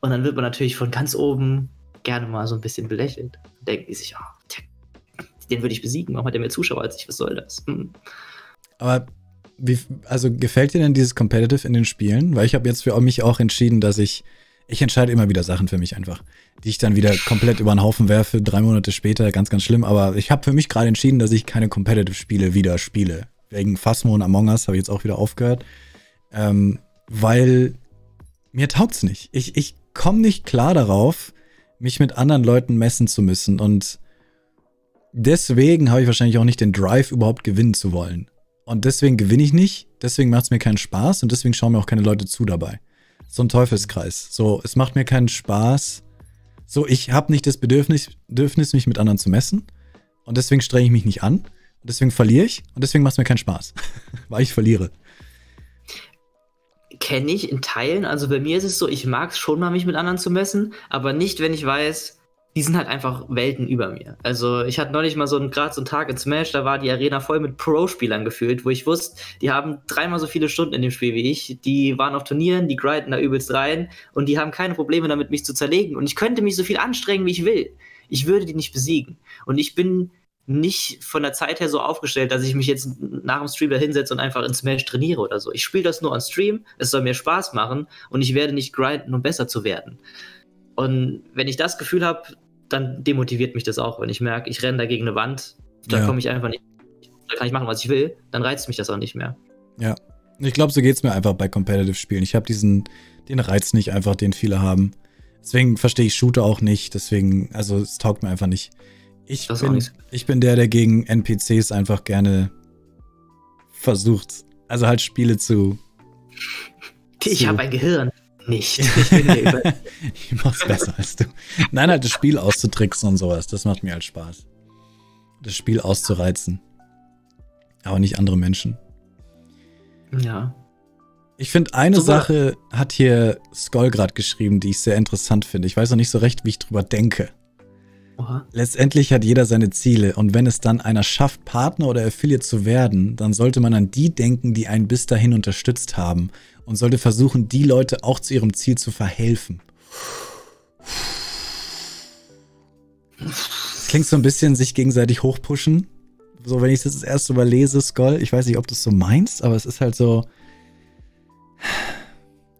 Und dann wird man natürlich von ganz oben gerne mal so ein bisschen belächelt. Denken die sich, oh, den würde ich besiegen, warum hat der mehr Zuschauer als ich, was soll das? Hm. Aber wie, also gefällt dir denn dieses Competitive in den Spielen? Weil ich habe jetzt für mich auch entschieden, dass ich ich entscheide immer wieder Sachen für mich einfach, die ich dann wieder komplett über den Haufen werfe, drei Monate später, ganz, ganz schlimm. Aber ich habe für mich gerade entschieden, dass ich keine Competitive-Spiele wieder spiele. Wegen Phasmo und Among Us habe ich jetzt auch wieder aufgehört. Ähm, weil mir taugt's nicht. Ich, ich komme nicht klar darauf, mich mit anderen Leuten messen zu müssen. Und deswegen habe ich wahrscheinlich auch nicht den Drive, überhaupt gewinnen zu wollen. Und deswegen gewinne ich nicht, deswegen macht es mir keinen Spaß und deswegen schauen mir auch keine Leute zu dabei so ein Teufelskreis. So, es macht mir keinen Spaß. So, ich habe nicht das Bedürfnis, Bedürfnis, mich mit anderen zu messen. Und deswegen strenge ich mich nicht an. Und deswegen verliere ich. Und deswegen macht es mir keinen Spaß. Weil ich verliere. kenne ich in Teilen. Also bei mir ist es so, ich mag es schon mal, mich mit anderen zu messen, aber nicht, wenn ich weiß, die sind halt einfach Welten über mir. Also ich hatte neulich mal so einen gerade so einen Tag in Smash, da war die Arena voll mit Pro-Spielern gefüllt, wo ich wusste, die haben dreimal so viele Stunden in dem Spiel wie ich. Die waren auf Turnieren, die grinden da übelst rein und die haben keine Probleme damit, mich zu zerlegen. Und ich könnte mich so viel anstrengen, wie ich will. Ich würde die nicht besiegen. Und ich bin nicht von der Zeit her so aufgestellt, dass ich mich jetzt nach dem Stream da hinsetze und einfach in Smash trainiere oder so. Ich spiele das nur on Stream, es soll mir Spaß machen und ich werde nicht grinden, um besser zu werden. Und wenn ich das Gefühl habe, dann demotiviert mich das auch, wenn ich merke, ich renne da gegen eine Wand, da ja. komme ich einfach nicht, da kann ich machen, was ich will, dann reizt mich das auch nicht mehr. Ja, ich glaube, so geht es mir einfach bei Competitive-Spielen. Ich habe diesen, den Reiz nicht einfach, den viele haben. Deswegen verstehe ich Shooter auch nicht, deswegen, also es taugt mir einfach nicht. Ich bin, ich bin der, der gegen NPCs einfach gerne versucht, also halt Spiele zu. Ich habe ein Gehirn nicht. Ich, ich mach's besser als du. Nein, halt das Spiel auszutricksen und sowas. Das macht mir halt Spaß. Das Spiel auszureizen. Aber nicht andere Menschen. Ja. Ich finde, eine so, Sache hat hier Skoll gerade geschrieben, die ich sehr interessant finde. Ich weiß noch nicht so recht, wie ich drüber denke. Oha. Letztendlich hat jeder seine Ziele und wenn es dann einer schafft, Partner oder Affiliate zu werden, dann sollte man an die denken, die einen bis dahin unterstützt haben und sollte versuchen, die Leute auch zu ihrem Ziel zu verhelfen. Das klingt so ein bisschen sich gegenseitig hochpushen. So, wenn ich das, das erste Mal lese, Skoll, ich weiß nicht, ob du es so meinst, aber es ist halt so.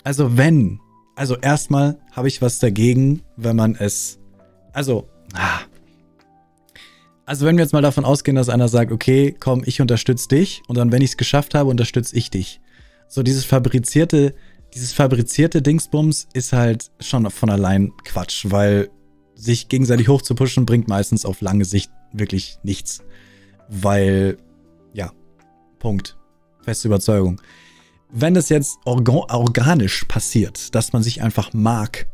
Also, wenn. Also, erstmal habe ich was dagegen, wenn man es. Also, ah. Also, wenn wir jetzt mal davon ausgehen, dass einer sagt, okay, komm, ich unterstütze dich und dann, wenn ich es geschafft habe, unterstütze ich dich so dieses fabrizierte, dieses fabrizierte Dingsbums ist halt schon von allein Quatsch, weil sich gegenseitig hochzupushen bringt meistens auf lange Sicht wirklich nichts. Weil, ja, Punkt. Feste Überzeugung. Wenn das jetzt organisch passiert, dass man sich einfach mag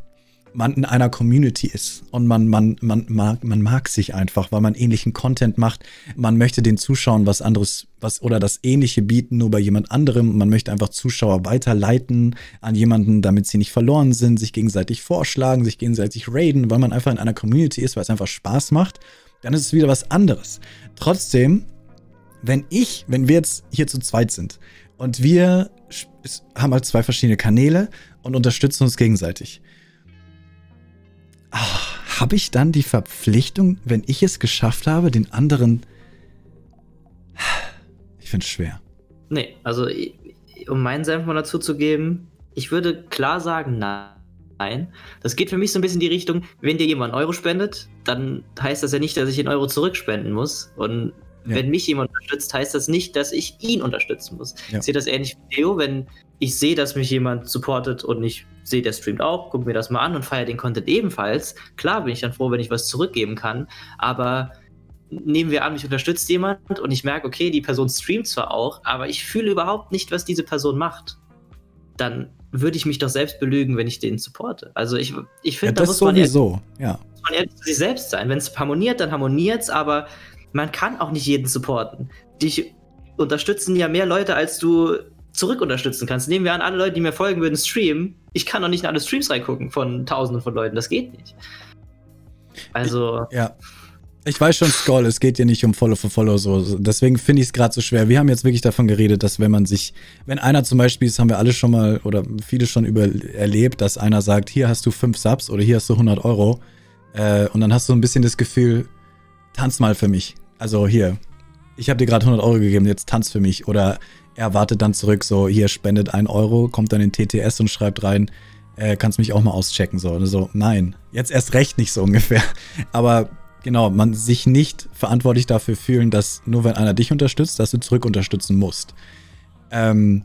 man in einer Community ist und man, man, man, mag, man mag sich einfach, weil man ähnlichen Content macht. Man möchte den Zuschauern was anderes, was oder das Ähnliche bieten, nur bei jemand anderem. Man möchte einfach Zuschauer weiterleiten an jemanden, damit sie nicht verloren sind, sich gegenseitig vorschlagen, sich gegenseitig raiden, weil man einfach in einer Community ist, weil es einfach Spaß macht. Dann ist es wieder was anderes. Trotzdem, wenn ich, wenn wir jetzt hier zu zweit sind und wir haben halt zwei verschiedene Kanäle und unterstützen uns gegenseitig habe ich dann die Verpflichtung, wenn ich es geschafft habe, den anderen. Ich finde es schwer. Nee, also um meinen Senf mal dazu zu geben, ich würde klar sagen, nein. Das geht für mich so ein bisschen in die Richtung, wenn dir jemand einen Euro spendet, dann heißt das ja nicht, dass ich den Euro zurückspenden muss. Und ja. wenn mich jemand unterstützt, heißt das nicht, dass ich ihn unterstützen muss. Ja. Ich sehe das ähnlich wie Theo, wenn ich sehe, dass mich jemand supportet und ich sehe, der streamt auch, gucke mir das mal an und feiere den Content ebenfalls. Klar bin ich dann froh, wenn ich was zurückgeben kann, aber nehmen wir an, mich unterstützt jemand und ich merke, okay, die Person streamt zwar auch, aber ich fühle überhaupt nicht, was diese Person macht. Dann würde ich mich doch selbst belügen, wenn ich den supporte. Also ich, ich finde, ja, da muss man, sowieso. Ja. muss man ehrlich zu sich selbst sein. Wenn es harmoniert, dann harmoniert es, aber man kann auch nicht jeden supporten. Dich unterstützen ja mehr Leute, als du zurück unterstützen kannst. Nehmen wir an, alle Leute, die mir folgen würden, streamen. Ich kann doch nicht in alle Streams reingucken von tausenden von Leuten. Das geht nicht. Also. Ich, ja. Ich weiß schon, Skull, es geht hier nicht um Follow for Follow so. Deswegen finde ich es gerade so schwer. Wir haben jetzt wirklich davon geredet, dass wenn man sich, wenn einer zum Beispiel, das haben wir alle schon mal oder viele schon über erlebt, dass einer sagt, hier hast du fünf Subs oder hier hast du 100 Euro. Äh, und dann hast du ein bisschen das Gefühl, tanz mal für mich. Also hier, ich habe dir gerade 100 Euro gegeben, jetzt tanz für mich. Oder er wartet dann zurück, so, hier spendet ein Euro, kommt dann in TTS und schreibt rein, äh, kannst mich auch mal auschecken, so. Und so, nein, jetzt erst recht nicht so ungefähr. Aber genau, man sich nicht verantwortlich dafür fühlen, dass nur wenn einer dich unterstützt, dass du zurück unterstützen musst. Ähm,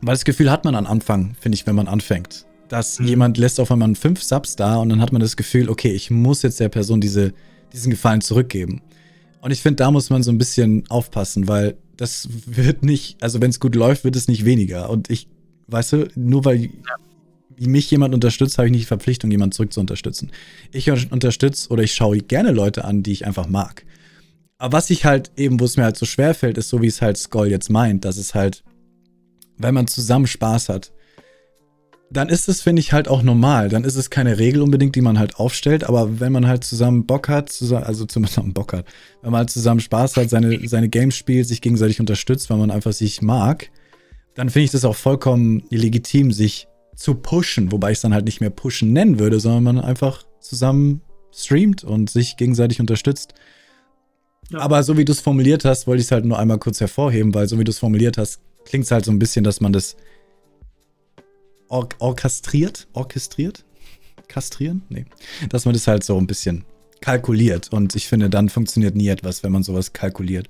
weil das Gefühl hat man am Anfang, finde ich, wenn man anfängt. Dass mhm. jemand lässt auf einmal fünf Subs da und dann hat man das Gefühl, okay, ich muss jetzt der Person diese, diesen Gefallen zurückgeben. Und ich finde, da muss man so ein bisschen aufpassen, weil das wird nicht, also wenn es gut läuft, wird es nicht weniger. Und ich, weißt du, nur weil mich jemand unterstützt, habe ich nicht die Verpflichtung, jemanden zurück zu unterstützen. Ich unterstütze oder ich schaue gerne Leute an, die ich einfach mag. Aber was ich halt eben, wo es mir halt so schwer fällt, ist so, wie es halt Skoll jetzt meint, dass es halt, wenn man zusammen Spaß hat, dann ist es, finde ich, halt auch normal. Dann ist es keine Regel unbedingt, die man halt aufstellt, aber wenn man halt zusammen Bock hat, zusammen, also zusammen Bock hat, wenn man halt zusammen Spaß hat, seine, seine Games spielt, sich gegenseitig unterstützt, weil man einfach sich mag, dann finde ich das auch vollkommen legitim, sich zu pushen, wobei ich es dann halt nicht mehr pushen nennen würde, sondern man einfach zusammen streamt und sich gegenseitig unterstützt. Ja. Aber so wie du es formuliert hast, wollte ich es halt nur einmal kurz hervorheben, weil so wie du es formuliert hast, klingt es halt so ein bisschen, dass man das or orchestriert, orchestriert, kastrieren? Nee. Dass man das halt so ein bisschen kalkuliert. Und ich finde, dann funktioniert nie etwas, wenn man sowas kalkuliert.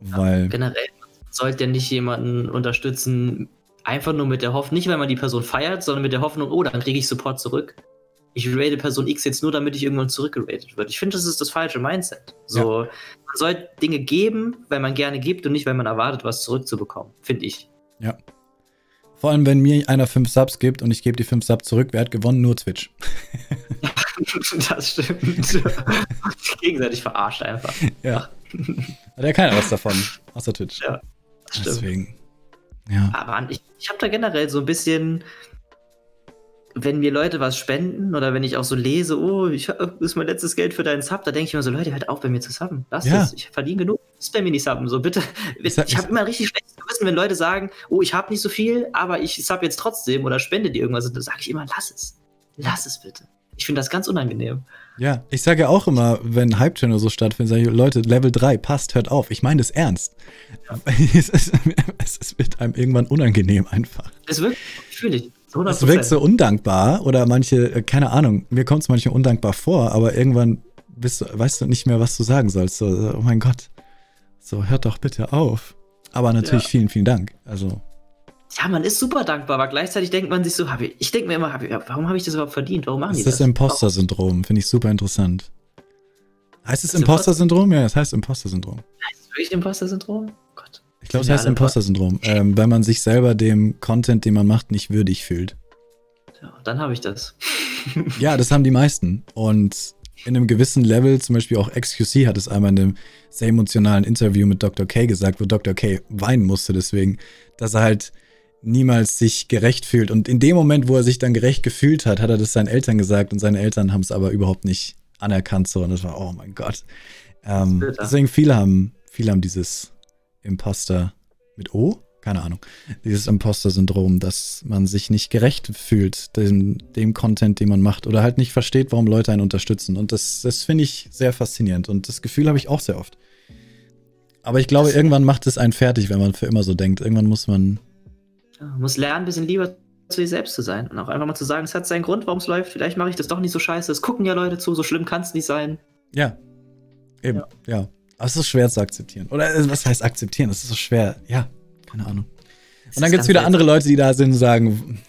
Weil. Ja, generell sollte ja nicht jemanden unterstützen, einfach nur mit der Hoffnung, nicht weil man die Person feiert, sondern mit der Hoffnung, oh, dann kriege ich Support zurück. Ich rate Person X jetzt nur, damit ich irgendwann zurückgeratet wird. Ich finde, das ist das falsche Mindset. So, ja. man soll Dinge geben, weil man gerne gibt und nicht, weil man erwartet, was zurückzubekommen, finde ich. Ja. Vor allem, wenn mir einer 5 Subs gibt und ich gebe die 5 Subs zurück, wer hat gewonnen? Nur Twitch. das stimmt. Gegenseitig verarscht einfach. Ja. Hat ja keiner was davon, außer Twitch. Ja, das stimmt. Deswegen. Ja. Aber ich, ich habe da generell so ein bisschen wenn mir Leute was spenden oder wenn ich auch so lese, oh, ich, das ist mein letztes Geld für deinen Sub, da denke ich mir so, Leute, hört auf bei mir zu subben. Lass ja. das, ich verdiene genug. Bei mir nicht subben, so bitte. Ich, ich habe immer richtig schlechtes Gewissen, wenn Leute sagen, oh, ich habe nicht so viel, aber ich sub jetzt trotzdem oder spende dir irgendwas. Da sage ich immer, lass es. Lass es bitte. Ich finde das ganz unangenehm. Ja, ich sage ja auch immer, wenn Hype-Channel so stattfindet, sage ich, Leute, Level 3, passt, hört auf. Ich meine das ernst. Ja. es, ist, es, wird einem irgendwann unangenehm einfach. Es wird, fühle ich. Es wirkt so undankbar oder manche, äh, keine Ahnung, mir kommt es manchmal undankbar vor, aber irgendwann bist du, weißt du nicht mehr, was du sagen sollst. So, oh mein Gott, so hört doch bitte auf. Aber natürlich ja. vielen, vielen Dank. Also. Ja, man ist super dankbar, aber gleichzeitig denkt man sich so, hab ich, ich denke mir immer, hab ich, warum habe ich das überhaupt verdient? Warum machen das die das? Das ist das Imposter-Syndrom, finde ich super interessant. Heißt es Imposter-Syndrom? Ja, es heißt Imposter-Syndrom. Heißt es wirklich Imposter-Syndrom? Ich glaube, es heißt Imposter-Syndrom, ähm, weil man sich selber dem Content, den man macht, nicht würdig fühlt. Ja, dann habe ich das. ja, das haben die meisten. Und in einem gewissen Level, zum Beispiel auch XQC hat es einmal in einem sehr emotionalen Interview mit Dr. K gesagt, wo Dr. K weinen musste deswegen, dass er halt niemals sich gerecht fühlt. Und in dem Moment, wo er sich dann gerecht gefühlt hat, hat er das seinen Eltern gesagt und seine Eltern haben es aber überhaupt nicht anerkannt so. Und das war, oh mein Gott. Ähm, deswegen viele haben, viele haben dieses Imposter mit O? Keine Ahnung. Dieses Imposter-Syndrom, dass man sich nicht gerecht fühlt dem, dem Content, den man macht oder halt nicht versteht, warum Leute einen unterstützen. Und das, das finde ich sehr faszinierend und das Gefühl habe ich auch sehr oft. Aber ich glaube, irgendwann macht es einen fertig, wenn man für immer so denkt. Irgendwann muss man. Ja, muss lernen, ein bisschen lieber zu sich selbst zu sein und auch einfach mal zu sagen, es hat seinen Grund, warum es läuft. Vielleicht mache ich das doch nicht so scheiße. Es gucken ja Leute zu, so schlimm kann es nicht sein. Ja. Eben, ja. ja. Aber es ist schwer zu akzeptieren. Oder äh, was heißt akzeptieren? Es ist so schwer. Ja, keine Ahnung. Und dann gibt es wieder andere Leute, die da sind und sagen,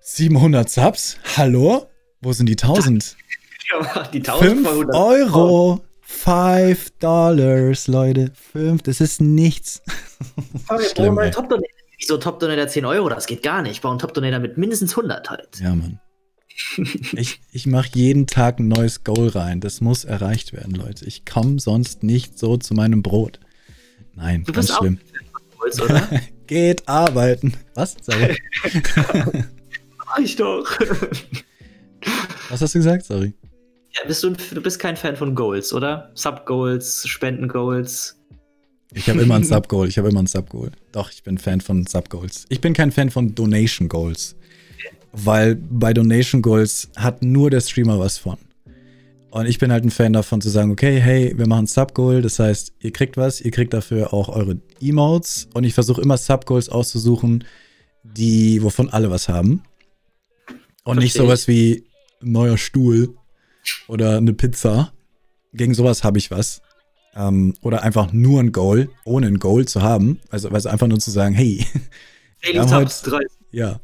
700 Subs? Hallo? Wo sind die 1000? Ja, die 1000 5 Euro. 5 Dollars, Leute. 5, das ist nichts. Sorry, Schlimm, ey. Top Wieso Top Donator 10 Euro? Das geht gar nicht. Ich brauche einen Top Donator mit mindestens 100 halt. Ja, Mann ich ich mache jeden Tag ein neues Goal rein. Das muss erreicht werden, Leute. Ich komme sonst nicht so zu meinem Brot. Nein, du ganz schlimm. Holz, oder? Geht arbeiten. Was? Sorry. ich doch. Was hast du gesagt? Sorry. Ja, bist du, du bist kein Fan von Goals, oder? Sub-Goals, Spenden-Goals. Ich habe immer ein Sub-Goal. Ich habe immer ein Sub-Goal. Doch, ich bin Fan von Sub-Goals. Ich bin kein Fan von Donation-Goals weil bei Donation Goals hat nur der Streamer was von. Und ich bin halt ein Fan davon zu sagen, okay, hey, wir machen Sub-Goal, das heißt, ihr kriegt was, ihr kriegt dafür auch eure Emotes und ich versuche immer Sub-Goals auszusuchen, die, wovon alle was haben. Und Versteh nicht sowas ich. wie ein neuer Stuhl oder eine Pizza. Gegen sowas habe ich was. Ähm, oder einfach nur ein Goal, ohne ein Goal zu haben. Also, also einfach nur zu sagen, hey. Daily Subs 30. Ja.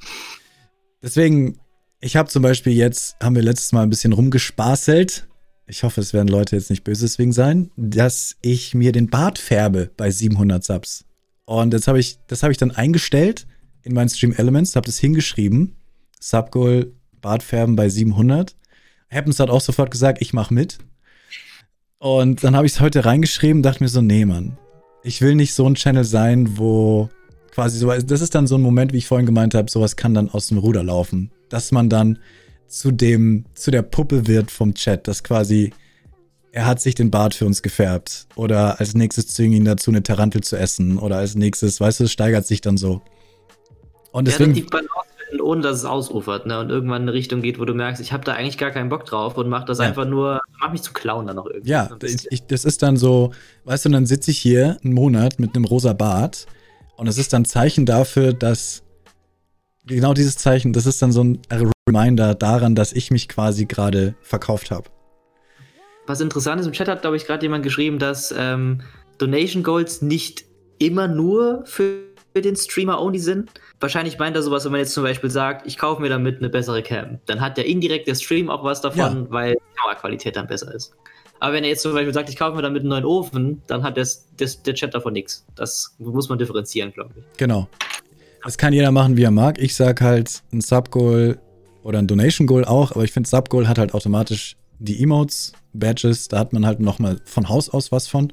Deswegen, ich habe zum Beispiel jetzt, haben wir letztes Mal ein bisschen rumgespaßelt. Ich hoffe, es werden Leute jetzt nicht böse deswegen sein, dass ich mir den Bart färbe bei 700 Subs. Und jetzt habe ich, das habe ich dann eingestellt in meinen Stream Elements, habe das hingeschrieben. Subgoal, Bartfärben bei 700. Happens hat auch sofort gesagt, ich mache mit. Und dann habe ich es heute reingeschrieben, dachte mir so, nee, Mann. Ich will nicht so ein Channel sein, wo quasi so, das ist dann so ein Moment, wie ich vorhin gemeint habe, sowas kann dann aus dem Ruder laufen. Dass man dann zu dem, zu der Puppe wird vom Chat, dass quasi er hat sich den Bart für uns gefärbt. Oder als nächstes zwingen ihn dazu, eine Tarantel zu essen. Oder als nächstes, weißt du, es steigert sich dann so. Und deswegen. Ja, die Balance finden, ohne dass es ausufert, ne? Und irgendwann in eine Richtung geht, wo du merkst, ich habe da eigentlich gar keinen Bock drauf und mach das ja. einfach nur, mach mich zu klauen dann noch irgendwie. Ja, ich, ich, das ist dann so, weißt du, dann sitze ich hier einen Monat mit einem rosa Bart und es ist dann Zeichen dafür, dass genau dieses Zeichen, das ist dann so ein Reminder daran, dass ich mich quasi gerade verkauft habe. Was interessant ist, im Chat hat, glaube ich, gerade jemand geschrieben, dass ähm, Donation Goals nicht immer nur für den Streamer only sind. Wahrscheinlich meint er sowas, wenn man jetzt zum Beispiel sagt, ich kaufe mir damit eine bessere Cam. Dann hat der indirekt der Stream auch was davon, ja. weil die Kameraqualität dann besser ist. Aber wenn er jetzt zum Beispiel sagt, ich kaufe mir damit einen neuen Ofen, dann hat das, das, der Chat davon nichts. Das muss man differenzieren, glaube ich. Genau. Das kann jeder machen, wie er mag. Ich sag halt ein Sub-Goal oder ein Donation-Goal auch, aber ich finde, Sub-Goal hat halt automatisch die Emotes, Badges, da hat man halt nochmal von Haus aus was von.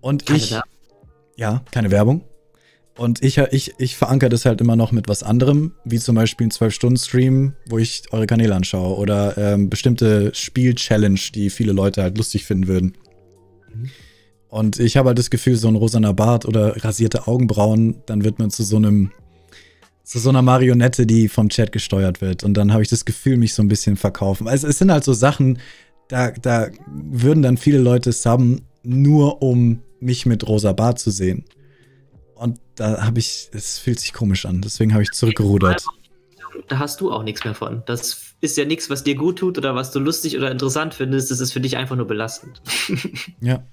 Und keine ich. Werbung. Ja, keine Werbung. Und ich, ich, ich verankere das halt immer noch mit was anderem, wie zum Beispiel ein 12-Stunden-Stream, wo ich eure Kanäle anschaue oder ähm, bestimmte Spiel-Challenge, die viele Leute halt lustig finden würden. Mhm. Und ich habe halt das Gefühl, so ein rosaner Bart oder rasierte Augenbrauen, dann wird man zu so einem, zu so einer Marionette, die vom Chat gesteuert wird. Und dann habe ich das Gefühl, mich so ein bisschen verkaufen. Also es sind halt so Sachen, da, da würden dann viele Leute subben, nur um mich mit rosa Bart zu sehen. Und da habe ich, es fühlt sich komisch an, deswegen habe ich zurückgerudert. Da hast du auch nichts mehr von. Das ist ja nichts, was dir gut tut oder was du lustig oder interessant findest. Das ist für dich einfach nur belastend. ja.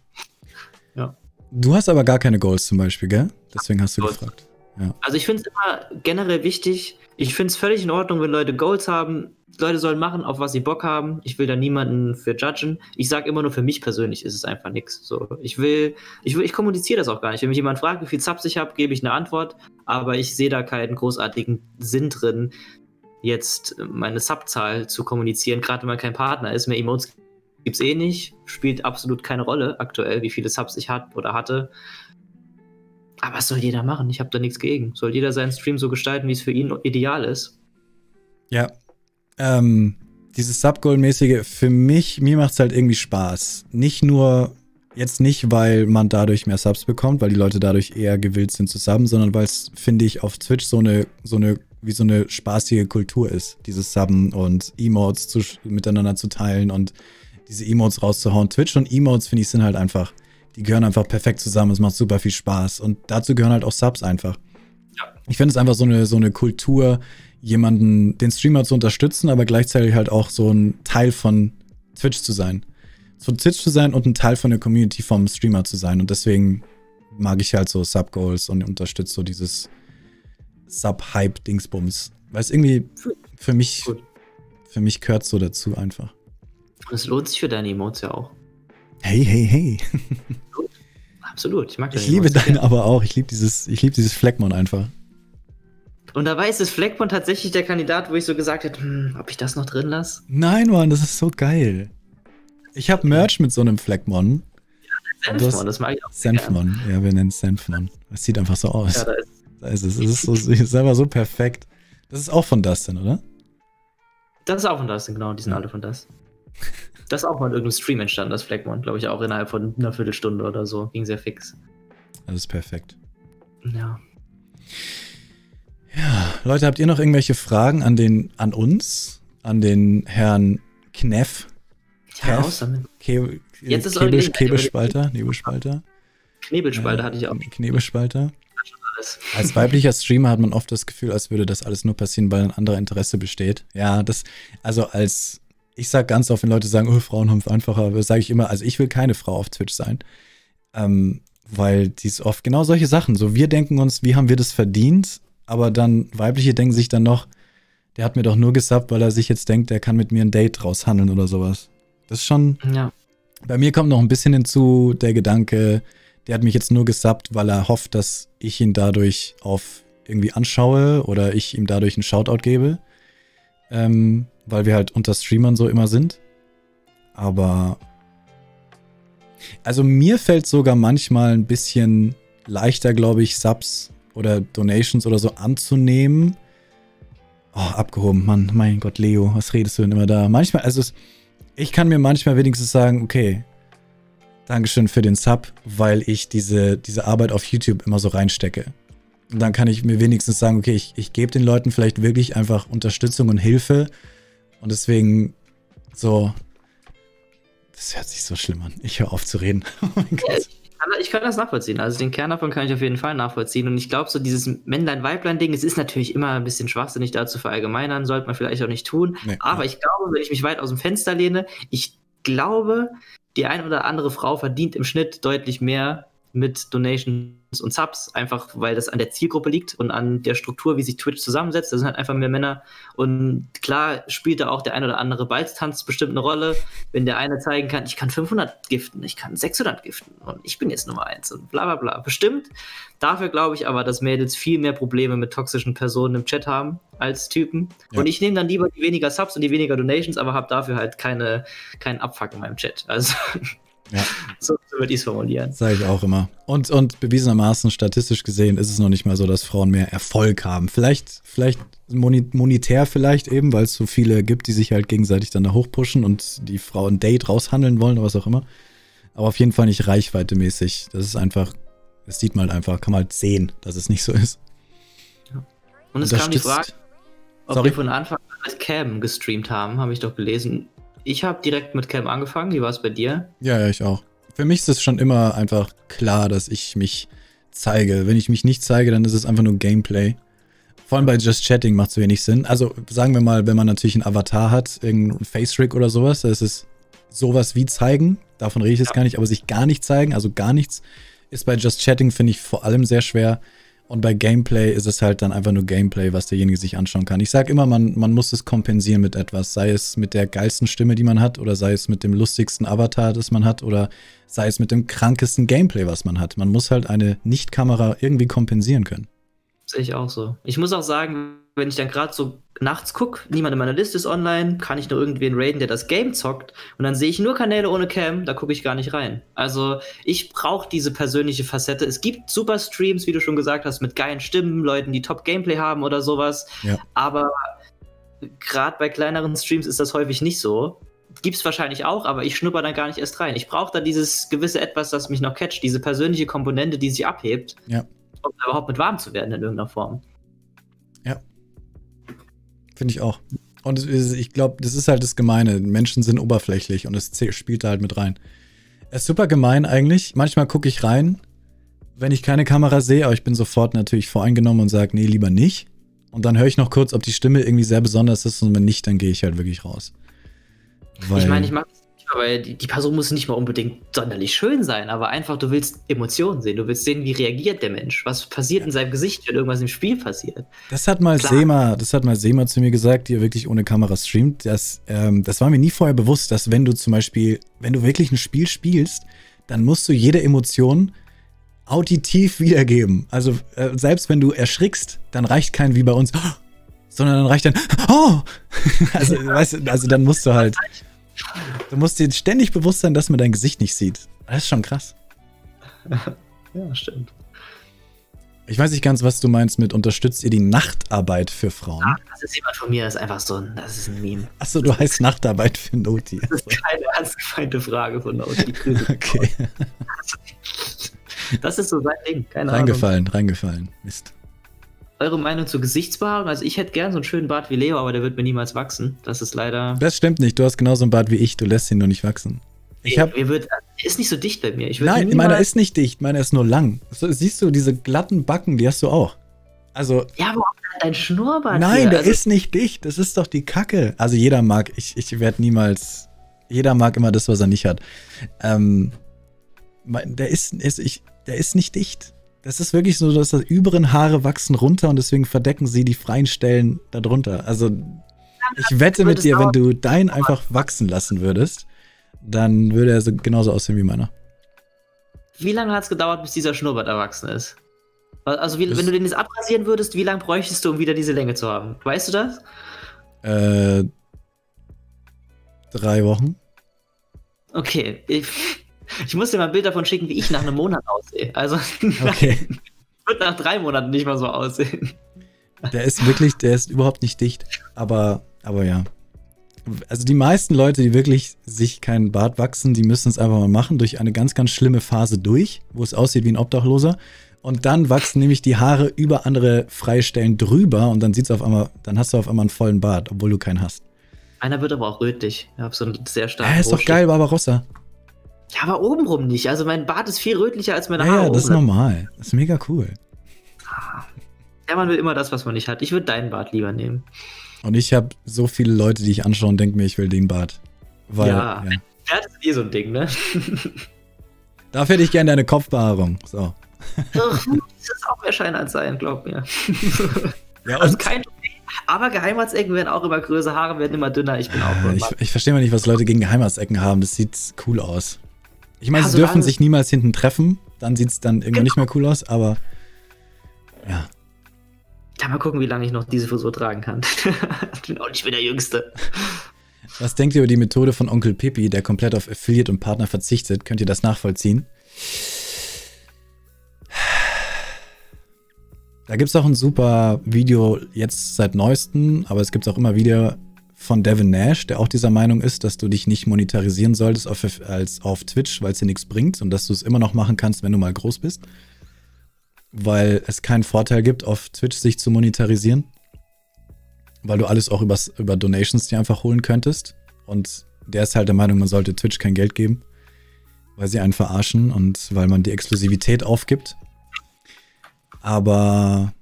Ja. Du hast aber gar keine Goals zum Beispiel, gell? Deswegen hast du Goals. gefragt. Ja. Also ich finde es immer generell wichtig. Ich finde es völlig in Ordnung, wenn Leute Goals haben. Leute sollen machen, auf was sie Bock haben. Ich will da niemanden für judgen. Ich sage immer nur, für mich persönlich ist es einfach nichts. So, ich will, ich will, ich kommuniziere das auch gar nicht. Wenn mich jemand fragt, wie viel Subs ich habe, gebe ich eine Antwort. Aber ich sehe da keinen großartigen Sinn drin, jetzt meine Subzahl zu kommunizieren, gerade wenn man kein Partner ist. Mehr Emotes gibt es eh nicht. Spielt absolut keine Rolle aktuell, wie viele Subs ich hatte oder hatte. Aber was soll jeder machen? Ich habe da nichts gegen. Soll jeder seinen Stream so gestalten, wie es für ihn ideal ist. Ja, ähm, dieses Subgoal-mäßige, für mich, mir macht es halt irgendwie Spaß. Nicht nur, jetzt nicht, weil man dadurch mehr Subs bekommt, weil die Leute dadurch eher gewillt sind zu subben, sondern weil es, finde ich, auf Twitch so eine, so eine, wie so eine spaßige Kultur ist. Dieses Subben und Emotes zu, miteinander zu teilen und diese Emotes rauszuhauen. Twitch und Emotes, finde ich, sind halt einfach, die gehören einfach perfekt zusammen. Es macht super viel Spaß. Und dazu gehören halt auch Subs einfach. Ja. Ich finde es einfach so eine, so eine Kultur, jemanden, den Streamer zu unterstützen, aber gleichzeitig halt auch so ein Teil von Twitch zu sein. Von Twitch zu sein und ein Teil von der Community vom Streamer zu sein. Und deswegen mag ich halt so Sub-Goals und unterstütze so dieses Sub-Hype-Dingsbums. Weil es irgendwie für mich, für mich gehört so dazu einfach. Es lohnt sich für deine Emotes ja auch. Hey, hey, hey. Absolut, ich mag das. Ich liebe deine aber auch. Ich liebe dieses, ich liebe dieses Fleckmon einfach. Und dabei ist das Fleckmon tatsächlich der Kandidat, wo ich so gesagt hätte, hm, ob ich das noch drin lasse. Nein, Mann, das ist so geil. Ich habe Merch mit so einem Fleckmon. Ja, Senfmon, das mag ich auch. Senfmon, ja, wir nennen es Senfmon. Es sieht einfach so aus. Ja, da ist, da ist es. Es ist, so, ist einfach so perfekt. Das ist auch von Dustin, oder? Das ist auch von Dustin, genau. Die sind ja. alle von Dustin. Das ist auch mal in irgendeinem Stream entstanden, das Fleckmon. Glaube ich auch innerhalb von einer Viertelstunde oder so. Ging sehr fix. Das ist perfekt. Ja. Ja, Leute, habt ihr noch irgendwelche Fragen an den, an uns, an den Herrn Kneff? Ja, raus damit. Ke Jetzt ist Kebisch, Kebelspalter, Nebelspalter. Knebelspalter äh, hatte ich auch. Knebelspalter. Als weiblicher Streamer hat man oft das Gefühl, als würde das alles nur passieren, weil ein anderer Interesse besteht. Ja, das, also als, ich sag ganz oft, wenn Leute sagen, oh, Frauen haben es einfacher, sage ich immer, also ich will keine Frau auf Twitch sein. Ähm, weil die ist oft genau solche Sachen. So, wir denken uns, wie haben wir das verdient? aber dann weibliche denken sich dann noch, der hat mir doch nur gesubbt, weil er sich jetzt denkt, der kann mit mir ein Date raushandeln oder sowas. Das ist schon. Ja. Bei mir kommt noch ein bisschen hinzu der Gedanke, der hat mich jetzt nur gesubbt, weil er hofft, dass ich ihn dadurch auf irgendwie anschaue oder ich ihm dadurch einen Shoutout gebe. Ähm, weil wir halt unter Streamern so immer sind. Aber. Also mir fällt sogar manchmal ein bisschen leichter, glaube ich, Subs oder Donations oder so anzunehmen. Oh, abgehoben, Mann, mein Gott, Leo, was redest du denn immer da? Manchmal, also ich kann mir manchmal wenigstens sagen, okay, Dankeschön für den Sub, weil ich diese, diese Arbeit auf YouTube immer so reinstecke. Und dann kann ich mir wenigstens sagen, okay, ich, ich gebe den Leuten vielleicht wirklich einfach Unterstützung und Hilfe. Und deswegen so, das hört sich so schlimm an. Ich höre auf zu reden. Oh mein Gott. Ich kann das nachvollziehen. Also den Kern davon kann ich auf jeden Fall nachvollziehen. Und ich glaube, so dieses Männlein-Weiblein-Ding, es ist natürlich immer ein bisschen schwachsinnig da zu verallgemeinern, sollte man vielleicht auch nicht tun. Nee, Aber ja. ich glaube, wenn ich mich weit aus dem Fenster lehne, ich glaube, die ein oder andere Frau verdient im Schnitt deutlich mehr mit Donations und Subs, einfach weil das an der Zielgruppe liegt und an der Struktur, wie sich Twitch zusammensetzt. Da sind halt einfach mehr Männer. Und klar spielt da auch der ein oder andere Balztanz bestimmt eine Rolle, wenn der eine zeigen kann, ich kann 500 giften, ich kann 600 giften und ich bin jetzt Nummer eins und bla bla bla. Bestimmt. Dafür glaube ich aber, dass Mädels viel mehr Probleme mit toxischen Personen im Chat haben als Typen. Ja. Und ich nehme dann lieber die weniger Subs und die weniger Donations, aber habe dafür halt keine, keinen Abfuck in meinem Chat. Also ja. So, so würde ich es formulieren. Sage ich auch immer. Und, und bewiesenermaßen, statistisch gesehen, ist es noch nicht mal so, dass Frauen mehr Erfolg haben. Vielleicht, vielleicht monetär vielleicht eben, weil es so viele gibt, die sich halt gegenseitig dann da hochpushen und die Frau ein Date raushandeln wollen oder was auch immer. Aber auf jeden Fall nicht reichweitemäßig. Das ist einfach, das sieht man halt einfach, kann man halt sehen, dass es nicht so ist. Ja. Und es kam die Frage, ob Sorry? wir von Anfang an als Cam gestreamt haben, habe ich doch gelesen. Ich habe direkt mit Cam angefangen. Wie war es bei dir? Ja, ja, ich auch. Für mich ist es schon immer einfach klar, dass ich mich zeige. Wenn ich mich nicht zeige, dann ist es einfach nur Gameplay. Vor allem bei Just Chatting macht es wenig Sinn. Also sagen wir mal, wenn man natürlich einen Avatar hat, irgendeinen Face-Rig oder sowas, da ist es sowas wie zeigen. Davon rede ich jetzt ja. gar nicht, aber sich gar nicht zeigen, also gar nichts, ist bei Just Chatting, finde ich, vor allem sehr schwer. Und bei Gameplay ist es halt dann einfach nur Gameplay, was derjenige sich anschauen kann. Ich sage immer, man, man muss es kompensieren mit etwas. Sei es mit der geilsten Stimme, die man hat, oder sei es mit dem lustigsten Avatar, das man hat, oder sei es mit dem krankesten Gameplay, was man hat. Man muss halt eine Nicht-Kamera irgendwie kompensieren können. Sehe ich auch so. Ich muss auch sagen, wenn ich dann gerade so nachts gucke, niemand in meiner Liste ist online, kann ich nur irgendwen raiden, der das Game zockt und dann sehe ich nur Kanäle ohne Cam, da gucke ich gar nicht rein. Also ich brauche diese persönliche Facette. Es gibt super Streams, wie du schon gesagt hast, mit geilen Stimmen, Leuten, die Top Gameplay haben oder sowas. Ja. Aber gerade bei kleineren Streams ist das häufig nicht so. Gibt es wahrscheinlich auch, aber ich schnupper dann gar nicht erst rein. Ich brauche da dieses gewisse Etwas, das mich noch catcht, diese persönliche Komponente, die sich abhebt, ja. um überhaupt mit warm zu werden in irgendeiner Form. Finde ich auch. Und ich glaube, das ist halt das Gemeine. Menschen sind oberflächlich und es spielt da halt mit rein. Es ist super gemein eigentlich. Manchmal gucke ich rein, wenn ich keine Kamera sehe, aber ich bin sofort natürlich voreingenommen und sage, nee, lieber nicht. Und dann höre ich noch kurz, ob die Stimme irgendwie sehr besonders ist und wenn nicht, dann gehe ich halt wirklich raus. Weil ich meine, ich mache weil die, die, Person muss nicht mal unbedingt sonderlich schön sein, aber einfach, du willst Emotionen sehen. Du willst sehen, wie reagiert der Mensch. Was passiert ja. in seinem Gesicht, wenn irgendwas im Spiel passiert. Das hat mal Klar. Sema, das hat mal Sema zu mir gesagt, die ja wirklich ohne Kamera streamt. Das, ähm, das war mir nie vorher bewusst, dass wenn du zum Beispiel, wenn du wirklich ein Spiel spielst, dann musst du jede Emotion auditiv wiedergeben. Also äh, selbst wenn du erschrickst, dann reicht kein wie bei uns, sondern dann reicht dann, oh! also, weißt du, also dann musst du halt. Du musst dir ständig bewusst sein, dass man dein Gesicht nicht sieht. Das ist schon krass. ja, stimmt. Ich weiß nicht ganz, was du meinst mit unterstützt ihr die Nachtarbeit für Frauen? Ach, das ist jemand von mir, das ist einfach so ein, das ist ein Meme. Achso, du heißt Nachtarbeit für Noti. Das ist keine ernst gemeinte Frage von Noti. okay. Das ist so sein Ding, keine reingefallen, Ahnung. Reingefallen, reingefallen. Mist eure Meinung zur Gesichtsbehaarung? Also ich hätte gern so einen schönen Bart wie Leo, aber der wird mir niemals wachsen. Das ist leider. Das stimmt nicht. Du hast genauso einen Bart wie ich. Du lässt ihn nur nicht wachsen. Ich hab, mir wird, ist nicht so dicht bei mir. Nein, meiner ist nicht dicht. Meiner ist nur lang. So, siehst du, diese glatten Backen, die hast du auch. Also. Ja, aber auch dein Schnurrbart. Nein, hier. der also, ist nicht dicht. Das ist doch die Kacke. Also jeder mag, ich, ich werde niemals. Jeder mag immer das, was er nicht hat. Ähm, der ist, ist ich, der ist nicht dicht. Das ist wirklich so, dass die überen Haare wachsen runter und deswegen verdecken sie die freien Stellen darunter. Also ich wette mit dir, wenn du deinen einfach wachsen lassen würdest, dann würde er so genauso aussehen wie meiner. Wie lange hat es gedauert, bis dieser Schnurrbart erwachsen ist? Also wie, wenn du den jetzt abrasieren würdest, wie lange bräuchtest du, um wieder diese Länge zu haben? Weißt du das? Äh, drei Wochen. Okay. Ich, ich muss dir mal ein Bild davon schicken, wie ich nach einem Monat aussehe. Also. Okay. wird nach drei Monaten nicht mal so aussehen. Der ist wirklich, der ist überhaupt nicht dicht. Aber, aber ja. Also die meisten Leute, die wirklich sich keinen Bart wachsen, die müssen es einfach mal machen durch eine ganz, ganz schlimme Phase durch, wo es aussieht wie ein Obdachloser. Und dann wachsen nämlich die Haare über andere freie Stellen drüber und dann sieht's auf einmal, dann hast du auf einmal einen vollen Bart, obwohl du keinen hast. Einer wird aber auch rötlich. Ich habe so einen sehr starken. Ja, ist doch geil, Barbarossa. Ja, aber obenrum nicht. Also mein Bart ist viel rötlicher als meine Ja, Haare. ja, das ist normal. Das ist mega cool. Ja, man will immer das, was man nicht hat. Ich würde deinen Bart lieber nehmen. Und ich habe so viele Leute, die ich anschaue und denke mir, ich will den Bart. Weil, Ja. ja. Das ist eh so ein Ding, ne? Dafür hätte ich gerne eine Kopfbehaarung. So. das ist auch mehr Schein als sein, glaub mir. Ja, Also kein aber Geheimratsecken werden auch immer größer, Haare werden immer dünner. Ich bin auch ein ich, ich verstehe mal nicht, was Leute gegen Geheimratsecken haben. Das sieht cool aus. Ich meine, Ja, sie dürfen sich niemals hinten treffen. Dann sieht es dann irgendwann nicht mehr cool aus, aber ja. Ja, mal gucken, wie lange ich noch diese Frisur tragen kann. ich bin auch nicht mehr der Jüngste. Was denkt ihr über die Methode von Onkel Pippi, der komplett auf Affiliate und Partner verzichtet? Könnt ihr das nachvollziehen? Da gibt es auch ein super Video jetzt seit neuestem, aber es gibt auch immer wieder von Devin Nash, der auch dieser Meinung ist, dass du dich nicht monetarisieren solltest auf, als auf Twitch, weil es dir nichts bringt und dass du es immer noch machen kannst, wenn du mal groß bist. Weil es keinen Vorteil gibt, auf Twitch sich zu monetarisieren. Weil du alles auch übers, über Donations dir einfach holen könntest. Und der ist halt der Meinung, man sollte Twitch kein Geld geben, weil sie einen verarschen und weil man die Exklusivität aufgibt. Aber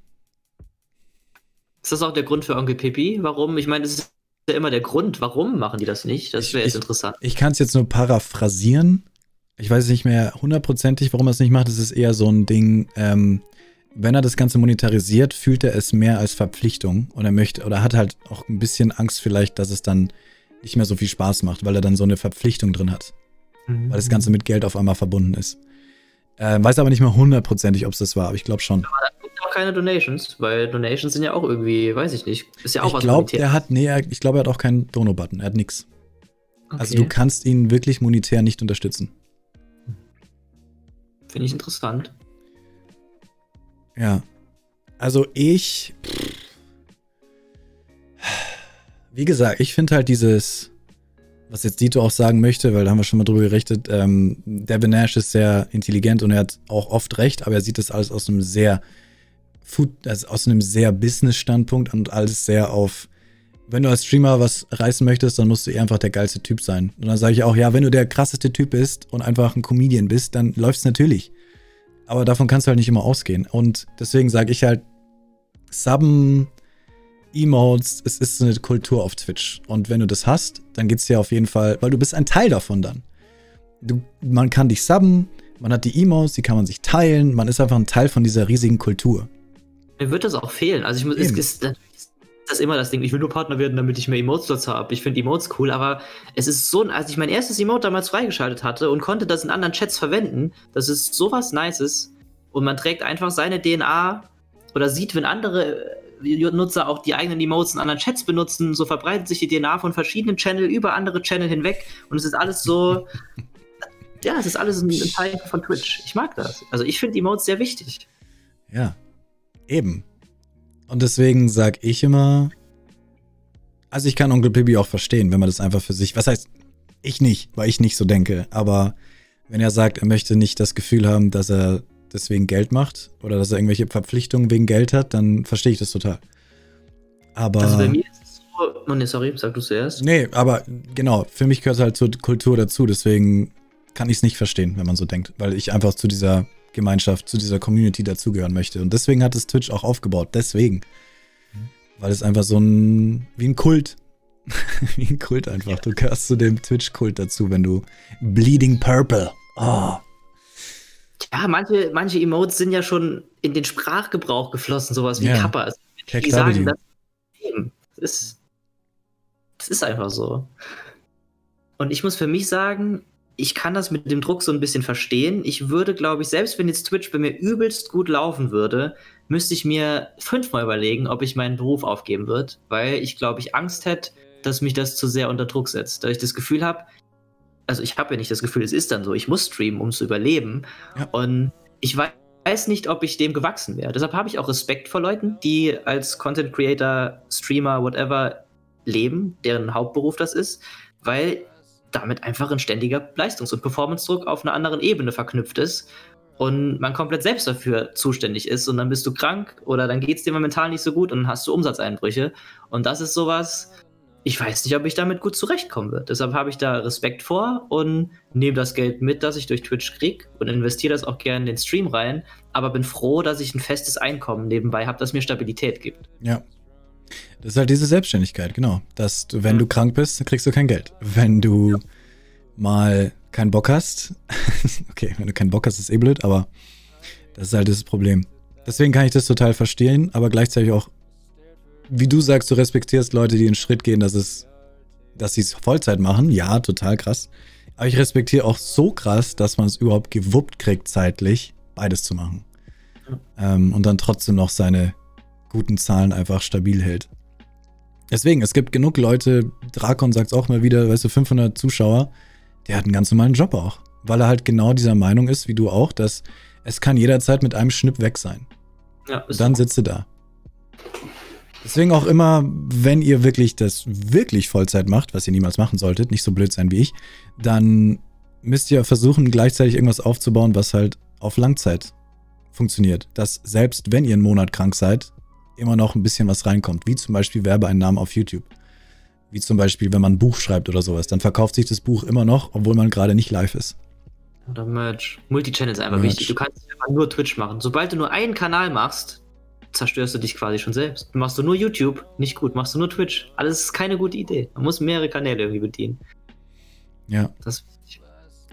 Ist das auch der Grund für Onkel Pippi? Warum? Ich meine, das ist ja immer der Grund. Warum machen die das nicht? Das wäre jetzt Ich- interessant. ich kann es jetzt nur paraphrasieren. Ich weiß nicht mehr hundertprozentig, warum er es nicht macht. Es ist eher so ein Ding, ähm, wenn er das Ganze monetarisiert, fühlt er es mehr als Verpflichtung und er möchte oder hat halt auch ein bisschen Angst vielleicht, dass es dann nicht mehr so viel Spaß macht, weil er dann so eine Verpflichtung drin hat. weil das Ganze mit Geld auf einmal verbunden ist. Äh, weiß aber nicht mehr hundertprozentig, ob es das war, aber ich glaube schon. Keine Donations, weil Donations sind ja auch irgendwie, weiß ich nicht, ist ja auch Ich was glaube, Monetäres. er hat, nee, er, ich glaube, er hat auch keinen Dono-Button, er hat nichts. Also Okay. du kannst ihn wirklich monetär nicht unterstützen. Finde ich interessant. Ja. Also ich. Wie gesagt, ich finde halt dieses, was jetzt Dito auch sagen möchte, weil da haben wir schon mal drüber gerichtet, ähm, Devin Nash ist sehr intelligent und er hat auch oft recht, aber er sieht das alles aus einem sehr Food, also aus einem sehr Business-Standpunkt und alles sehr auf, wenn du als Streamer was reißen möchtest, dann musst du eh einfach der geilste Typ sein. Und dann sage ich auch, ja, wenn du der krasseste Typ bist und einfach ein Comedian bist, dann läuft's natürlich. Aber davon kannst du halt nicht immer ausgehen. Und deswegen sage ich halt, Subben, Emotes, es ist eine Kultur auf Twitch. Und wenn du das hast, dann geht's dir auf jeden Fall, weil du bist ein Teil davon dann. Du, man kann dich subben, man hat die Emotes, die kann man sich teilen, man ist einfach ein Teil von dieser riesigen Kultur. Mir wird das auch fehlen. Also ich muss, es Eben. ist, das ist immer das Ding. Ich will nur Partner werden, damit ich mehr Emotes dazu habe. Ich finde Emotes cool, aber es ist so, als ich mein erstes Emote damals freigeschaltet hatte und konnte das in anderen Chats verwenden, das ist sowas Nices und man trägt einfach seine DNA oder sieht, wenn andere äh, Nutzer auch die eigenen Emotes in anderen Chats benutzen, so verbreitet sich die DNA von verschiedenen Channel über andere Channel hinweg und es ist alles so, ja, es ist alles ein ein Teil von Twitch. Ich mag das. Also ich finde Emotes sehr wichtig. Ja, eben. Und deswegen sag ich immer, also ich kann Onkel Pippi auch verstehen, wenn man das einfach für sich, was heißt, ich nicht, weil ich nicht so denke, aber wenn er sagt, er möchte nicht das Gefühl haben, dass er deswegen Geld macht oder dass er irgendwelche Verpflichtungen wegen Geld hat, dann verstehe ich das total. Aber Also bei mir ist es so. Oh ne, sorry, sag du zuerst. nee, aber genau, für mich gehört es halt zur Kultur dazu, deswegen kann ich es nicht verstehen, wenn man so denkt, weil ich einfach zu dieser Gemeinschaft, zu dieser Community dazugehören möchte. Und deswegen hat es Twitch auch aufgebaut. Deswegen. Weil es einfach so ein, wie ein Kult. wie ein Kult einfach. Du gehörst zu dem Twitch-Kult dazu, wenn du Bleeding Purple. Oh. Ja, manche, manche Emotes sind ja schon in den Sprachgebrauch geflossen, sowas wie Ja. Kappa. Also, die sagen das eben. Das ist, das ist einfach so. Und ich muss für mich sagen, ich kann das mit dem Druck so ein bisschen verstehen. Ich würde, glaube ich, selbst wenn jetzt Twitch bei mir übelst gut laufen würde, müsste ich mir fünfmal überlegen, ob ich meinen Beruf aufgeben würde, weil ich, glaube ich, Angst hätte, dass mich das zu sehr unter Druck setzt. Da ich das Gefühl habe, also ich habe ja nicht das Gefühl, es ist dann so, ich muss streamen, um zu überleben. Ja. Und ich weiß weiß nicht, ob ich dem gewachsen wäre. Deshalb habe ich auch Respekt vor Leuten, die als Content Creator, Streamer, whatever leben, deren Hauptberuf das ist, weil damit einfach ein ständiger Leistungs- und Performance-Druck auf einer anderen Ebene verknüpft ist und man komplett selbst dafür zuständig ist und dann bist du krank oder dann geht es dir momentan nicht so gut und dann hast du Umsatzeinbrüche. Und das ist sowas, ich weiß nicht, ob ich damit gut zurechtkommen würde. Deshalb habe ich da Respekt vor und nehme das Geld mit, das ich durch Twitch kriege und investiere das auch gerne in den Stream rein, aber bin froh, dass ich ein festes Einkommen nebenbei habe, das mir Stabilität gibt. Ja. Das ist halt diese Selbstständigkeit, genau. Dass du, wenn mhm. du krank bist, dann kriegst du kein Geld. Wenn du ja. mal keinen Bock hast, okay, wenn du keinen Bock hast, ist eh blöd, aber das ist halt das Problem. Deswegen kann ich das total verstehen, aber gleichzeitig auch, wie du sagst, du respektierst Leute, die den Schritt gehen, dass es, dass sie es Vollzeit machen. Ja, total krass. Aber ich respektiere auch so krass, dass man es überhaupt gewuppt kriegt, zeitlich, beides zu machen. Ähm, und dann trotzdem noch seine guten Zahlen einfach stabil hält. Deswegen, es gibt genug Leute, Drakon sagt es auch mal wieder, weißt du, 500 Zuschauer, der hat einen ganz normalen Job auch. Weil er halt genau dieser Meinung ist, wie du auch, dass es kann jederzeit mit einem Schnipp weg sein. Ja, dann sitzt du da. Deswegen auch immer, wenn ihr wirklich das wirklich Vollzeit macht, was ihr niemals machen solltet, nicht so blöd sein wie ich, dann müsst ihr versuchen, gleichzeitig irgendwas aufzubauen, was halt auf Langzeit funktioniert. Dass selbst wenn ihr einen Monat krank seid, immer noch ein bisschen was reinkommt, wie zum Beispiel Werbeeinnahmen auf YouTube. Wie zum Beispiel, wenn man ein Buch schreibt oder sowas, dann verkauft sich das Buch immer noch, obwohl man gerade nicht live ist. Oder Merch. Multichannel ist einfach Merch. wichtig. Du kannst einfach nur Twitch machen. Sobald du nur einen Kanal machst, zerstörst du dich quasi schon selbst. Machst du nur YouTube, nicht gut. Machst du nur Twitch, alles ist keine gute Idee. Man muss mehrere Kanäle irgendwie bedienen. Ja. Das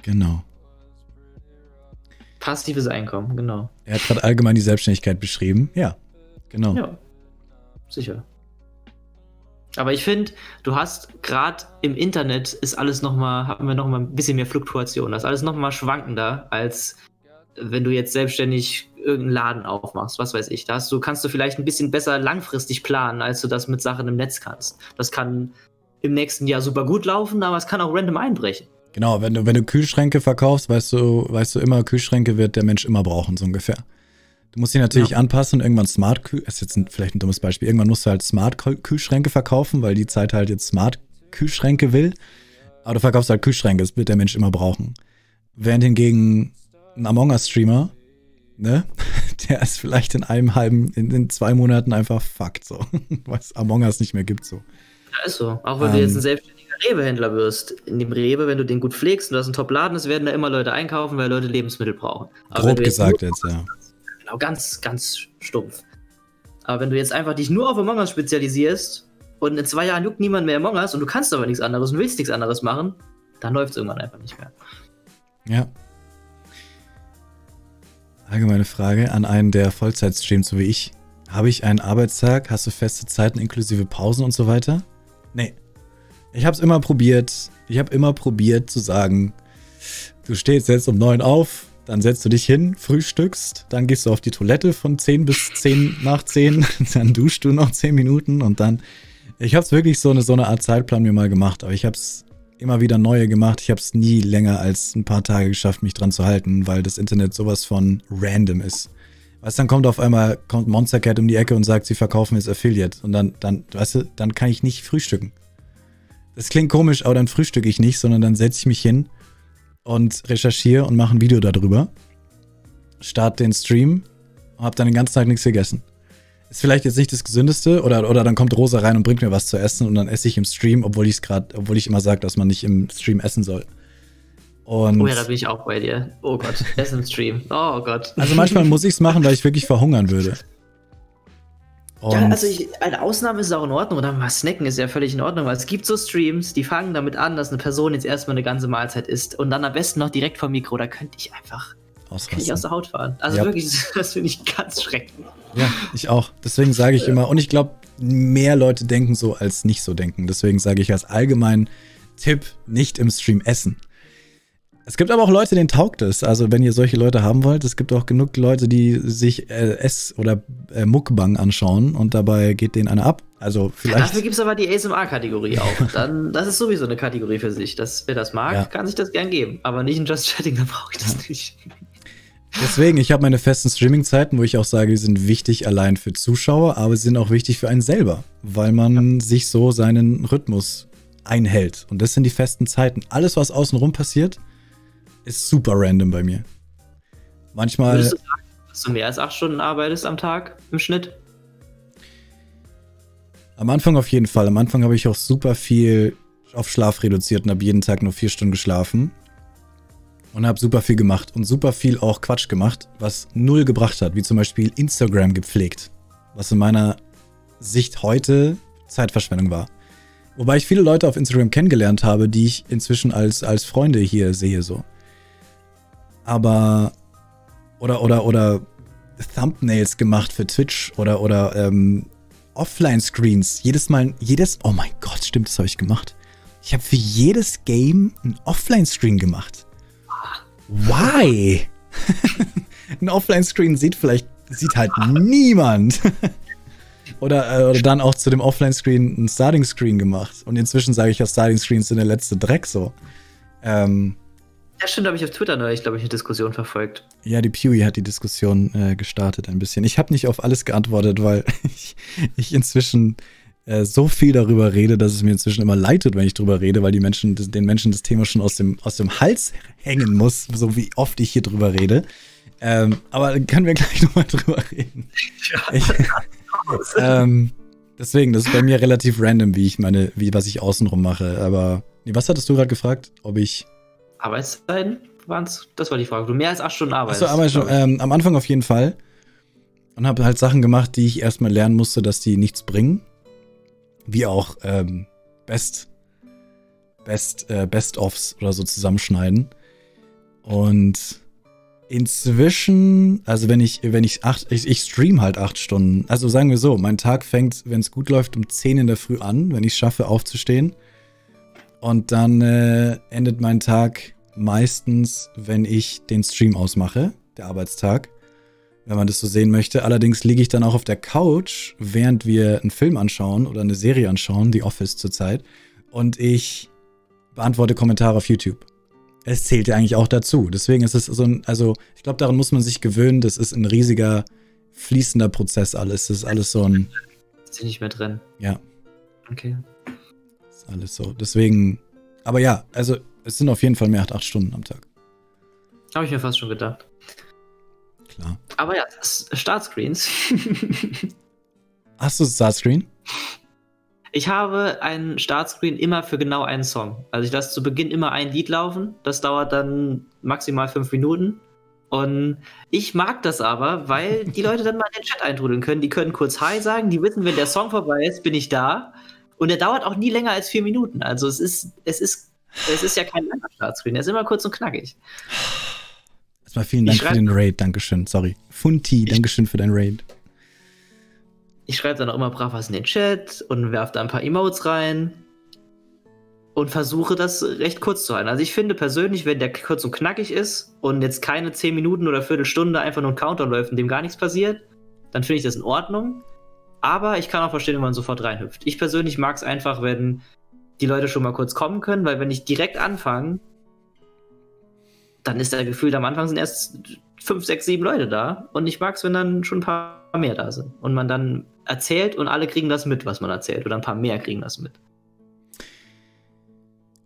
Genau. Passives Einkommen, genau. Er hat gerade allgemein die Selbstständigkeit beschrieben. Ja, genau. Ja, sicher. Aber ich finde, du hast gerade im Internet ist alles noch mal, haben wir noch mal ein bisschen mehr Fluktuation. Das ist alles noch mal schwankender, als wenn du jetzt selbstständig irgendeinen Laden aufmachst, was weiß ich. Da hast du, kannst du vielleicht ein bisschen besser langfristig planen, als du das mit Sachen im Netz kannst. Das kann im nächsten Jahr super gut laufen, aber es kann auch random einbrechen. Genau, wenn du, wenn du Kühlschränke verkaufst, weißt du, weißt du immer, Kühlschränke wird der Mensch immer brauchen, so ungefähr. Du musst dich natürlich ja. anpassen und irgendwann Smart Kühl, ist jetzt ein, vielleicht ein dummes Beispiel, irgendwann musst du halt Smart Kühlschränke verkaufen, weil die Zeit halt jetzt Smart Kühlschränke will. Aber du verkaufst halt Kühlschränke, das wird der Mensch immer brauchen. Während hingegen ein Among Us Streamer, ne, der ist vielleicht in einem halben, in, in zwei Monaten einfach fucked, so, weil es Among Us nicht mehr gibt, so. Ja, ist so. Auch wenn ähm, du jetzt ein selbstständiger Rewe-Händler wirst. In dem Rewe, wenn du den gut pflegst und das ein Top-Laden ist, werden da immer Leute einkaufen, weil Leute Lebensmittel brauchen. Aber grob gesagt jetzt, ja. Genau, ganz, ganz stumpf. Aber wenn du jetzt einfach dich nur auf Among Us spezialisierst und in zwei Jahren juckt niemand mehr Among Us und du kannst aber nichts anderes und willst nichts anderes machen, dann läuft es irgendwann einfach nicht mehr. Ja. Allgemeine Frage an einen, der Vollzeit streamt, so wie ich. Habe ich einen Arbeitstag? Hast du feste Zeiten inklusive Pausen und so weiter? Nee. Ich habe es immer probiert. Ich habe immer probiert zu sagen, du stehst jetzt um neun auf, dann setzt du dich hin, frühstückst, dann gehst du auf die Toilette von 10 bis 10 nach 10, dann duschst du noch 10 Minuten und dann. Ich habe es wirklich so eine, so eine Art Zeitplan mir mal gemacht, aber ich habe es immer wieder neue gemacht. Ich habe es nie länger als ein paar Tage geschafft, mich dran zu halten, weil das Internet sowas von random ist. Weißt dann kommt auf einmal kommt Monster Cat um die Ecke und sagt, sie verkaufen jetzt Affiliate und dann dann weißt du, dann kann ich nicht frühstücken. Das klingt komisch, aber dann frühstücke ich nicht, sondern dann setze ich mich hin und recherchiere und mache ein Video darüber. Start den Stream und habe dann den ganzen Tag nichts gegessen. Ist vielleicht jetzt nicht das Gesündeste oder, oder dann kommt Rosa rein und bringt mir was zu essen und dann esse ich im Stream, obwohl ich es gerade, obwohl ich immer sage, dass man nicht im Stream essen soll. Und oh ja, da bin ich auch bei dir. Oh Gott, Essen im Stream. Oh Gott. Also manchmal muss ich es machen, weil ich wirklich verhungern würde. Und ja, also ich, eine Ausnahme ist auch in Ordnung. Oder mal snacken ist ja völlig in Ordnung, weil es gibt so Streams, die fangen damit an, dass eine Person jetzt erstmal eine ganze Mahlzeit isst und dann am besten noch direkt vom Mikro. Da könnte ich einfach könnte ich aus der Haut fahren. Also ja. wirklich, das finde ich ganz schrecklich. Ja, ich auch. Deswegen sage ich ja. immer, und ich glaube, mehr Leute denken so als nicht so denken. Deswegen sage ich als allgemeinen Tipp, nicht im Stream essen. Es gibt aber auch Leute, denen taugt es. Also, wenn ihr solche Leute haben wollt, es gibt auch genug Leute, die sich äh, S- oder äh, Muckbang anschauen und dabei geht denen einer ab. Also, vielleicht. Dafür gibt es aber die ASMR-Kategorie auch. Dann, das ist sowieso eine Kategorie für sich. Das, wer das mag, ja. kann sich das gern geben. Aber nicht in Just Chatting, dann brauche ich das ja. nicht. Deswegen, ich habe meine festen Streaming-Zeiten, wo ich auch sage, die sind wichtig allein für Zuschauer, aber sie sind auch wichtig für einen selber, weil man ja. sich so seinen Rhythmus einhält. Und das sind die festen Zeiten. Alles, was außenrum passiert, ist super random bei mir. Manchmal. Würdest du sagen, dass du mehr als acht Stunden arbeitest am Tag im Schnitt? Am Anfang auf jeden Fall. Am Anfang habe ich auch super viel auf Schlaf reduziert und habe jeden Tag nur vier Stunden geschlafen. Und habe super viel gemacht und super viel auch Quatsch gemacht, was null gebracht hat, wie zum Beispiel Instagram gepflegt. Was in meiner Sicht heute Zeitverschwendung war. Wobei ich viele Leute auf Instagram kennengelernt habe, die ich inzwischen als, als Freunde hier sehe, so. Aber. Oder, oder, oder Thumbnails gemacht für Twitch oder, oder ähm, Offline-Screens. Jedes Mal, jedes. Oh mein Gott, stimmt, das habe ich gemacht. Ich habe für jedes Game einen Offline-Screen gemacht. Why? Ein Offline-Screen sieht vielleicht, sieht halt niemand. oder, äh, oder dann auch zu dem Offline-Screen ein Starting-Screen gemacht. Und inzwischen sage ich ja, Starting-Screens sind der letzte Dreck so. Ähm, ja, stimmt, habe ich auf Twitter neulich, glaube ich, eine Diskussion verfolgt. Ja, die Pewy hat die Diskussion äh, gestartet ein bisschen. Ich habe nicht auf alles geantwortet, weil ich, ich inzwischen äh, so viel darüber rede, dass es mir inzwischen immer leid tut, wenn ich darüber rede, weil die Menschen, den Menschen das Thema schon aus dem, aus dem Hals hängen muss, so wie oft ich hier drüber rede. Ähm, aber können wir gleich nochmal drüber reden. Ja, ich, ähm, deswegen, das ist bei mir relativ random, wie ich meine, wie was ich außenrum mache. Aber nee, was hattest du gerade gefragt? Ob ich. Arbeitszeiten waren's? Das war die Frage. Du mehr als acht Stunden arbeitest. Achso, schon, ähm, am Anfang auf jeden Fall. Und habe halt Sachen gemacht, die ich erstmal lernen musste, dass die nichts bringen wie auch ähm, Best, Best, äh, Best-Offs oder so zusammenschneiden. Und inzwischen, also wenn ich, wenn ich acht, ich, ich stream halt acht Stunden. Also sagen wir so, mein Tag fängt, wenn es gut läuft, um zehn in der Früh an, wenn ich es schaffe, aufzustehen. Und dann äh, endet mein Tag meistens, wenn ich den Stream ausmache, der Arbeitstag wenn man das so sehen möchte. Allerdings liege ich dann auch auf der Couch, während wir einen Film anschauen oder eine Serie anschauen, The Office zurzeit, und ich beantworte Kommentare auf YouTube. Es zählt ja eigentlich auch dazu. Deswegen ist es so ein, also ich glaube, daran muss man sich gewöhnen. Das ist ein riesiger, fließender Prozess alles. Das ist alles so ein. Ist nicht mehr drin. Ja. Okay. Alles so. Deswegen, aber ja, also es sind auf jeden Fall mehr als acht Stunden am Tag. Habe ich mir fast schon gedacht klar. Aber ja, Startscreens. Hast du Startscreen? Ich habe einen Startscreen immer für genau einen Song. Also ich lasse zu Beginn immer ein Lied laufen. Das dauert dann maximal fünf Minuten. Und ich mag das aber, weil die Leute dann mal in den Chat eintrudeln können. Die können kurz Hi sagen, die wissen, wenn der Song vorbei ist, bin ich da. Und der dauert auch nie länger als vier Minuten. Also es ist, es ist, es ist ja kein langer Startscreen. Er ist immer kurz und knackig. Erstmal vielen Dank für den Raid, Dankeschön, sorry. Funti, Dankeschön für dein Raid. Ich schreibe dann auch immer brav was in den Chat und werfe da ein paar Emotes rein und versuche das recht kurz zu halten. Also ich finde persönlich, wenn der kurz und knackig ist und jetzt keine 10 Minuten oder Viertelstunde einfach nur ein Counter läuft, in dem gar nichts passiert, dann finde ich das in Ordnung. Aber ich kann auch verstehen, wenn man sofort reinhüpft. Ich persönlich mag es einfach, wenn die Leute schon mal kurz kommen können, weil wenn ich direkt anfange, dann ist der Gefühl, am Anfang sind erst fünf, sechs, sieben Leute da. Und ich mag es, wenn dann schon ein paar mehr da sind. Und man dann erzählt und alle kriegen das mit, was man erzählt. Oder ein paar mehr kriegen das mit.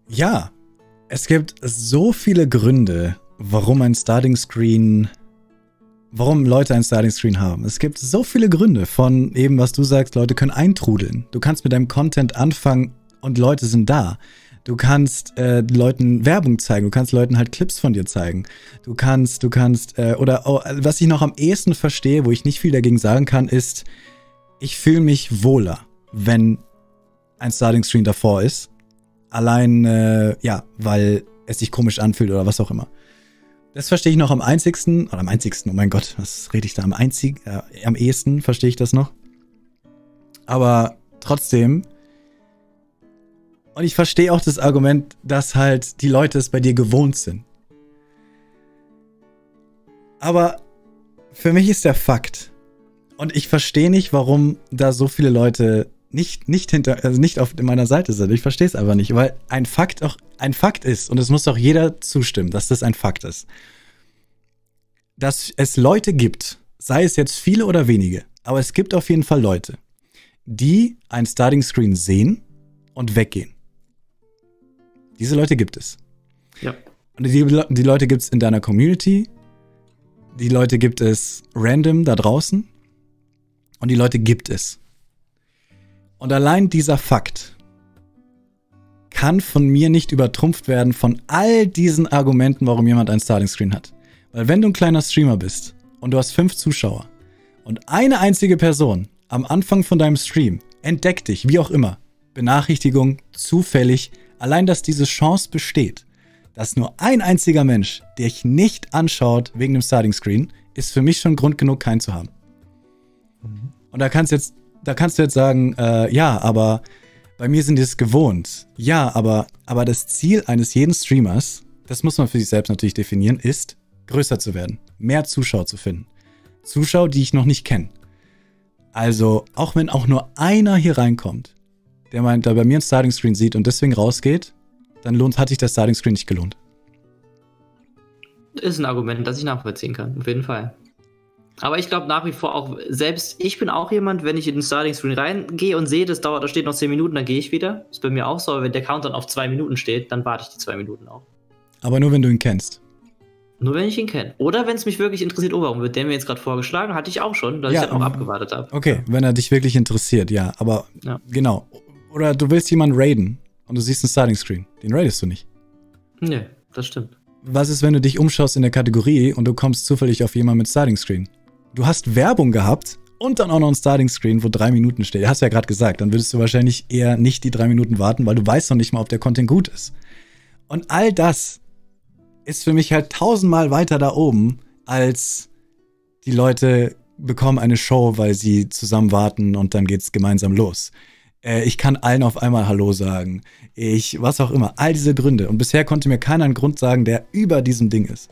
Ja, es gibt so viele Gründe, warum ein Starting Screen, warum Leute ein Starting Screen haben. Es gibt so viele Gründe von eben, was du sagst, Leute können eintrudeln. Du kannst mit deinem Content anfangen und Leute sind da. Du kannst äh, Leuten Werbung zeigen, du kannst Leuten halt Clips von dir zeigen. Du kannst, du kannst, äh, oder oh, was ich noch am ehesten verstehe, wo ich nicht viel dagegen sagen kann, ist, ich fühle mich wohler, wenn ein Starting Screen davor ist. Allein, äh, ja, weil es sich komisch anfühlt oder was auch immer. Das verstehe ich noch am einzigsten, oder am einzigsten, oh mein Gott, was rede ich da? Am einzig, äh, am ehesten verstehe ich das noch. Aber trotzdem, und ich verstehe auch das Argument, dass halt die Leute es bei dir gewohnt sind. Aber für mich ist der Fakt. Und ich verstehe nicht, warum da so viele Leute nicht, nicht hinter, also nicht auf meiner Seite sind. Ich verstehe es einfach nicht, weil ein Fakt auch ein Fakt ist. Und es muss doch jeder zustimmen, dass das ein Fakt ist. dass es Leute gibt, sei es jetzt viele oder wenige, aber es gibt auf jeden Fall Leute, die ein Starting Screen sehen und weggehen. Diese Leute gibt es. Ja. Und die, die Leute gibt es in deiner Community, die Leute gibt es random da draußen und die Leute gibt es. Und allein dieser Fakt kann von mir nicht übertrumpft werden von all diesen Argumenten, warum jemand ein Starting Screen hat. Weil wenn du ein kleiner Streamer bist und du hast fünf Zuschauer und eine einzige Person am Anfang von deinem Stream entdeckt dich, wie auch immer, Benachrichtigung, zufällig, allein dass diese Chance besteht, dass nur ein einziger Mensch dich nicht anschaut wegen dem Starting Screen, ist für mich schon Grund genug, keinen zu haben. Mhm. Und da kannst jetzt, da kannst du jetzt sagen, äh, ja, aber bei mir sind die es gewohnt. Ja, aber, aber das Ziel eines jeden Streamers, das muss man für sich selbst natürlich definieren, ist, größer zu werden, mehr Zuschauer zu finden. Zuschauer, die ich noch nicht kenne. Also, auch wenn auch nur einer hier reinkommt, der meint, da bei mir ein Starting Screen sieht und deswegen rausgeht, dann lohnt, hat sich das Starting Screen nicht gelohnt. Ist ein Argument, das ich nachvollziehen kann, auf jeden Fall. Aber ich glaube nach wie vor auch, selbst ich bin auch jemand, wenn ich in den Starting Screen reingehe und sehe, das dauert, da steht noch 10 Minuten, dann gehe ich wieder. Ist bei mir auch so, aber wenn der Countdown auf 2 Minuten steht, dann warte ich die 2 Minuten auch. Aber nur wenn du ihn kennst. Nur wenn ich ihn kenne. Oder wenn es mich wirklich interessiert, oh, warum wird der mir jetzt gerade vorgeschlagen? Hatte ich auch schon, dass ja, ich dann auch abgewartet habe. Okay, wenn er dich wirklich interessiert, ja. Aber ja. genau. Oder du willst jemanden raiden und du siehst einen Starting Screen. Den raidest du nicht. Nee, das stimmt. Was ist, wenn du dich umschaust in der Kategorie und du kommst zufällig auf jemanden mit Starting Screen? Du hast Werbung gehabt und dann auch noch ein Starting Screen, wo drei Minuten steht. Hast du ja gerade gesagt, dann würdest du wahrscheinlich eher nicht die drei Minuten warten, weil du weißt noch nicht mal, ob der Content gut ist. Und all das ist für mich halt tausendmal weiter da oben, als die Leute bekommen eine Show, weil sie zusammen warten und dann geht's gemeinsam los. Äh, ich kann allen auf einmal Hallo sagen. Ich, was auch immer. All diese Gründe. Und bisher konnte mir keiner einen Grund sagen, der über diesem Ding ist.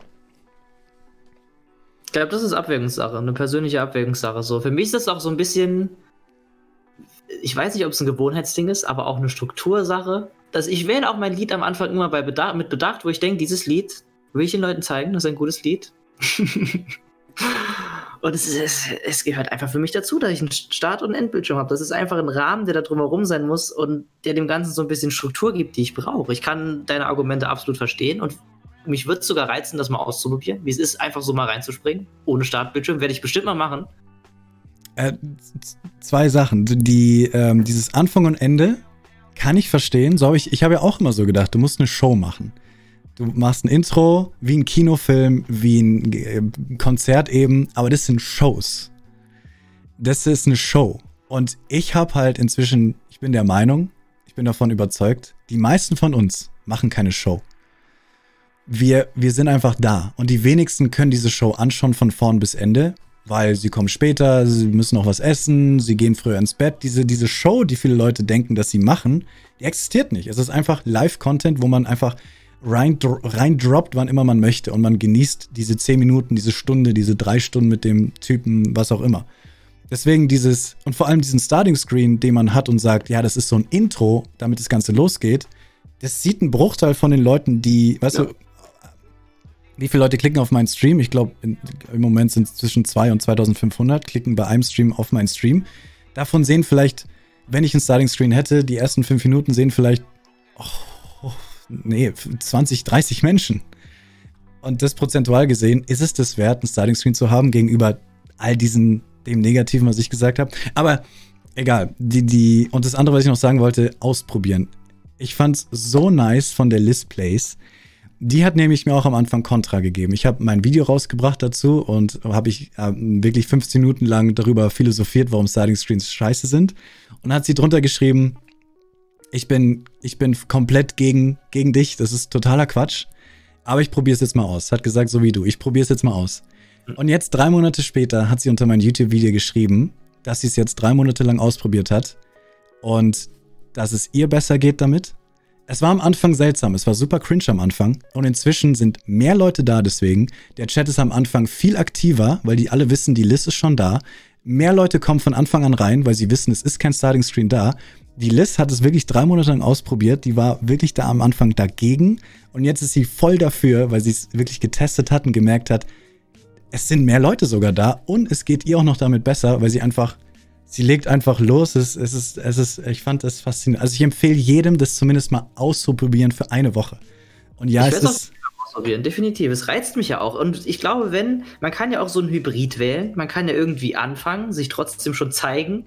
Ich glaube, das ist Abwägungssache, eine persönliche Abwägungssache. So, für mich ist das auch so ein bisschen, ich weiß nicht, ob es ein Gewohnheitsding ist, aber auch eine Struktursache. Dass ich wähle auch mein Lied am Anfang immer bei Bedacht, mit Bedacht, wo ich denke, dieses Lied will ich den Leuten zeigen, das ist ein gutes Lied. Und es, es, es, gehört einfach für mich dazu, dass ich einen Start- und Endbildschirm habe. Das ist einfach ein Rahmen, der da drumherum sein muss und der dem Ganzen so ein bisschen Struktur gibt, die ich brauche. Ich kann deine Argumente absolut verstehen und mich würde es sogar reizen, das mal auszuprobieren, wie es ist, einfach so mal reinzuspringen. Ohne Startbildschirm werde ich bestimmt mal machen. Äh, zwei Sachen. Die, ähm, dieses Anfang und Ende kann ich verstehen. So hab ich ich habe ja auch immer so gedacht, du musst eine Show machen. Du machst ein Intro wie ein Kinofilm, wie ein äh, Konzert eben, aber das sind Shows. Das ist eine Show. Und ich habe halt inzwischen, ich bin der Meinung, ich bin davon überzeugt, die meisten von uns machen keine Show. Wir, wir sind einfach da. Und die wenigsten können diese Show anschauen von vorn bis Ende, weil sie kommen später, sie müssen noch was essen, sie gehen früher ins Bett. Diese, diese Show, die viele Leute denken, dass sie machen, die existiert nicht. Es ist einfach Live-Content, wo man einfach rein, rein wann immer man möchte. Und man genießt diese 10 Minuten, diese Stunde, diese drei Stunden mit dem Typen, was auch immer. Deswegen dieses, und vor allem diesen Starting Screen, den man hat und sagt, ja, das ist so ein Intro, damit das Ganze losgeht, das sieht ein Bruchteil von den Leuten, die, weißt ja. du, wie viele Leute klicken auf meinen Stream? Ich glaube, im Moment sind es zwischen 2 und 2500, klicken bei einem Stream auf meinen Stream. Davon sehen vielleicht, wenn ich einen Starting Screen hätte, die ersten 5 Minuten sehen vielleicht, oh, nee, 20, 30 Menschen. Und das prozentual gesehen, ist es das wert, einen Starting Screen zu haben gegenüber all diesen, dem Negativen, was ich gesagt habe. Aber egal. Die, die, und das andere, was ich noch sagen wollte, ausprobieren. Ich fand es so nice von der List Plays. Die hat nämlich mir auch am Anfang Kontra gegeben. Ich habe mein Video rausgebracht dazu und habe ich äh, wirklich 15 Minuten lang darüber philosophiert, warum Starting Screens scheiße sind. Und hat sie drunter geschrieben, ich bin, ich bin komplett gegen, gegen dich. Das ist totaler Quatsch. Aber ich probiere es jetzt mal aus. Hat gesagt, so wie du. Ich probiere es jetzt mal aus. Und jetzt, drei Monate später, hat sie unter mein YouTube-Video geschrieben, dass sie es jetzt drei Monate lang ausprobiert hat und dass es ihr besser geht damit. Es war am Anfang seltsam, es war super cringe am Anfang und inzwischen sind mehr Leute da deswegen. Der Chat ist am Anfang viel aktiver, weil die alle wissen, die List ist schon da. Mehr Leute kommen von Anfang an rein, weil sie wissen, es ist kein Starting Screen da. Die Liz hat es wirklich drei Monate lang ausprobiert. Die war wirklich da am Anfang dagegen. Und jetzt ist sie voll dafür, weil sie es wirklich getestet hat und gemerkt hat, es sind mehr Leute sogar da und es geht ihr auch noch damit besser, weil sie einfach, sie legt einfach los. Es, es ist, es ist, ich fand das faszinierend. Also ich empfehle jedem, das zumindest mal auszuprobieren für eine Woche. Und ja, ich es ist. Ausprobieren, definitiv. Es reizt mich ja auch. Und ich glaube, wenn, man kann ja auch so ein Hybrid wählen. Man kann ja irgendwie anfangen, sich trotzdem schon zeigen.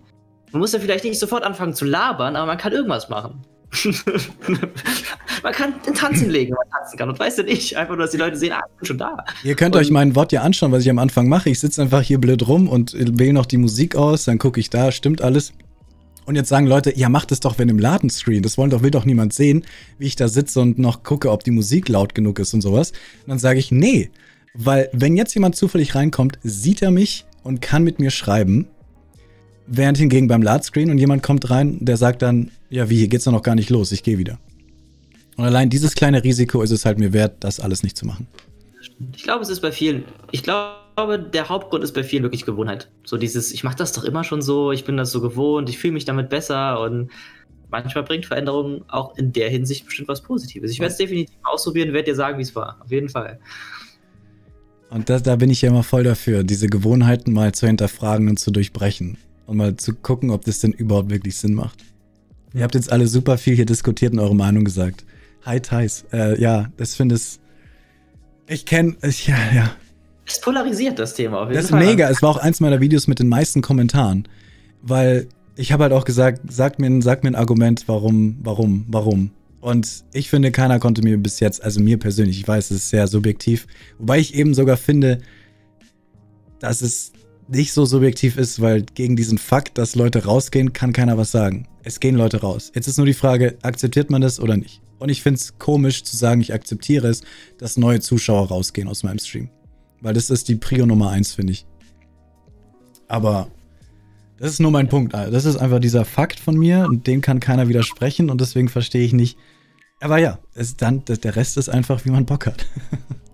Man muss ja vielleicht nicht sofort anfangen zu labern, aber man kann irgendwas machen. man kann den Tanz hinlegen, wenn man tanzen kann. Und weißt du nicht, einfach nur, dass die Leute sehen, ah, ich bin schon da. Ihr könnt und euch mein Wort ja anschauen, was ich am Anfang mache. Ich sitze einfach hier blöd rum und wähle noch die Musik aus, dann gucke ich da, stimmt alles. Und jetzt sagen Leute, ja, macht es doch, wenn im Laden screen. Das wollen doch, will doch niemand sehen, wie ich da sitze und noch gucke, ob die Musik laut genug ist und sowas. Und dann sage ich, nee. Weil, wenn jetzt jemand zufällig reinkommt, sieht er mich und kann mit mir schreiben. Während hingegen beim Ladescreen und jemand kommt rein, der sagt dann, ja, wie, hier geht's doch noch gar nicht los, ich gehe wieder. Und allein dieses kleine Risiko ist es halt mir wert, das alles nicht zu machen. Ich glaube, es ist bei vielen, ich glaube, der Hauptgrund ist bei vielen wirklich Gewohnheit. So dieses, ich mache das doch immer schon so, ich bin das so gewohnt, ich fühle mich damit besser und manchmal bringt Veränderung auch in der Hinsicht bestimmt was Positives. Ich werde es definitiv ausprobieren, werde dir sagen, wie es war. Auf jeden Fall. Und das, da bin ich ja immer voll dafür, diese Gewohnheiten mal zu hinterfragen und zu durchbrechen. Und mal zu gucken, ob das denn überhaupt wirklich Sinn macht. Ihr habt jetzt alle super viel hier diskutiert und eure Meinung gesagt. Hi Thais. Äh, ja, das finde ich. Ich kenne. Ja, ja. Es polarisiert das Thema auf jeden Das ist Fall. mega. Es war auch eins meiner Videos mit den meisten Kommentaren. Weil ich habe halt auch gesagt, sag mir, sag mir ein Argument, warum, warum, warum. Und ich finde, keiner konnte mir bis jetzt, also mir persönlich, ich weiß, es ist sehr subjektiv, wobei ich eben sogar finde, dass es nicht so subjektiv ist, weil gegen diesen Fakt, dass Leute rausgehen, kann keiner was sagen. Es gehen Leute raus. Jetzt ist nur die Frage, akzeptiert man das oder nicht? Und ich finde es komisch zu sagen, ich akzeptiere es, dass neue Zuschauer rausgehen aus meinem Stream. Weil das ist die Prio Nummer eins, finde ich. Aber das ist nur mein Punkt. Das ist einfach dieser Fakt von mir und dem kann keiner widersprechen und deswegen verstehe ich nicht. Aber ja, es dann, der Rest ist einfach, wie man Bock hat.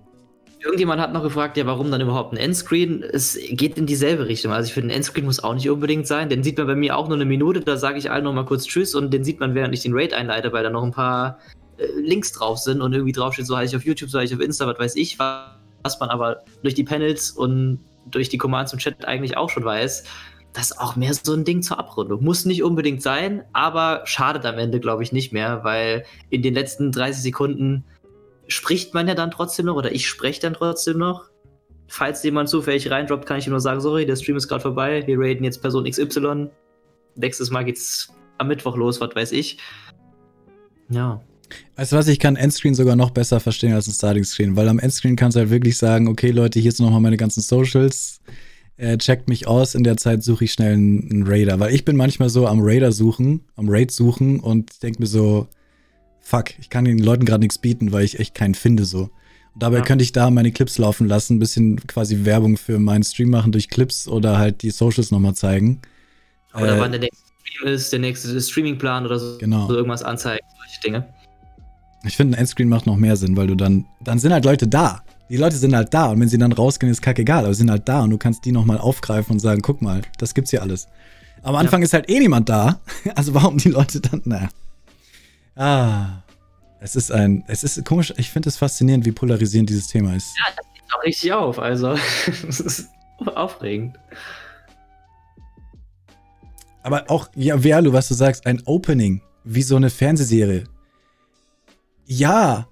Irgendjemand hat noch gefragt, ja, warum dann überhaupt ein Endscreen? Es geht in dieselbe Richtung. Also ich finde, ein Endscreen muss auch nicht unbedingt sein. Den sieht man bei mir auch nur eine Minute. Da sage ich allen noch mal kurz Tschüss und den sieht man, während ich den Raid einleite, weil da noch ein paar äh, Links drauf sind und irgendwie draufsteht, so heiße ich auf YouTube, so heiße ich auf Insta, was weiß ich, was man aber durch die Panels und durch die Commands im Chat eigentlich auch schon weiß. Das ist auch mehr so ein Ding zur Abrundung. Muss nicht unbedingt sein, aber schadet am Ende, glaube ich, nicht mehr, weil in den letzten 30 Sekunden spricht man ja dann trotzdem noch oder ich spreche dann trotzdem noch. Falls jemand zufällig reindroppt, kann ich ihm nur sagen, sorry, der Stream ist gerade vorbei, wir raiden jetzt Person XY. Nächstes Mal geht's am Mittwoch los, was weiß ich. Ja. Weißt du was, ich kann Endscreen sogar noch besser verstehen als ein Starting Screen, weil am Endscreen kannst du halt wirklich sagen, okay Leute, hier sind nochmal meine ganzen Socials, äh, checkt mich aus, in der Zeit suche ich schnell einen, einen Raider, weil ich bin manchmal so am Raider suchen, am Raid suchen und denke mir so, fuck, ich kann den Leuten gerade nichts bieten, weil ich echt keinen finde so. Und dabei ja. könnte ich da meine Clips laufen lassen, ein bisschen quasi Werbung für meinen Stream machen durch Clips oder halt die Socials nochmal zeigen. Oder äh, wann der nächste Stream ist, der nächste Streamingplan oder so, genau. so irgendwas anzeigen, solche Dinge. Ich finde, ein Endscreen macht noch mehr Sinn, weil du dann, dann sind halt Leute da. Die Leute sind halt da und wenn sie dann rausgehen, ist kackegal, aber sie sind halt da und du kannst die nochmal aufgreifen und sagen, guck mal, das gibt's hier alles. Am Anfang ja. ist halt eh niemand da, also warum die Leute dann, naja. Ah. Es ist ein, es ist komisch, ich finde es faszinierend, wie polarisierend dieses Thema ist. Ja, das geht auch richtig auf, also es ist aufregend. Aber auch, ja, Verlu, was du sagst, ein Opening, wie so eine Fernsehserie. Ja,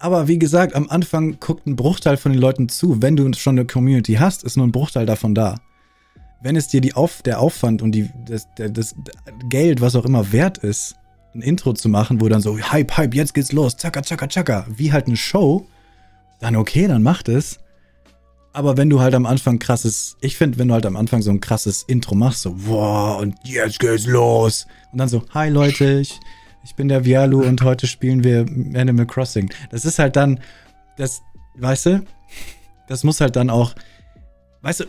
aber wie gesagt, am Anfang guckt ein Bruchteil von den Leuten zu. Wenn du schon eine Community hast, ist nur ein Bruchteil davon da. Wenn es dir die Auf, der Aufwand und die, das, das Geld, was auch immer wert ist, ein Intro zu machen, wo dann so Hype, Hype, jetzt geht's los, zacka, zacka, zacka, wie halt eine Show, dann okay, dann macht es. Aber wenn du halt am Anfang krasses, ich finde, wenn du halt am Anfang so ein krasses Intro machst, so, wow, und jetzt geht's los. Und dann so, hi Leute, ich, ich bin der Vialu und heute spielen wir Animal Crossing. Das ist halt dann, das, weißt du, das muss halt dann auch, weißt du,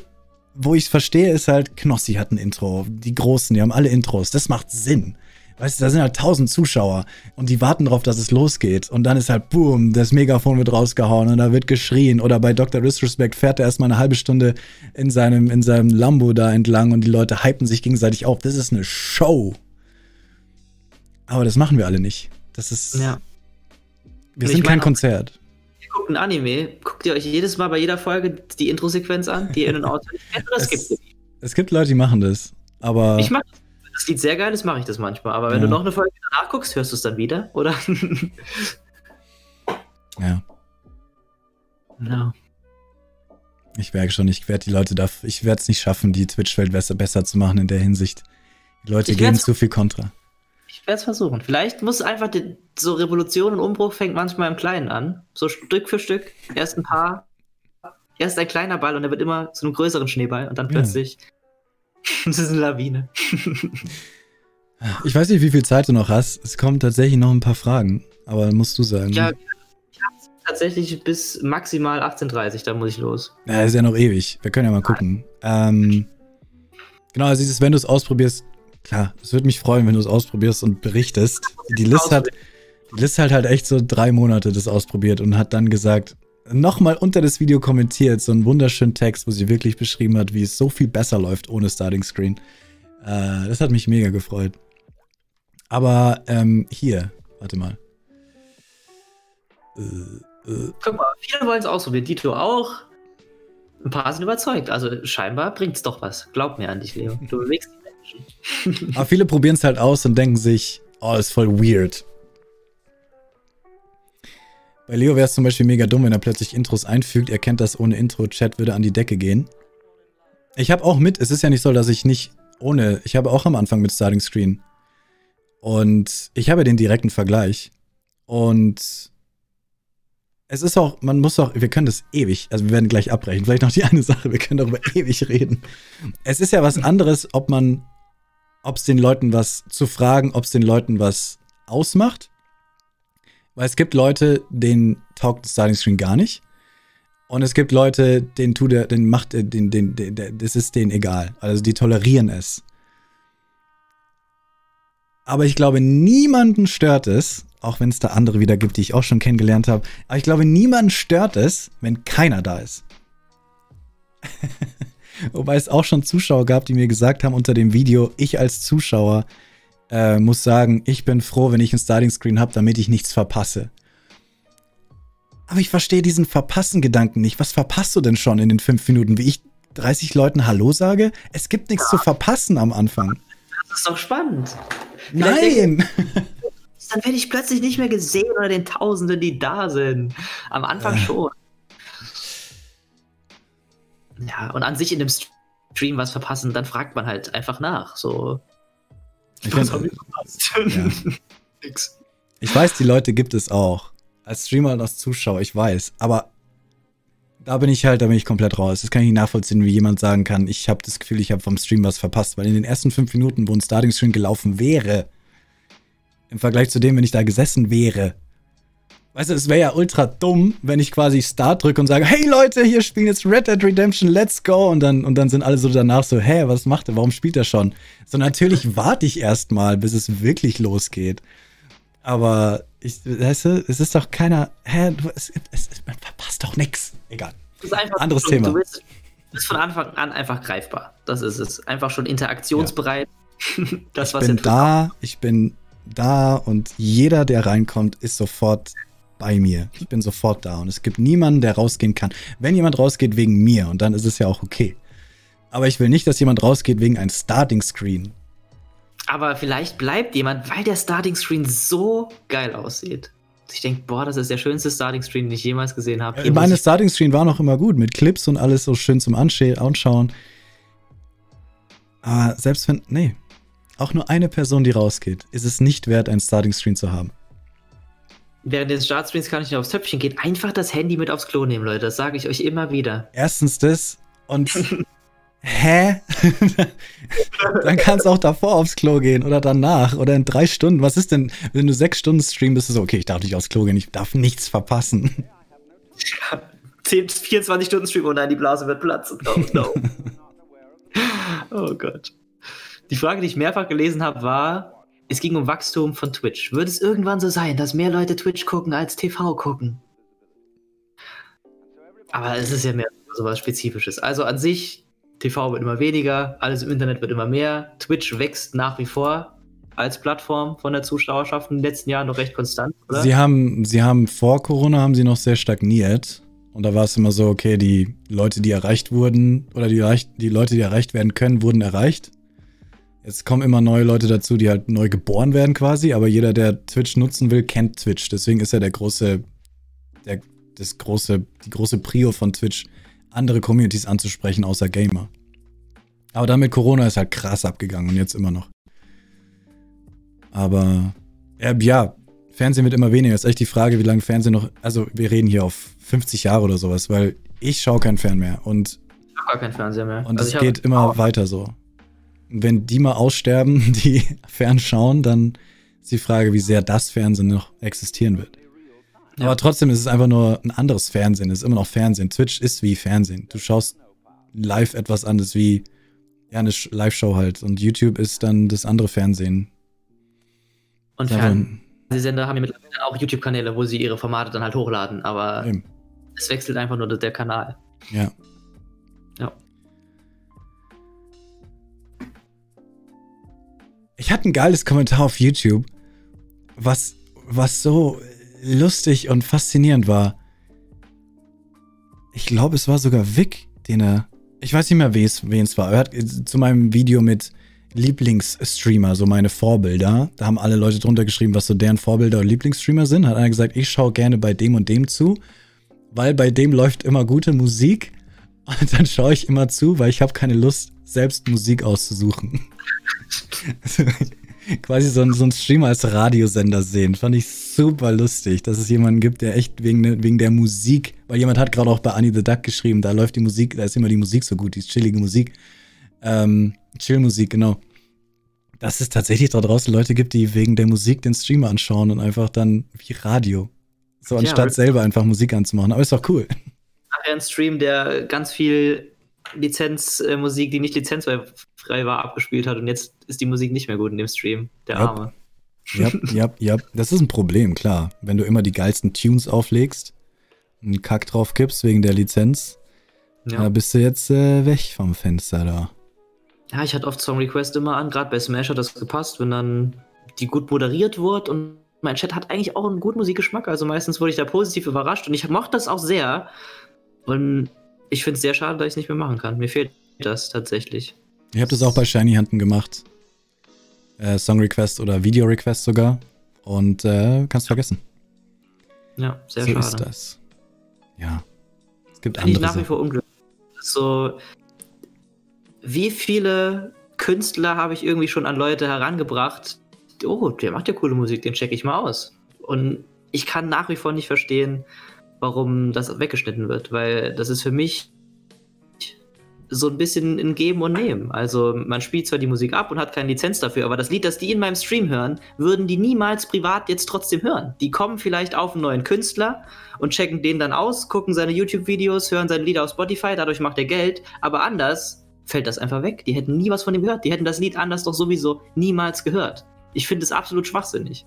wo ich es verstehe, ist halt, Knossi hat ein Intro, die Großen, die haben alle Intros, das macht Sinn. Weißt du, da sind halt tausend Zuschauer und die warten darauf, dass es losgeht. Und dann ist halt, boom, das Megafon wird rausgehauen und da wird geschrien. Oder bei Dr. Disrespect fährt er erstmal eine halbe Stunde in seinem, in seinem Lambo da entlang und die Leute hypen sich gegenseitig auf. Das ist eine Show. Aber das machen wir alle nicht. Das ist. Ja. Wir sind kein Konzert guckt ein Anime, guckt ihr euch jedes Mal bei jeder Folge die Intro-Sequenz an, die in kennt, oder Es-? Es gibt Leute, die machen das. Aber Ich mach das. Das Lied sehr geil ist, mache ich das manchmal. Aber wenn Ja. du noch eine Folge danach guckst, hörst du es dann wieder, oder? ja, no. ich merke schon, ich werde die Leute da, ich werde es nicht schaffen, die Twitch-Welt besser, besser zu machen in der Hinsicht. Die Leute geben zu viel Kontra. Ich werde es versuchen. Vielleicht muss einfach die, so Revolution und Umbruch fängt manchmal im Kleinen an. So Stück für Stück. Erst ein paar. Erst ein kleiner Ball und er wird immer zu einem größeren Schneeball und dann Ja. das ist eine Lawine. Ich weiß nicht, wie viel Zeit du noch hast. Es kommen tatsächlich noch ein paar Fragen, aber dann musst du sagen. Ja, ich habe tatsächlich bis maximal 18.30 da muss ich los. Ja, ist ja noch ewig. Wir können ja mal gucken. Ähm, genau, also dieses, wenn du es ausprobierst, klar, es würde mich freuen, wenn du es ausprobierst und berichtest. Die List hat, die List hat halt echt so drei Monate das ausprobiert und hat dann gesagt, nochmal unter das Video kommentiert, so einen wunderschönen Text, wo sie wirklich beschrieben hat, wie es so viel besser läuft ohne Starting Screen. Äh, das hat mich mega gefreut. Aber ähm, hier, warte mal. Äh, äh, Guck mal, viele wollen es ausprobieren. Dito auch. Ein paar sind überzeugt. Also scheinbar bringt es doch was. Glaub mir an dich, Leo. Du bewegst die Menschen. Aber viele probieren es halt aus und denken sich, oh, ist voll weird. Bei Leo wäre es zum Beispiel mega dumm, wenn er plötzlich Intros einfügt. Er kennt das ohne Intro. Chat würde an die Decke gehen. Ich habe auch mit, es ist ja nicht so, dass ich nicht ohne, ich habe auch am Anfang mit Starting Screen. Und ich habe den direkten Vergleich. Und es ist auch, man muss auch, wir können das ewig, also wir werden gleich abbrechen. Vielleicht noch die eine Sache, wir können darüber ewig reden. Es ist ja was anderes, ob man ob es den Leuten was zu fragen, ob es den Leuten was ausmacht. Weil es gibt Leute, denen taugt Starting Screen gar nicht. Und es gibt Leute, denen tut er, den macht den, den, den, den, das ist denen egal. Also die tolerieren es. Aber ich glaube, niemanden stört es, auch wenn es da andere wieder gibt, die ich auch schon kennengelernt habe. Aber ich glaube, niemanden stört es, wenn keiner da ist. Wobei es auch schon Zuschauer gab, die mir gesagt haben unter dem Video, ich als Zuschauer äh, muss sagen, ich bin froh, wenn ich ein Starting Screen habe, damit ich nichts verpasse. Aber ich verstehe diesen Verpassen-Gedanken nicht. Was verpasst du denn schon in den fünf Minuten? Wie ich 30 Leuten Hallo sage? Es gibt nichts zu verpassen am Anfang. Das ist doch spannend. Vielleicht Nein! Dann werde ich plötzlich nicht mehr gesehen unter den Tausenden, die da sind. Am Anfang Äh. schon. Ja, und an sich in dem Stream was verpassen, dann fragt man halt einfach nach. So, Ich, was hab ich verpasst? Ja. Nix. ich weiß, die Leute gibt es auch. Als Streamer und als Zuschauer, ich weiß. Aber da bin ich halt, da bin ich komplett raus. Das kann ich nicht nachvollziehen, wie jemand sagen kann, ich habe das Gefühl, ich habe vom Stream was verpasst. Weil in den ersten fünf Minuten, wo ein Starting Screen gelaufen wäre, im Vergleich zu dem, wenn ich da gesessen wäre, weißt du, es wäre ja ultra dumm, wenn ich quasi Start drücke und sage, hey Leute, hier spielen jetzt Red Dead Redemption, let's go. Und dann, und dann sind alle so danach so, hä, was macht er, warum spielt er schon? So, natürlich warte ich erstmal, bis es wirklich losgeht. Aber ich, weißt du, es ist doch keiner, hä, du, es, es, man verpasst doch nix. Egal. Das ist einfach Anderes Thema. Du bist, bist von Anfang an einfach greifbar. Das ist es. Einfach schon interaktionsbereit. Das, ich was bin da, ich bin da und jeder, der reinkommt, ist sofort bei mir. Ich bin sofort da und es gibt niemanden, der rausgehen kann. Wenn jemand rausgeht wegen mir und dann ist es ja auch okay. Aber ich will nicht, dass jemand rausgeht wegen einem Starting Screen. Aber vielleicht bleibt jemand, weil der Starting Screen so geil aussieht. Ich denke, boah, das ist der schönste Starting Screen, den ich jemals gesehen habe. Muss Meine Starting Screen war noch immer gut, mit Clips und alles so schön zum Anschauen. Aber selbst wenn, nee, auch nur eine Person, die rausgeht, ist es nicht wert, einen Starting Screen zu haben. Während des Startstreams kann ich nicht aufs Töpfchen gehen. Einfach das Handy mit aufs Klo nehmen, Leute. Das sage ich euch immer wieder. Erstens das und hä? Dann kannst du auch davor aufs Klo gehen oder danach oder in drei Stunden. Was ist denn, wenn du sechs Stunden streamst, bist du so, okay, ich darf nicht aufs Klo gehen, ich darf nichts verpassen. 10, 24 Stunden Stream, oh nein, die Blase wird platzen. Oh no. oh Gott. Die Frage, die ich mehrfach gelesen habe, war, es ging um Wachstum von Twitch. Wird es irgendwann so sein, dass mehr Leute Twitch gucken als TV gucken? Aber es ist ja mehr sowas Spezifisches. Also an sich, TV wird immer weniger, alles im Internet wird immer mehr, Twitch wächst nach wie vor. als Plattform von der Zuschauerschaft in den letzten Jahren noch recht konstant, oder? Sie haben, sie haben vor Corona haben sie noch sehr stagniert. Und da war es immer so, okay, die Leute, die erreicht wurden, oder die, die Leute, die erreicht werden können, wurden erreicht. Jetzt kommen immer neue Leute dazu, die halt neu geboren werden quasi, aber jeder, der Twitch nutzen will, kennt Twitch. Deswegen ist ja der große, der, das große, die große Prio von Twitch, andere Communities anzusprechen, außer Gamer. Aber dann mit Corona ist halt krass abgegangen und jetzt immer noch. Aber äh, ja, Fernsehen wird immer weniger. Ist echt die Frage, wie lange Fernsehen noch. Also, wir reden hier auf 50 Jahre oder sowas, weil ich schaue kein Fern mehr. Und ich habe gar keinen Fernseher mehr. Und also es geht immer auch. weiter so. Wenn die mal aussterben, die fernschauen, dann ist die Frage, wie sehr das Fernsehen noch existieren wird. Ja. Aber trotzdem ist es einfach nur ein anderes Fernsehen. Es ist immer noch Fernsehen. Twitch ist wie Fernsehen. Du schaust live etwas anderes wie ja, eine Live-Show halt. Und YouTube ist dann das andere Fernsehen. Und Fernsehsender haben ja mittlerweile auch YouTube-Kanäle, wo sie ihre Formate dann halt hochladen. Aber Eben. es wechselt einfach nur der Kanal. Ja. Ich hatte ein geiles Kommentar auf YouTube, was, was so lustig und faszinierend war. Ich glaube, es war sogar Vic, den er. Ich weiß nicht mehr, wen es war. Er hat zu meinem Video mit Lieblingsstreamer, so meine Vorbilder. Da haben alle Leute drunter geschrieben, was so deren Vorbilder und Lieblingsstreamer sind. Hat einer gesagt, ich schaue gerne bei dem und dem zu, weil bei dem läuft immer gute Musik. Und dann schaue ich immer zu, weil ich habe keine Lust, selbst Musik auszusuchen. quasi so, ein, so einen Streamer als Radiosender sehen. Fand ich super lustig, dass es jemanden gibt, der echt wegen, wegen der Musik, weil jemand hat gerade auch bei Annie the Duck geschrieben, da läuft die Musik, da ist immer die Musik so gut, die chillige Musik. Ähm, Chill-Musik, genau. Dass es tatsächlich da draußen Leute gibt, die wegen der Musik den Streamer anschauen und einfach dann wie Radio. So anstatt ja, selber einfach Musik anzumachen. Aber ist doch cool. Nachher ein Stream, der ganz viel Lizenzmusik, die nicht lizenzfrei war, abgespielt hat und jetzt ist die Musik nicht mehr gut in dem Stream. Der yep. Arme. Ja, ja, ja. Das ist ein Problem, klar. Wenn du immer die geilsten Tunes auflegst, einen Kack drauf kippst wegen der Lizenz, ja. da bist du jetzt äh, weg vom Fenster da. Ja, ich hatte oft Song Request immer an, gerade bei Smash hat das gepasst, wenn dann die gut moderiert wurde und mein Chat hat eigentlich auch einen guten Musikgeschmack, also meistens wurde ich da positiv überrascht und ich mochte das auch sehr. Und ich finde es sehr schade, dass ich es nicht mehr machen kann. Mir fehlt das tatsächlich. Ich habe das auch bei Shiny Hunten gemacht. Äh, Song Request oder Video Request sogar. Und äh, kannst vergessen. Ja, sehr so schade. So ist das. Ja. Es gibt Find andere. Ich nach wie vor unglücklich. So, wie viele Künstler habe ich irgendwie schon an Leute herangebracht? Oh, der macht ja coole Musik, den check ich mal aus. Und ich kann nach wie vor nicht verstehen, warum das weggeschnitten wird, weil das ist für mich so ein bisschen ein Geben und Nehmen. Also man spielt zwar die Musik ab und hat keine Lizenz dafür, aber das Lied, das die in meinem Stream hören, würden die niemals privat jetzt trotzdem hören. Die kommen vielleicht auf einen neuen Künstler und checken den dann aus, gucken seine YouTube-Videos, hören seine Lieder auf Spotify, dadurch macht er Geld, aber anders fällt das einfach weg. Die hätten nie was von ihm gehört. Die hätten das Lied anders doch sowieso niemals gehört. Ich finde es absolut schwachsinnig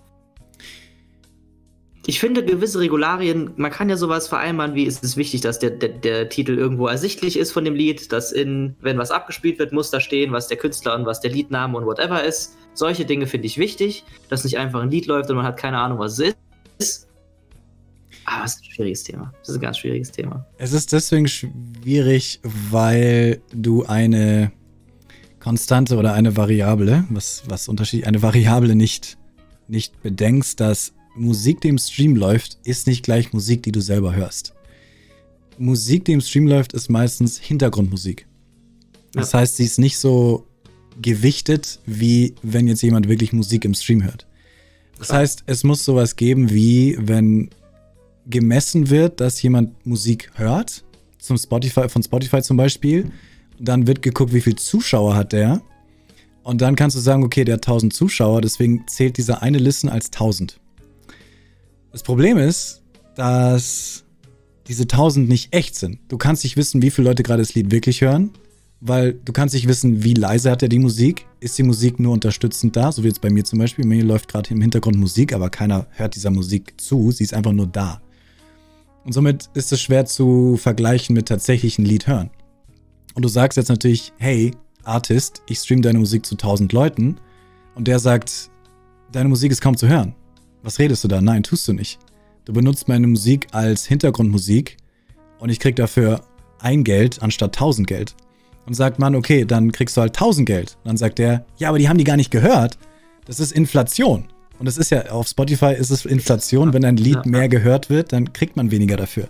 ich finde gewisse Regularien, man kann ja sowas vereinbaren, wie ist es wichtig, dass der, der, der, Titel irgendwo ersichtlich ist von dem Lied, dass in, wenn was abgespielt wird, muss da stehen, was der Künstler und was der Liedname und whatever ist. Solche Dinge finde ich wichtig, dass nicht einfach ein Lied läuft und man hat keine Ahnung, was es ist. Aber es ist ein schwieriges Thema. Das ist ein ganz schwieriges Thema. Es ist deswegen schwierig, weil du eine Konstante oder eine Variable, was, was Unterschied, eine Variable nicht, nicht bedenkst, dass Musik, die im Stream läuft, ist nicht gleich Musik, die du selber hörst. Musik, die im Stream läuft, ist meistens Hintergrundmusik. Das ja. heißt, sie ist nicht so gewichtet, wie wenn jetzt jemand wirklich Musik im Stream hört. Das Klar. heißt, es muss sowas geben, wie wenn gemessen wird, dass jemand Musik hört, zum Spotify, von Spotify zum Beispiel, dann wird geguckt, wie viele Zuschauer hat der. Und dann kannst du sagen, okay, der hat 1000 Zuschauer, deswegen zählt dieser eine Listen als 1000. Das Problem ist, dass diese 1000 nicht echt sind. Du kannst nicht wissen, wie viele Leute gerade das Lied wirklich hören, weil du kannst nicht wissen, wie leise hat er die Musik. Ist die Musik nur unterstützend da, so wie jetzt bei mir zum Beispiel. Mir läuft gerade im Hintergrund Musik, aber keiner hört dieser Musik zu. Sie ist einfach nur da. Und somit ist es schwer zu vergleichen mit tatsächlichen Lied hören. Und du sagst jetzt natürlich, hey, Artist, ich stream deine Musik zu 1000 Leuten. Und der sagt, deine Musik ist kaum zu hören. Was redest du da? Nein, tust du nicht. Du benutzt meine Musik als Hintergrundmusik und ich krieg dafür ein Geld anstatt tausend Geld. Und sagt man, okay, dann kriegst du halt tausend Geld. Dann sagt der, ja, aber die haben die gar nicht gehört. Das ist Inflation. Und es ist ja, auf Spotify ist es Inflation. Wenn ein Lied mehr gehört wird, dann kriegt man weniger dafür.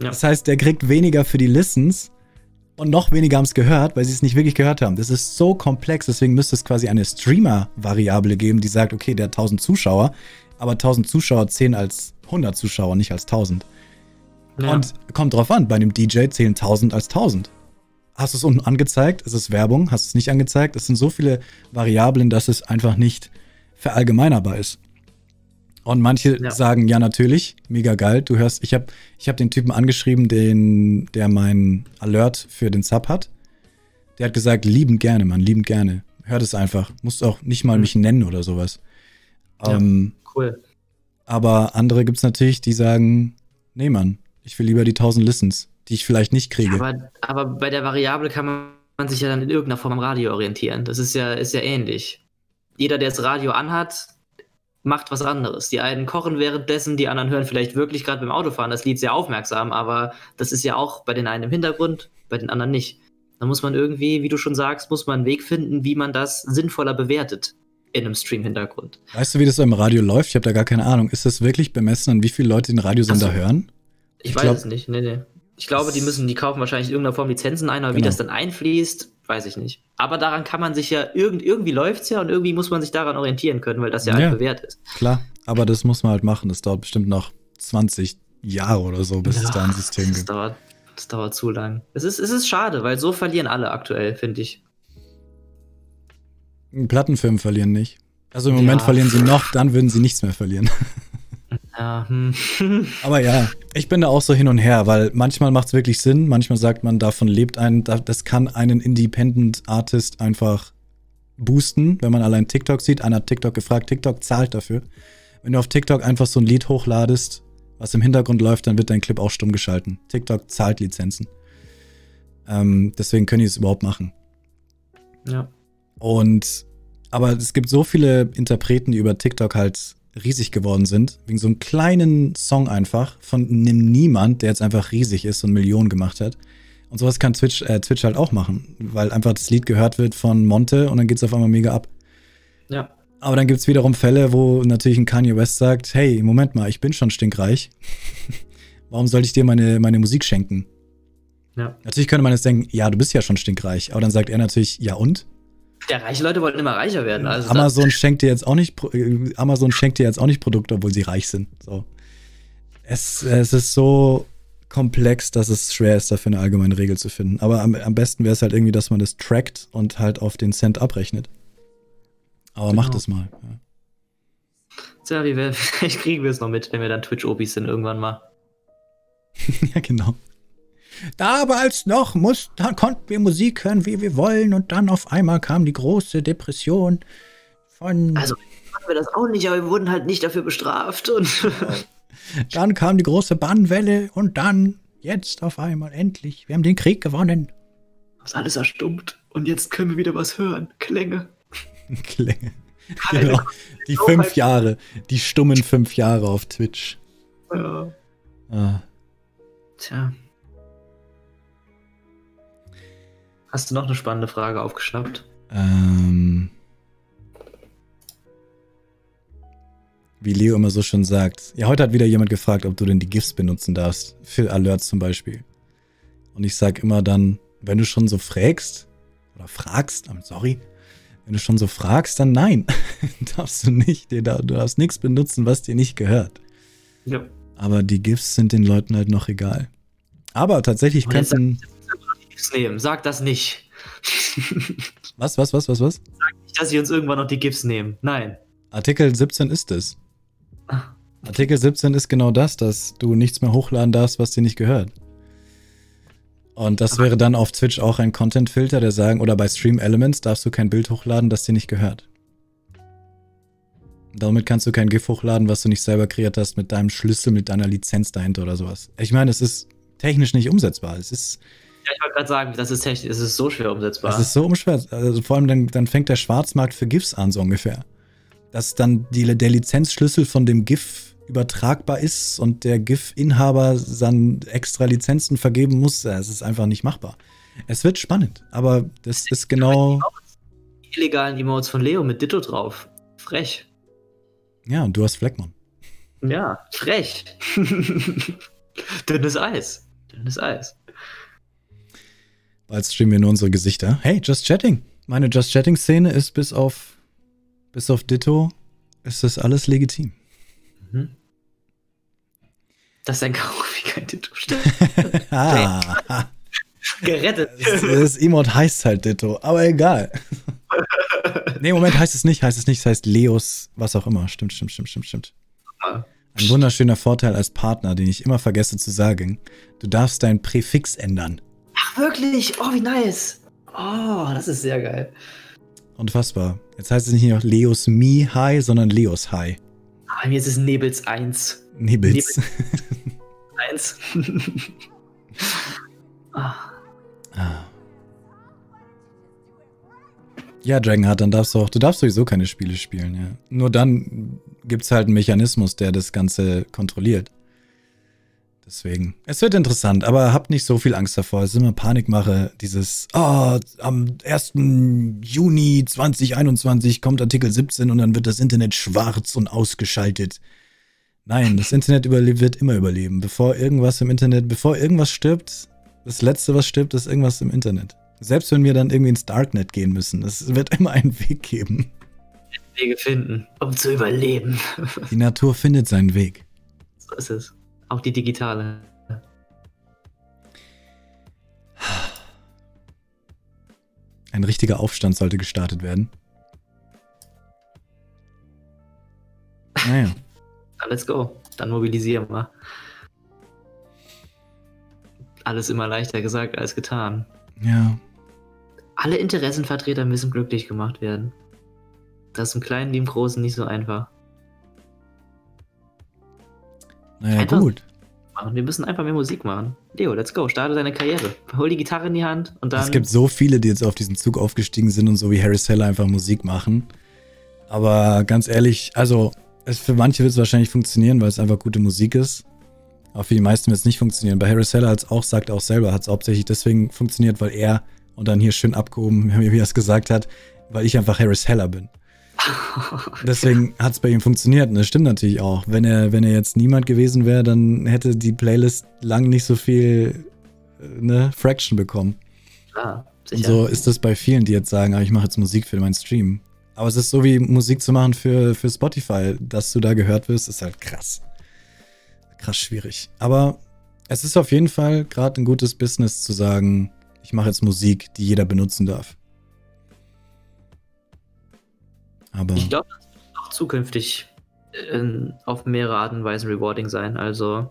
Ja. Das heißt, der kriegt weniger für die Listens und noch weniger haben es gehört, weil sie es nicht wirklich gehört haben. Das ist so komplex, deswegen müsste es quasi eine Streamer-Variable geben, die sagt, okay, der hat 1000 Zuschauer, aber 1000 Zuschauer zählen als 100 Zuschauer, nicht als 1000. Ja. Und kommt drauf an, bei einem DJ zählen 1000 als 1000. Hast du es unten angezeigt? Ist es Werbung? Hast du es nicht angezeigt? Es sind so viele Variablen, dass es einfach nicht verallgemeinerbar ist. Und manche ja. sagen, ja, natürlich, mega geil. Du hörst, ich habe ich hab den Typen angeschrieben, den, der mein Alert für den Sub hat. Der hat gesagt, liebend gerne, Mann, liebend gerne. Hört es einfach. Musst auch nicht mal mhm. mich nennen oder sowas. Ja, ähm, cool. Aber andere gibt es natürlich, die sagen, nee, Mann, ich will lieber die 1000 Listens, die ich vielleicht nicht kriege. Aber, aber bei der Variable kann man sich ja dann in irgendeiner Form am Radio orientieren. Das ist ja, ist ja ähnlich. Jeder, der das Radio anhat, macht was anderes. Die einen kochen währenddessen, die anderen hören vielleicht wirklich gerade beim Autofahren das Lied sehr aufmerksam, aber das ist ja auch bei den einen im Hintergrund, bei den anderen nicht. Da muss man irgendwie, wie du schon sagst, muss man einen Weg finden, wie man das sinnvoller bewertet in einem Stream-Hintergrund. Weißt du, wie das so im Radio läuft? Ich habe da gar keine Ahnung. Ist das wirklich bemessen, an wie viele Leute den Radiosender so. hören? Ich, ich weiß glaub, es nicht. Nee, nee. Ich glaube, die müssen, die kaufen wahrscheinlich in irgendeiner Form Lizenzen ein, aber genau. wie das dann einfließt, weiß ich nicht. Aber daran kann man sich ja, irgend, irgendwie läuft es ja und irgendwie muss man sich daran orientieren können, weil das ja, ja halt bewährt ist. Klar, aber das muss man halt machen. Das dauert bestimmt noch 20 Jahre oder so, bis ja, es da ein System das gibt. Dauert, das dauert zu lang. Es ist, es ist schade, weil so verlieren alle aktuell, finde ich. Plattenfirmen verlieren nicht. Also im Moment ja. verlieren sie noch, dann würden sie nichts mehr verlieren. Ja, hm. Aber ja, ich bin da auch so hin und her, weil manchmal macht es wirklich Sinn, manchmal sagt man, davon lebt ein, das kann einen Independent Artist einfach boosten, wenn man allein TikTok sieht. Einer hat TikTok gefragt, TikTok zahlt dafür. Wenn du auf TikTok einfach so ein Lied hochladest, was im Hintergrund läuft, dann wird dein Clip auch stumm geschalten. TikTok zahlt Lizenzen. Ähm, deswegen können die es überhaupt machen. Ja. Und, aber es gibt so viele Interpreten, die über TikTok halt riesig geworden sind, wegen so einem kleinen Song einfach von einem Niemand, der jetzt einfach riesig ist und Millionen gemacht hat. Und sowas kann Twitch, äh, Twitch halt auch machen, weil einfach das Lied gehört wird von Monte und dann geht es auf einmal mega ab. Ja. Aber dann gibt es wiederum Fälle, wo natürlich ein Kanye West sagt, hey, Moment mal, ich bin schon stinkreich. Warum sollte ich dir meine, meine Musik schenken? Ja. Natürlich könnte man jetzt denken, ja, du bist ja schon stinkreich. Aber dann sagt er natürlich, ja und? Ja, reiche Leute wollten immer reicher werden. Also Amazon schenkt dir jetzt auch nicht äh, Amazon schenkt dir jetzt auch nicht Produkte, obwohl sie reich sind. So. Es, es ist so komplex, dass es schwer ist, dafür eine allgemeine Regel zu finden. Aber am, am besten wäre es halt irgendwie, dass man das trackt und halt auf den Cent abrechnet. Aber genau. macht es mal. Ja. Tja, wir, vielleicht kriegen wir es noch mit, wenn wir dann Twitch-Obis sind irgendwann mal. ja, genau. Damals noch muss, da konnten wir Musik hören, wie wir wollen, und dann auf einmal kam die große Depression von. Also machen wir das auch nicht, aber wir wurden halt nicht dafür bestraft. Und dann kam die große Bannwelle und dann, jetzt auf einmal, endlich, wir haben den Krieg gewonnen. Das ist alles erstummt und jetzt können wir wieder was hören. Klänge. Klänge. Genau. Die fünf Jahre, die stummen fünf Jahre auf Twitch. Ja. Ah. Tja. Hast du noch eine spannende Frage aufgeschnappt? Ähm, wie Leo immer so schon sagt. Ja, heute hat wieder jemand gefragt, ob du denn die GIFs benutzen darfst. Für Alerts zum Beispiel. Und ich sag immer dann, wenn du schon so fragst, oder fragst, sorry, wenn du schon so fragst, dann nein, darfst du nicht. Du darfst nichts benutzen, was dir nicht gehört. Ja. Aber die GIFs sind den Leuten halt noch egal. Aber tatsächlich könnten. GIFs nehmen. Sag das nicht. was, was, was, was, was? Sag nicht, dass sie uns irgendwann noch die GIFs nehmen. Nein. Artikel 17 ist es. Ah. Artikel 17 ist genau das, dass du nichts mehr hochladen darfst, was dir nicht gehört. Und das wäre dann auf Twitch auch ein Content-Filter, der sagen, oder bei Stream Elements darfst du kein Bild hochladen, das dir nicht gehört. Damit kannst du kein GIF hochladen, was du nicht selber kreiert hast, mit deinem Schlüssel, mit deiner Lizenz dahinter oder sowas. Ich meine, es ist technisch nicht umsetzbar. Es ist ich wollte gerade sagen, das ist technisch, es ist so schwer umsetzbar. Es ist so umschwer. Also vor allem dann, dann fängt der Schwarzmarkt für GIFs an, so ungefähr. dass dann die, der Lizenzschlüssel von dem GIF übertragbar ist und der GIF-Inhaber dann extra Lizenzen vergeben muss. Es ist einfach nicht machbar. Es wird spannend, aber das ist genau. Die illegalen Emotes von Leo mit Ditto drauf. Frech. Ja, und du hast Fleckmann. Ja, frech. Dünnes Eis. Dünnes Eis. Bald streamen wir nur unsere Gesichter. Hey, Just Chatting. Meine Just Chatting-Szene ist bis auf, bis auf Ditto, ist das alles legitim. Mhm. Das ist ein wie kein Ditto ah. Gerettet. Das, das Emote heißt halt Ditto, aber egal. nee, Moment, heißt es nicht, heißt es nicht, es heißt Leos, was auch immer. Stimmt, stimmt, stimmt, stimmt, stimmt. Ein wunderschöner Vorteil als Partner, den ich immer vergesse zu sagen. Du darfst dein Präfix ändern. Ach, wirklich? Oh, wie nice. Oh, das ist sehr geil. Unfassbar. Jetzt heißt es nicht noch Leos Mi High, sondern Leos High. Ah, bei mir ist es Nebels 1. Nebels. Nebels 1. ah. ah. Ja, Dragonheart, dann darfst du auch, du darfst sowieso keine Spiele spielen, ja. Nur dann gibt es halt einen Mechanismus, der das Ganze kontrolliert. Deswegen. Es wird interessant, aber habt nicht so viel Angst davor. Es ist immer Panikmache. Dieses, oh, am 1. Juni 2021 kommt Artikel 17 und dann wird das Internet schwarz und ausgeschaltet. Nein, das Internet wird immer überleben. Bevor irgendwas im Internet, bevor irgendwas stirbt, das Letzte, was stirbt, ist irgendwas im Internet. Selbst wenn wir dann irgendwie ins Darknet gehen müssen, es wird immer einen Weg geben. Wege finden, um zu überleben. Die Natur findet seinen Weg. So ist es. Auch die digitale. Ein richtiger Aufstand sollte gestartet werden. Naja. Dann let's go. Dann mobilisieren wir. Alles immer leichter gesagt als getan. Ja. Alle Interessenvertreter müssen glücklich gemacht werden. Das ist im Kleinen wie im Großen nicht so einfach. Naja, einfach gut. Machen. Wir müssen einfach mehr Musik machen. Leo, let's go. Starte deine Karriere. Hol die Gitarre in die Hand und dann. Es gibt so viele, die jetzt auf diesen Zug aufgestiegen sind und so wie Harry Seller einfach Musik machen. Aber ganz ehrlich, also es, für manche wird es wahrscheinlich funktionieren, weil es einfach gute Musik ist. Aber für die meisten wird es nicht funktionieren. Bei Harry Seller hat es auch, sagt auch selber, hat es hauptsächlich deswegen funktioniert, weil er und dann hier schön abgehoben, wie er es gesagt hat, weil ich einfach Harris Heller bin. Deswegen hat es bei ihm funktioniert. Und das stimmt natürlich auch. Wenn er, wenn er jetzt niemand gewesen wäre, dann hätte die Playlist lang nicht so viel äh, ne, Fraction bekommen. Klar, sicher. Und so ist das bei vielen, die jetzt sagen, ah, ich mache jetzt Musik für meinen Stream. Aber es ist so wie Musik zu machen für, für Spotify. Dass du da gehört wirst, ist halt krass. Krass schwierig. Aber es ist auf jeden Fall gerade ein gutes Business zu sagen, ich mache jetzt Musik, die jeder benutzen darf. Aber ich glaube, das wird auch zukünftig in, auf mehrere Arten und Weisen rewarding sein. Also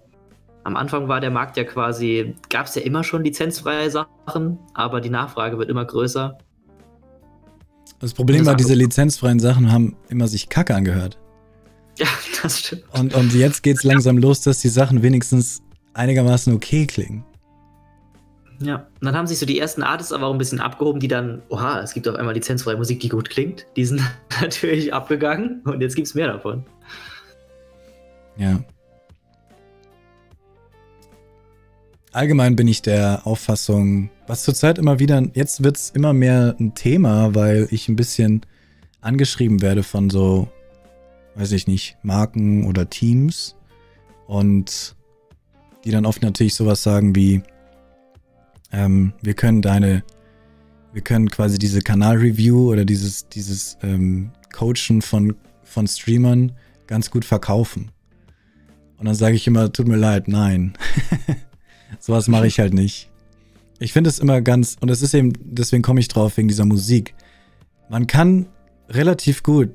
am Anfang war der Markt ja quasi, gab es ja immer schon lizenzfreie Sachen, aber die Nachfrage wird immer größer. Das Problem das war, diese lizenzfreien Sachen haben immer sich kacke angehört. Ja, das stimmt. Und, und jetzt geht es langsam los, dass die Sachen wenigstens einigermaßen okay klingen. Ja, und dann haben sich so die ersten Artists aber auch ein bisschen abgehoben, die dann, oha, es gibt auf einmal lizenzfreie Musik, die gut klingt. Die sind natürlich abgegangen und jetzt gibt es mehr davon. Ja. Allgemein bin ich der Auffassung, was zurzeit immer wieder, jetzt wird es immer mehr ein Thema, weil ich ein bisschen angeschrieben werde von so, weiß ich nicht, Marken oder Teams und die dann oft natürlich sowas sagen wie, ähm, wir können deine, wir können quasi diese Kanalreview oder dieses, dieses ähm, Coachen von, von Streamern ganz gut verkaufen. Und dann sage ich immer, tut mir leid, nein. Sowas mache ich halt nicht. Ich finde es immer ganz, und es ist eben, deswegen komme ich drauf, wegen dieser Musik. Man kann relativ gut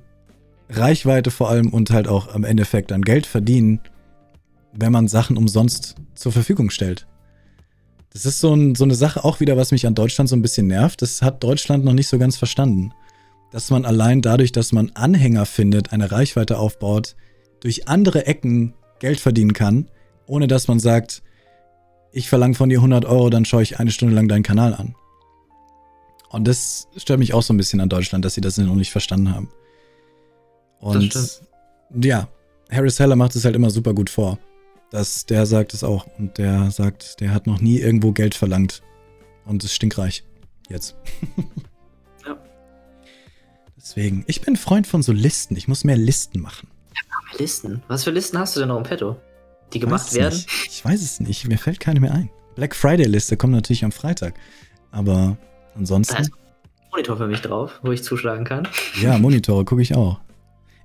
Reichweite vor allem und halt auch am Endeffekt dann Geld verdienen, wenn man Sachen umsonst zur Verfügung stellt. Das ist so, ein, so eine Sache auch wieder, was mich an Deutschland so ein bisschen nervt. Das hat Deutschland noch nicht so ganz verstanden. Dass man allein dadurch, dass man Anhänger findet, eine Reichweite aufbaut, durch andere Ecken Geld verdienen kann, ohne dass man sagt, ich verlange von dir 100 Euro, dann schaue ich eine Stunde lang deinen Kanal an. Und das stört mich auch so ein bisschen an Deutschland, dass sie das noch nicht verstanden haben. Und ja, Harris Heller macht es halt immer super gut vor. Das, der sagt es auch. Und der sagt, der hat noch nie irgendwo Geld verlangt. Und ist stinkreich. Jetzt. ja. Deswegen, ich bin Freund von so Listen. Ich muss mehr Listen machen. Ja, Listen? Was für Listen hast du denn noch im Petto? Die gemacht werden? Nicht. Ich weiß es nicht. Mir fällt keine mehr ein. Black Friday-Liste kommt natürlich am Freitag. Aber ansonsten. Da ist ein Monitor für mich drauf, wo ich zuschlagen kann. Ja, Monitore gucke ich auch.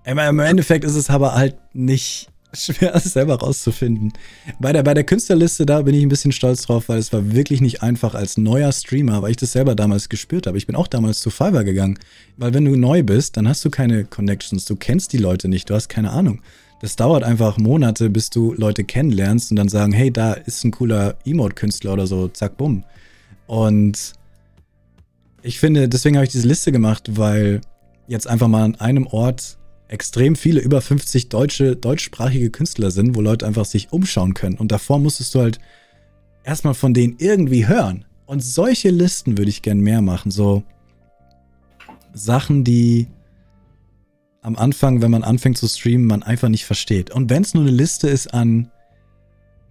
Im Endeffekt ist es aber halt nicht schwer, es selber rauszufinden. Bei der, bei der Künstlerliste, da bin ich ein bisschen stolz drauf, weil es war wirklich nicht einfach als neuer Streamer, weil ich das selber damals gespürt habe. Ich bin auch damals zu Fiverr gegangen. Weil wenn du neu bist, dann hast du keine Connections, du kennst die Leute nicht, du hast keine Ahnung. Das dauert einfach Monate, bis du Leute kennenlernst und dann sagen, hey, da ist ein cooler Emote-Künstler oder so, zack, bumm. Und ich finde, deswegen habe ich diese Liste gemacht, weil jetzt einfach mal an einem Ort extrem viele, über 50 deutsche, deutschsprachige Künstler sind, wo Leute einfach sich umschauen können. Und davor musstest du halt erstmal von denen irgendwie hören. Und solche Listen würde ich gern mehr machen. So Sachen, die am Anfang, wenn man anfängt zu streamen, man einfach nicht versteht. Und wenn es nur eine Liste ist an,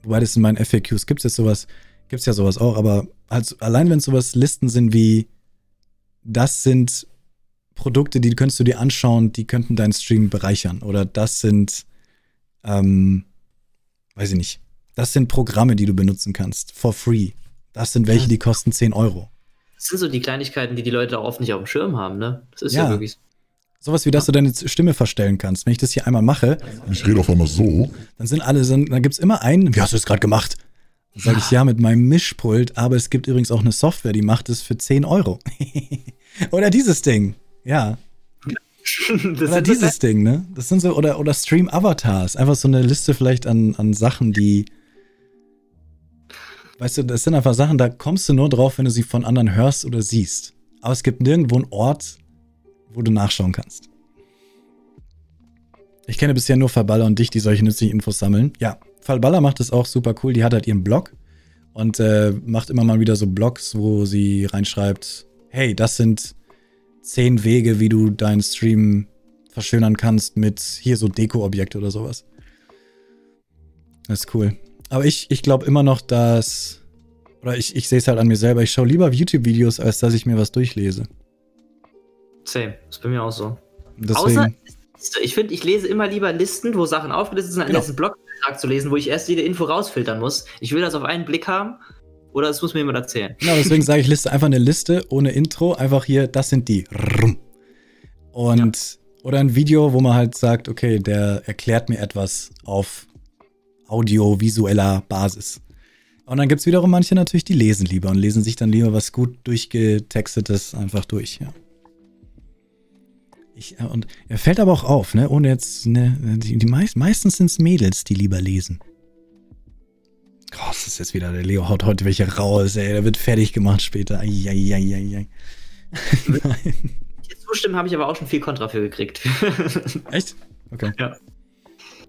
wobei das in meinen FAQs gibt es jetzt sowas, gibt es ja sowas auch, aber also allein wenn es sowas Listen sind wie, das sind Produkte, die könntest du dir anschauen, die könnten deinen Stream bereichern. Oder das sind, ähm, weiß ich nicht, das sind Programme, die du benutzen kannst, for free. Das sind welche, die kosten 10 Euro. Das sind so die Kleinigkeiten, die die Leute auch oft nicht auf dem Schirm haben, ne? Das ist ja, ja wirklich so. Sowas wie, dass du deine Stimme verstellen kannst. Wenn ich das hier einmal mache. Ich rede auf einmal so. Dann sind alle, dann gibt es immer einen, wie hast du das gerade gemacht? Dann sage ich ja mit meinem Mischpult, aber es gibt übrigens auch eine Software, die macht es für 10 Euro. Oder dieses Ding. Ja. oder dieses Ding, ne? Das sind so, oder, oder Stream Avatars. Einfach so eine Liste vielleicht an, an Sachen, die. Weißt du, das sind einfach Sachen, da kommst du nur drauf, wenn du sie von anderen hörst oder siehst. Aber es gibt nirgendwo einen Ort, wo du nachschauen kannst. Ich kenne bisher nur Fallballer und dich, die solche nützlichen Infos sammeln. Ja, Fallballer macht es auch super cool. Die hat halt ihren Blog und äh, macht immer mal wieder so Blogs, wo sie reinschreibt, hey, das sind zehn Wege, wie du deinen Stream verschönern kannst mit hier so Deko-Objekte oder sowas. Das ist cool. Aber ich, ich glaube immer noch, dass. Oder ich, ich sehe es halt an mir selber. Ich schaue lieber YouTube-Videos, als dass ich mir was durchlese. Same. Ist bei mir auch so. Deswegen. Außer, ich finde, ich lese immer lieber Listen, wo Sachen aufgelistet sind, genau. als einen Blogbeitrag zu lesen, wo ich erst jede Info rausfiltern muss. Ich will das auf einen Blick haben oder es muss mir jemand erzählen. Genau, deswegen sage ich Liste einfach eine Liste ohne Intro, einfach hier, das sind die. Und ja. oder ein Video, wo man halt sagt, okay, der erklärt mir etwas auf audiovisueller Basis. Und dann gibt es wiederum manche natürlich, die lesen lieber und lesen sich dann lieber was gut durchgetextetes einfach durch, ja. Ich, und er fällt aber auch auf, ne, ohne jetzt, ne, die, die meist, meistens sind es Mädels, die lieber lesen. Oh, das ist jetzt wieder, der Leo haut heute welche raus, ey. Der wird fertig gemacht später. Eieieiei. Nein. Zustimmen habe ich aber auch schon viel Kontra für gekriegt. Echt? Okay. Ja.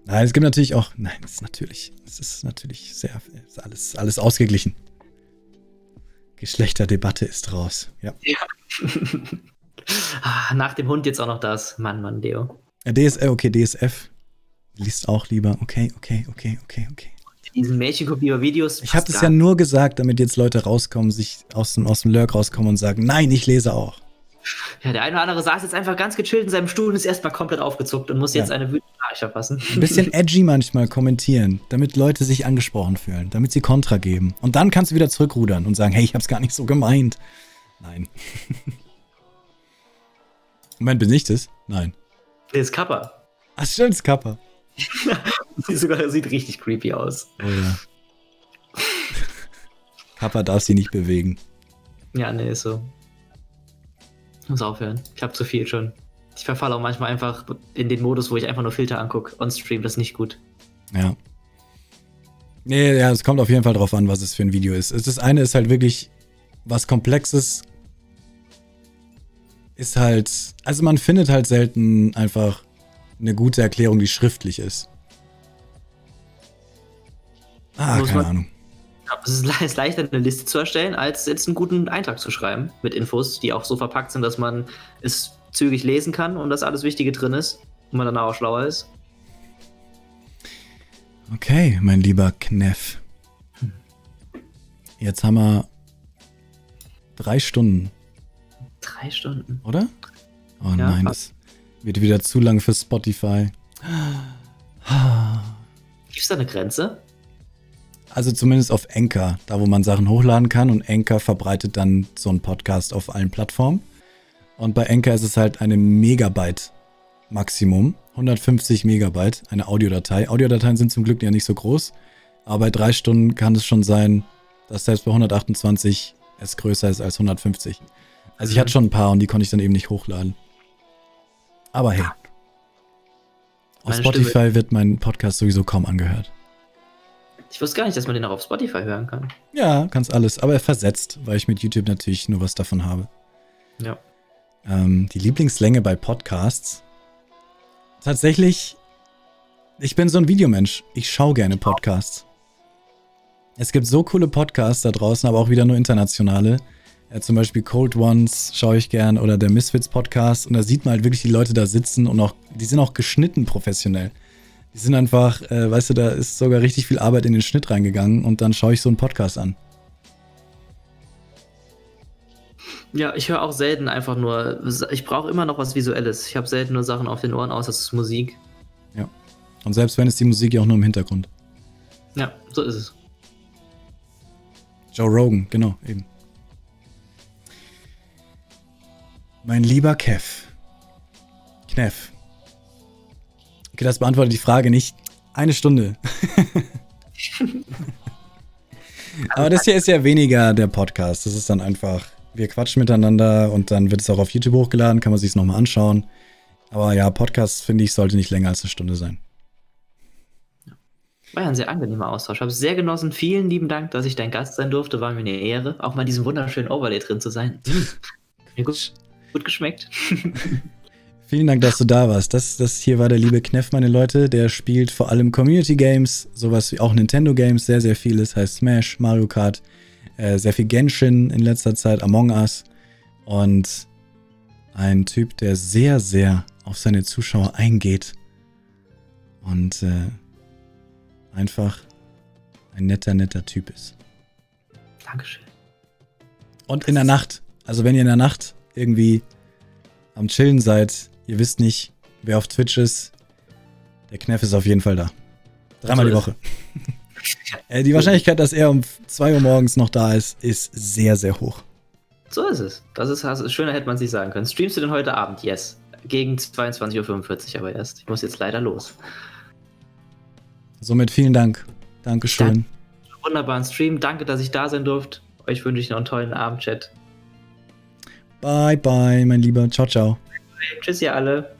Nein, es gibt natürlich auch. Nein, es ist natürlich. Es ist natürlich sehr. Ist alles, alles ausgeglichen. Geschlechterdebatte ist raus. Ja. ja. Ah, nach dem Hund jetzt auch noch das. Mann, Mann, Leo. DSF, okay, DSF. Liest auch lieber. Okay, okay, okay, okay, okay diesen Märchenkopierer-Videos. Ich habe das ja nur gesagt, damit jetzt Leute rauskommen, sich aus dem, aus dem Lurk rauskommen und sagen, nein, ich lese auch. Ja, der eine oder andere saß jetzt einfach ganz gechillt in seinem Stuhl und ist erstmal komplett aufgezuckt und muss ja. jetzt eine wütende Nachricht verpassen. Ein bisschen edgy manchmal kommentieren, damit Leute sich angesprochen fühlen, damit sie Kontra geben. Und dann kannst du wieder zurückrudern und sagen, hey, ich hab's gar nicht so gemeint. Nein. Moment, bin ich das? Nein. Der ist Kappa. Ach, stimmt, ist Kappa. sogar sieht richtig creepy aus. Oh ja. Papa darf sie nicht bewegen. Ja, nee, ist so. Ich muss aufhören. Ich habe zu viel schon. Ich verfalle auch manchmal einfach in den Modus, wo ich einfach nur Filter angucke. On-Stream, das ist nicht gut. Ja. Nee, ja, es kommt auf jeden Fall drauf an, was es für ein Video ist. Das eine ist halt wirklich was Komplexes. Ist halt. Also man findet halt selten einfach eine gute Erklärung, die schriftlich ist. Ah, keine man, Ahnung. es ist leichter, eine Liste zu erstellen, als jetzt einen guten Eintrag zu schreiben mit Infos, die auch so verpackt sind, dass man es zügig lesen kann und dass alles Wichtige drin ist. und man dann auch schlauer ist. Okay, mein lieber Kneff. Jetzt haben wir drei Stunden. Drei Stunden. Oder? Oh ja, nein, das wird wieder zu lang für Spotify. Gibt es da eine Grenze? Also zumindest auf Anchor, da wo man Sachen hochladen kann und Anchor verbreitet dann so einen Podcast auf allen Plattformen. Und bei Anchor ist es halt eine Megabyte Maximum. 150 Megabyte, eine Audiodatei. Audiodateien sind zum Glück ja nicht so groß, aber bei drei Stunden kann es schon sein, dass selbst bei 128 es größer ist als 150. Also ich hatte schon ein paar und die konnte ich dann eben nicht hochladen. Aber hey. Auf Spotify Stimme. wird mein Podcast sowieso kaum angehört. Ich wusste gar nicht, dass man den auch auf Spotify hören kann. Ja, kannst alles. Aber er versetzt, weil ich mit YouTube natürlich nur was davon habe. Ja. Ähm, die Lieblingslänge bei Podcasts. Tatsächlich, ich bin so ein Videomensch. Ich schaue gerne Podcasts. Es gibt so coole Podcasts da draußen, aber auch wieder nur internationale. Ja, zum Beispiel Cold Ones schaue ich gern oder der Misfits Podcast. Und da sieht man halt wirklich die Leute da sitzen und auch, die sind auch geschnitten professionell. Die sind einfach, äh, weißt du, da ist sogar richtig viel Arbeit in den Schnitt reingegangen und dann schaue ich so einen Podcast an. Ja, ich höre auch selten einfach nur, ich brauche immer noch was Visuelles. Ich habe selten nur Sachen auf den Ohren, außer es ist Musik. Ja. Und selbst wenn es die Musik ja auch nur im Hintergrund. Ja, so ist es. Joe Rogan, genau, eben. Mein lieber Kev. Kneff. Okay, das beantwortet die Frage nicht. Eine Stunde. Aber das hier ist ja weniger der Podcast. Das ist dann einfach, wir quatschen miteinander und dann wird es auch auf YouTube hochgeladen, kann man sich es nochmal anschauen. Aber ja, Podcast finde ich sollte nicht länger als eine Stunde sein. War ja ein sehr angenehmer Austausch. Ich habe es sehr genossen. Vielen lieben Dank, dass ich dein Gast sein durfte. War mir eine Ehre, auch mal in diesem wunderschönen Overlay drin zu sein. Mir gut, gut geschmeckt. Vielen Dank, dass du da warst. Das, das hier war der liebe Kneff, meine Leute. Der spielt vor allem Community Games, sowas wie auch Nintendo Games, sehr, sehr vieles. Heißt Smash, Mario Kart, äh, sehr viel Genshin in letzter Zeit, Among Us. Und ein Typ, der sehr, sehr auf seine Zuschauer eingeht. Und äh, einfach ein netter, netter Typ ist. Dankeschön. Und in der Nacht, also wenn ihr in der Nacht irgendwie am Chillen seid, Ihr wisst nicht, wer auf Twitch ist. Der Kneff ist auf jeden Fall da. Dreimal die Woche. Äh, die Wahrscheinlichkeit, dass er um 2 Uhr morgens noch da ist, ist sehr, sehr hoch. So ist es. Das ist, also, schöner hätte man sich sagen können. Streamst du denn heute Abend? Yes. Gegen 22.45 Uhr aber erst. Ich muss jetzt leider los. Somit vielen Dank. Dankeschön. Dank. Wunderbaren Stream. Danke, dass ich da sein durfte. Euch wünsche ich noch einen tollen Abend, Chat. Bye, bye, mein Lieber. Ciao, ciao. Tschüss, ihr alle.